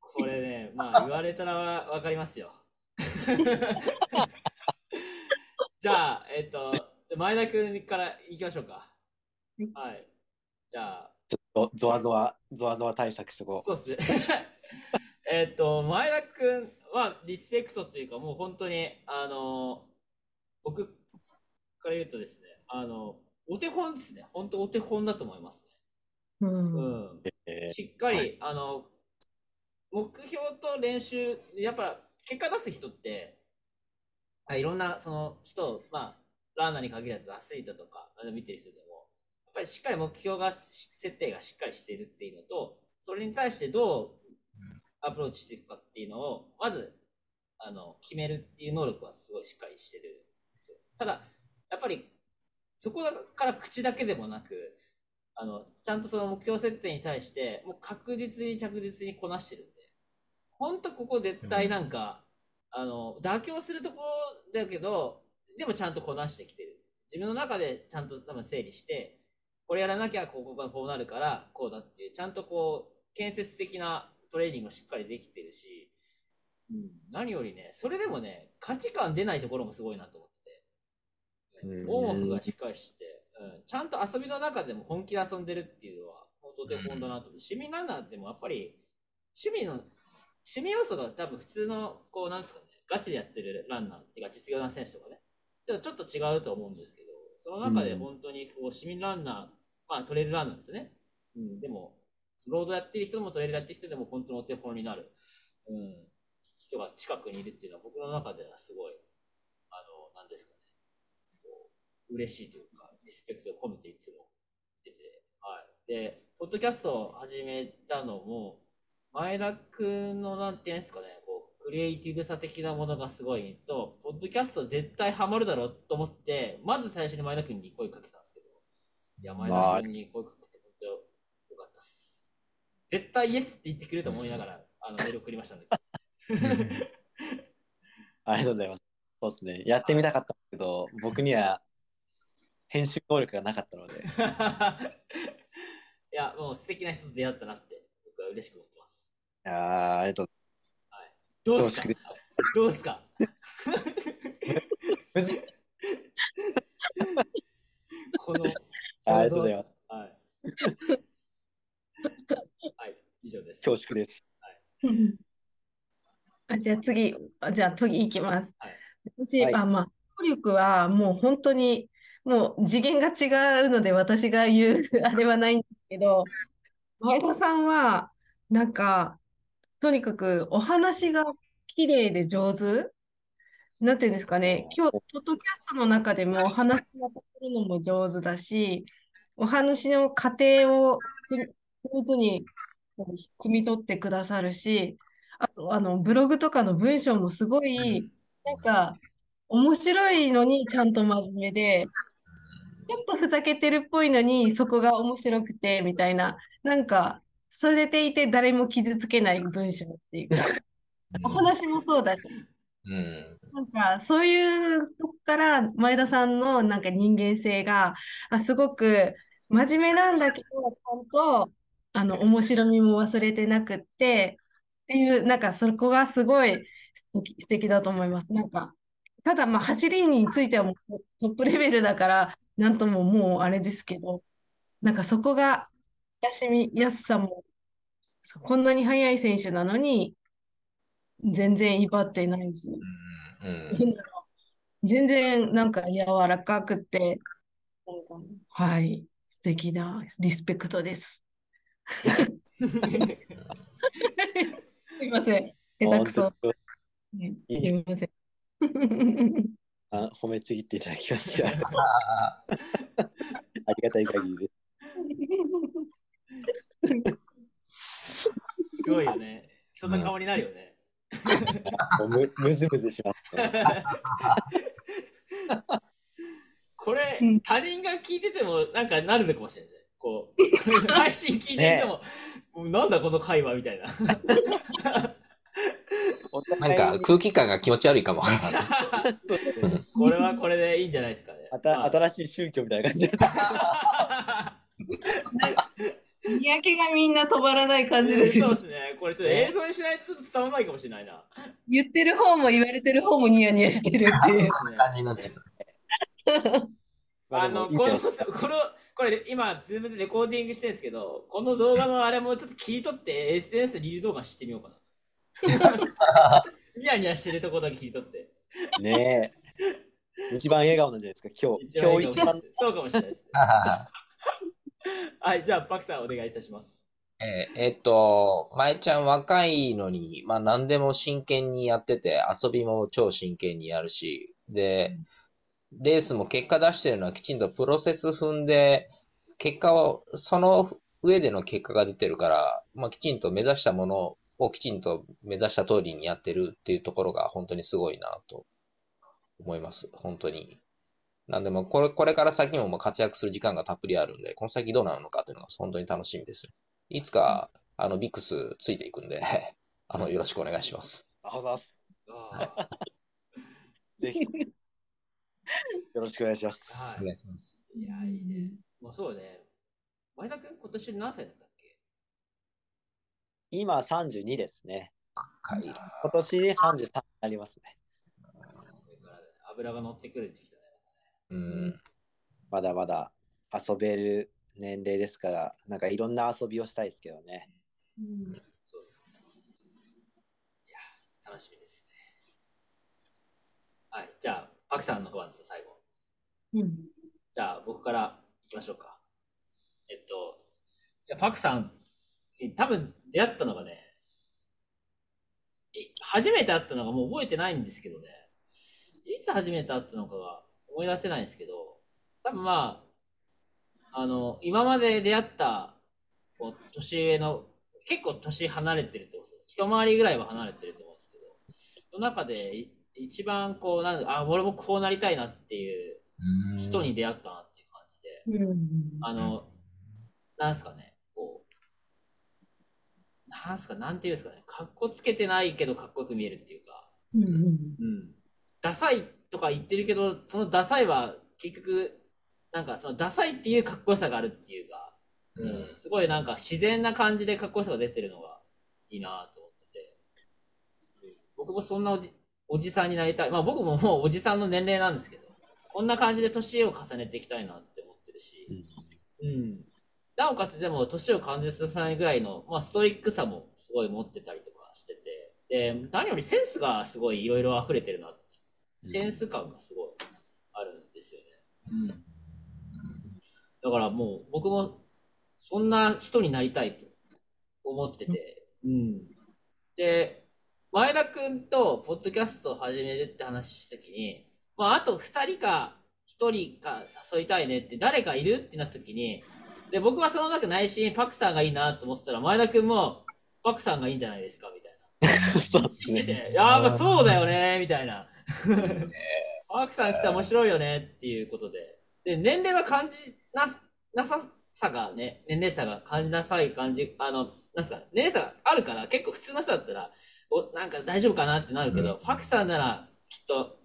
これね、まあ言われたらわかりますよ。じゃあ、えっと、前田君からいきましょうか。はい。じゃあ、ちょっとゾワゾワ、ゾワゾワ対策しとこう。そうですね。えっと、前田君はリスペクトというか、もう本当に、あの、僕から言うとですね、あの、お手本ですね。本当お手本だと思いますね。うん、うん。えしっかり、はいあの、目標と練習、やっぱ結果出す人って、あいろんなその人を、まあ、ランナーに限らずアスリートとかあの見てる人でぱりしっかり目標が、設定がしっかりしているっていうのと、それに対してどうアプローチしていくかっていうのを、まず、あの、決めるっていう能力はすごいしっかりしてるんですよ。ただ、やっぱり、そこから口だけでもなく、あの、ちゃんとその目標設定に対して、もう確実に着実にこなしてるんで、本当ここ絶対なんか、あの、妥協するところだけど、でもちゃんとこなしてきてる。自分の中でちゃんと多分整理して、これやらなきゃここがこうなるから、こうだっていう、ちゃんとこう、建設的なトレーニングをしっかりできてるし、うん、何よりね、それでもね、価値観出ないところもすごいなと思ってて、うん。オンオフがしっかりして、うん、ちゃんと遊びの中でも本気で遊んでるっていうのは、本当手本だなと思う。市民ランナーってもやっぱり、趣味の、趣味要素が多分普通の、こう、なんですかね、ガチでやってるランナーっていうか実業団選手とかね、ちょっとちょっと違うと思うんですけど、その中で本当にこう市民ランナー、まあトレイルランナーですね。うん、でも、ロードやってる人もトレイルやってる人でも本当のお手本になる、うん、人が近くにいるっていうのは僕の中ではすごい、あの、なんですかね、こう嬉しいというか、リスペクトを込めていつも出て、はい。で、ポッドキャストを始めたのも、前田くんのなんていうんですかね、こう、クリエイティブさ的なものがすごいと、ポッドキャスト絶対ハマるだろうと思って、まず最初に前田君に声かけたんですけど、いや、前田君に声かけて本当よかったっす。絶対イエスって言ってくれると思いながら、あの メール送りましたんで。ありがとうございます。そうですね。やってみたかったけど、僕には編集能力がなかったので。いや、もう素敵な人と出会ったなって、僕は嬉しく思ってます。いやーありがとうどうすか？どうすか？この、ありがとうございます。はい。はい、以上です。恐縮です。あじゃあ次、あじゃあ次いきます。はい私、はいあ、まあ、能力はもう本当に、もう次元が違うので私が言う あれはないんですけど、前田さんは、なんか、とにかくお話が綺麗で上手なんていうんですかね、今日、ポッドキャストの中でもお話が取るのも上手だし、お話の過程をく上手に汲み取ってくださるし、あと、あの、ブログとかの文章もすごい、なんか、面白いのにちゃんと真面目で、ちょっとふざけてるっぽいのにそこが面白くて、みたいな、なんか、それでいて誰も傷つけない文章っていうか、お話もそうだし、うん。なんか、そういうとこから前田さんのなんか人間性が、あ、すごく真面目なんだけど、ちゃんと、あの、面白みも忘れてなくって、っていう、なんかそこがすごい素敵だと思います。なんか、ただまあ走りについてはもうトップレベルだから、なんとももうあれですけど、なんかそこが、親しみやすさも、こんなに速い選手なのに、全然威張ってないし、うん。全然なんか柔らかくて、はい、素敵なリスペクトです。すいません。下手くそ。本当ねいいすみません。あ褒めちぎっていただきました。あ ありがたい限りです。すごいよね。そんな顔になるよね。もうむむずむずします、ね。これうん、他人が聞いててもなんかなるのかもしれない。こう、配信聞いてる人も、もうなんだこの会話みたいな。おなんか空気感が気持ち悪いかも。これはこれでいいんじゃないですかね。新しい宗教みたいな感じ で。にやけがみんな止まらない感じですよそうで。すね。これちょっと映像にしないとちょっと伝わらないかもしれないな。言ってる方も言われてる方もニヤニヤしてるっていう。感じになっちゃう。まあの、この、この、これ今、ズームでレコーディングしてるんですけど、この動画のあれもちょっと切り取って SNS でリール動画してみようかな。ニヤニヤしてるところだけ切り取って。ねえ。一番笑顔なんじゃないですか、今日。今日一番。そうかもしれないですね。はい、じゃあ、パクさんお願いいたします。えーえっと、舞ちゃん若いのに、まあ何でも真剣にやってて、遊びも超真剣にやるし、で、レースも結果出してるのはきちんとプロセス踏んで、結果を、その上での結果が出てるから、まあきちんと目指したものをきちんと目指した通りにやってるっていうところが本当にすごいなと思います。本当に。なんでもこれ、これから先ももう活躍する時間がたっぷりあるんで、この先どうなるのかというのが本当に楽しみです。いつか、あの、ビックスついていくんで、あの、よろしくお願いします。あざっす。あ ぜひ。よろしくお願いします。ーはお願いします。い。いや、いいね。もうそうね。前田君、今年何歳だったっけ？今32ですね。今年で33になりますね。油が乗ってくる時期だね。うん。まだまだ遊べる年齢ですから、なんかいろんな遊びをしたいですけどね。うんそうっすね。いや、楽しみですね。はい、じゃあ、パクさんのご番です最後。うんじゃあ、僕から行きましょうか。えっと、いやパクさん、え多分出会ったのがね、え初めて会ったのがもう覚えてないんですけどね、いつ初めて会ったのかが思い出せないんですけど、多分まあ、あの、今まで出会った、こう、年上の、結構年離れてると思うんですよ。一回りぐらいは離れてると思うんですけど、その中でい一番こう、なんあ、俺もこうなりたいなっていう人に出会ったなっていう感じで、うんあの、なんすかね、こう、なんすか、なんていうんですかね、かっこつけてないけどかっこよく見えるっていうか、うん。ダサいとか言ってるけど、そのダサいは結局、なんかそのダサいっていうかっこよさがあるっていうか、うん。すごいなんか自然な感じでかっこよさが出てるのがいいなと思ってて、うん僕もそんなおじおじさんになりたい。まあ僕ももうおじさんの年齢なんですけど、こんな感じで年を重ねていきたいなって思ってるし、うん。なおかつでも年を感じさせないぐらいの、まあ、ストイックさもすごい持ってたりとかしてて、で、何よりセンスがすごいいろいろ溢れてるなってセンス感がすごいあるんですよね。だからもう僕もそんな人になりたいと思ってて、うん。で、前田くんとポッドキャストを始めるって話したときに、まあ、あと2人か1人か誘いたいねって誰かいるってなったときに、で、僕はその中内心パクさんがいいなと思ってたら、前田くんもパクさんがいいんじゃないですか？みたいな。そうですね。て、やそうだよねみたいな。パクさん来たら面白いよねっていうことで。で、年齢は感じななささがね、年齢差が感じなさい感じ、あの、なんすか、年齢差があるから、結構普通の人だったら、お、なんか大丈夫かなってなるけど、うんパクさんならきっと、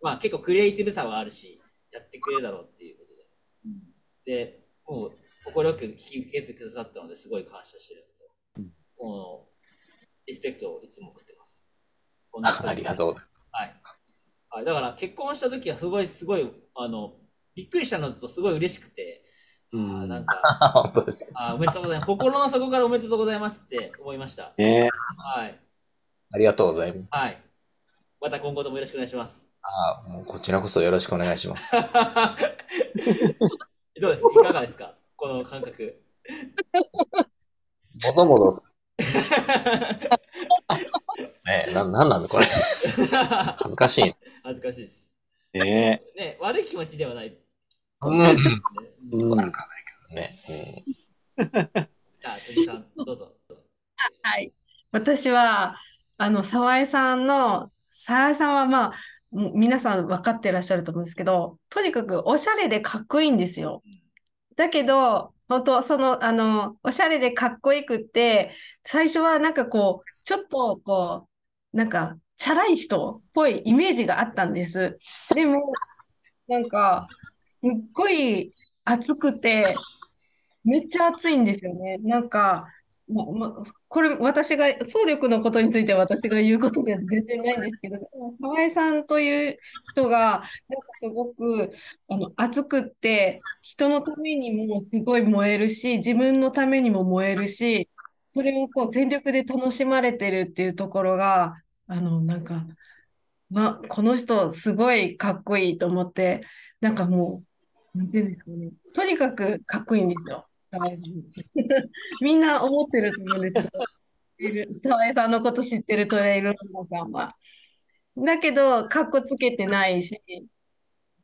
まあ結構クリエイティブさはあるし、やってくれるだろうっていうことで。で、もう、快く引き受けてくださったのですごい感謝してるのと、もう、リスペクトをいつも送ってます。ありがとうございます。はい。はい、だから結婚した時はすごいすごい、あの、びっくりしたのとすごい嬉しくて、うなんん。か、本当ですか。あーおめでとうございます。心の底からおめでとうございますって思いました。ねはい。ありがとうございます。はい。また今後ともよろしくお願いします。あもうこちらこそよろしくお願いします。どうです？いかがですか？この感覚。もぞもぞす。ねえ、な、なんなんだこれ。恥ずかしい。恥ずかしいです。ねね、悪い気持ちではない。うん。そうですねうんわかんないけどね。じゃあ、鳥さん、どうぞ。はい。私は、あの、沢江さんの、沢江さんはまあ、もう皆さん分かってらっしゃると思うんですけど、とにかくおしゃれでかっこいいんですよ。だけど、本当その、あの、おしゃれでかっこよくって、最初はなんかこう、ちょっとこう、なんか、チャラい人っぽいイメージがあったんです。でも、なんか、すっごい熱くて、めっちゃ熱いんですよね。なんか、ま、ま、これ私が、総力のことについて私が言うことでは全然ないんですけど、でも沢井さんという人が、なんかすごくあの熱くって、人のためにもすごい燃えるし、自分のためにも燃えるし、それをこう全力で楽しまれてるっていうところが、あの、なんか、ま、この人すごいかっこいいと思って、なんかもう、なんていうんですかね、とにかくかっこいいんですよ、沢井さん。みんな思ってると思うんですけど、沢井さんのこと知ってるトレイルランナーさんは。だけど、かっこつけてないし、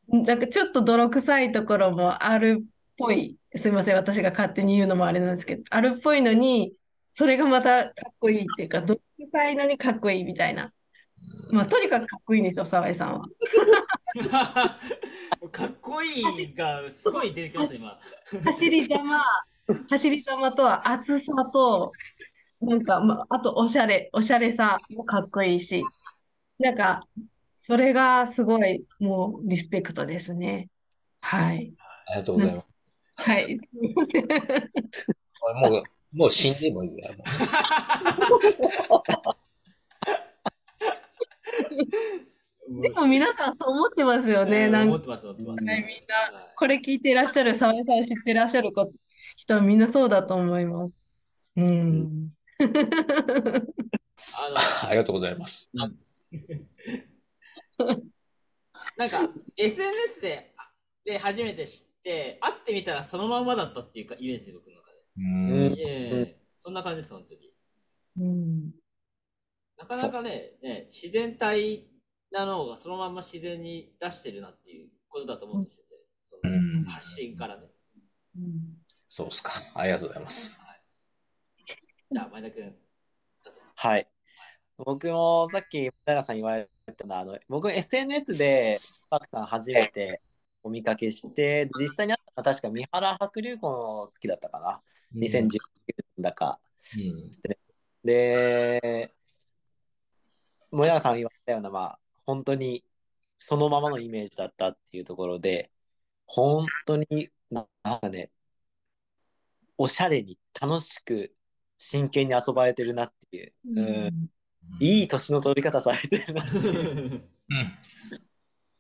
なんかちょっと泥臭いところもあるっぽい。すいません、私が勝手に言うのもあれなんですけど、あるっぽいのに、それがまたかっこいいっていうか、泥臭いのにかっこいいみたいな。まあ、とにかくかっこいいんですよ、沢井さんは。かっこいいがすごい出てきました、今。走り玉、走り玉とは厚さと、なんか、まあ、あとおしゃれ、おしゃれさもかっこいいし、なんか、それがすごい、もうリスペクトですね。はい。ありがとうございます。はい。すみません。もう、もう死んでもいいぐらい。も でも皆さんそう思ってますよね。なんか、思ってます、思ってます。はいみんなはいこれ聞いてらっしゃる、沢井さん知ってらっしゃる子人はみんなそうだと思います。うん。あありがとうございます。の、なんか、SNS で、で初めて知って、会ってみたらそのまんまだったっていうか、イメージ、僕の中うんそんな感じです、本当に。うん。なかなかね、ね自然体なのがそのまんま自然に出してるなっていうことだと思うんですよね。そのうん発信からね。うんそうっすか。ありがとうございます。はい、じゃあ、前田君。はい。僕もさっき長さん言われたのはあの僕 SNS でパクさん初めてお見かけして実際にあったのは確か三原白龍湖の月だったかな、2019年だか。でもやさん言われたようなまあ本当にそのままのイメージだったっていうところで本当になんかねおしゃれに楽しく真剣に遊ばれてるなっていう、うん。うん。いい年の取り方されてるなっていう。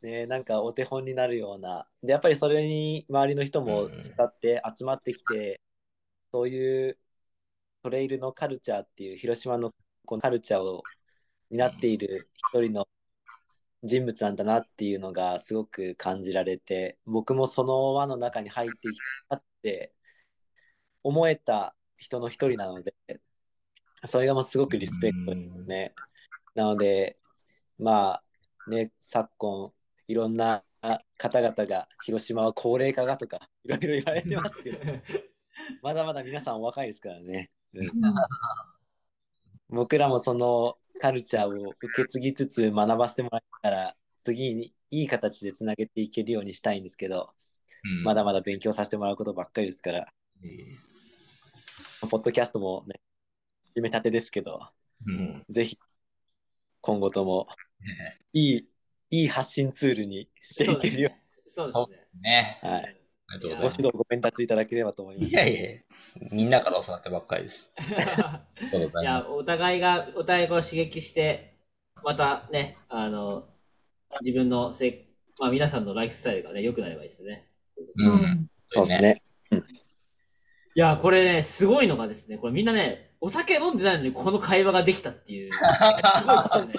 うん。ね、なんかお手本になるような。で、やっぱりそれに周りの人も使って集まってきて、そういうトレイルのカルチャーっていう広島のこのカルチャーを担っている一人の人物なんだなっていうのがすごく感じられて、僕もその輪の中に入ってきたって思えた人の一人なので、それがもうすごくリスペクトですね。なので、まあね、昨今、いろんな方々が広島は高齢化がとかいろいろ言われてますけど、まだまだ皆さんお若いですからね。うん。僕らもそのカルチャーを受け継ぎつつ学ばせてもらえたら、次にいい形でつなげていけるようにしたいんですけど、うん。まだまだ勉強させてもらうことばっかりですから、ポッドキャストもね、始めたてですけど、うん。ぜひ今後ともいい、いい発信ツールにしていけるよそうですね。はい、ありがとうございごます。指導ご鞭達いただければと思います。いやいや、みんなから教わったばっかりです。いや、お互いが、お互いを刺激して、またね、あの、自分のせい、まあ皆さんのライフスタイルがね、良くなればいいですね。うん。そうですね。いや、これね、すごいのがですね、これみんなね、お酒飲んでないのにこの会話ができたっていう。すごいですよね。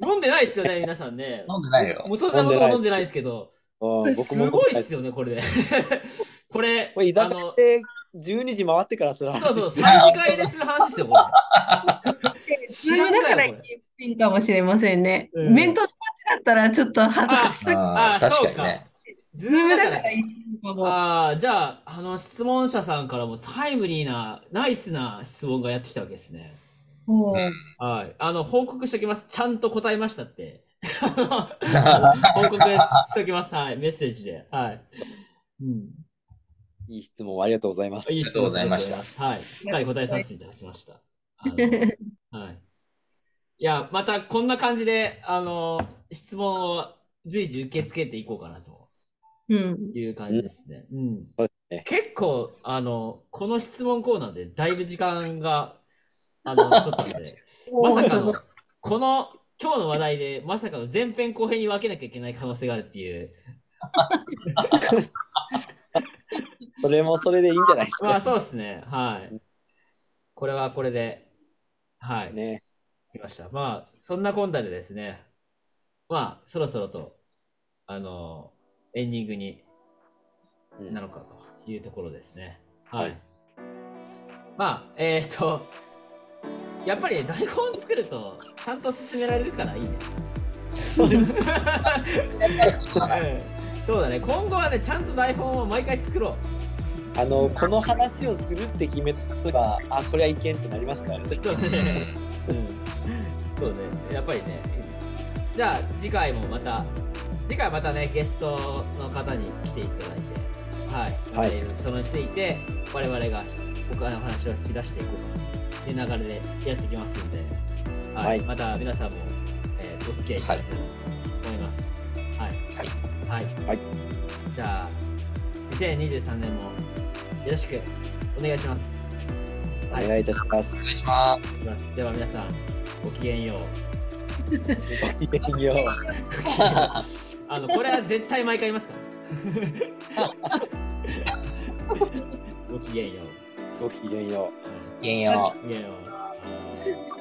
飲んでないですよね、皆さんね。飲んでないよ。元さん僕も飲んでないですけど、うんすごいっすよね、これで。これ、これ居酒あの屋で12時回ってからする話そうそう、3次会でする話ですよ、これ。それだからいいかもしれませんね。うん面と向かってだったらちょっと恥ずかしすぎる。ああ、あ確かにそうね。ズズームだかかららいいのかも。ああ、じゃあ、あの、質問者さんからもタイムリーな、ナイスな質問がやってきたわけですね。はい。あの、報告しておきます。ちゃんと答えましたって。報告しておきます。はい。メッセージで。はい。うん。いい質問ありがとうございます。ありがとうございましたはい。しっかり答えさせていただきました。はい。いや、またこんな感じで、あの、質問を随時受け付けていこうかなとうん。いう感じですね。うん。そう。結構、あの、この質問コーナーでだいぶ時間が、あの、取ったので、まさかの、この、今日の話題で、まさかの前編後編に分けなきゃいけない可能性があるっていう。それもそれでいいんじゃないですか。まあそうですね。はい。これはこれで、はい。ね。来ました。まあ、そんなこんなでですね、まあ、そろそろと、あの、エンディングにうんなのかというところですね。はい。はいまあ、えっ、と、やっぱりね、台本作ると、ちゃんと進められるからいいね。うんそうだね、今後はね、ちゃんと台本を毎回作ろう。あの、この話をするって決めたら、あ、これはいけんってなりますからね。そうね。うん。そうね。やっぱりね。じゃあ次回もまた、次回またね、ゲストの方に来ていただいて、はい。またいそれについて、我々が他の話を引き出していこうかなという流れでやっていきますんで、はい。はいまた皆さんも、えーお付き合いいただければと思います。はい。はい。はいじゃあ、2023年もよろしくお願いします。お願いいたします。お願いします。では皆さん、ごきげんよう。ごきげんよう。あの、これは絶対毎回言いますから。ごきげんよう。ごきげんよう。げんよう。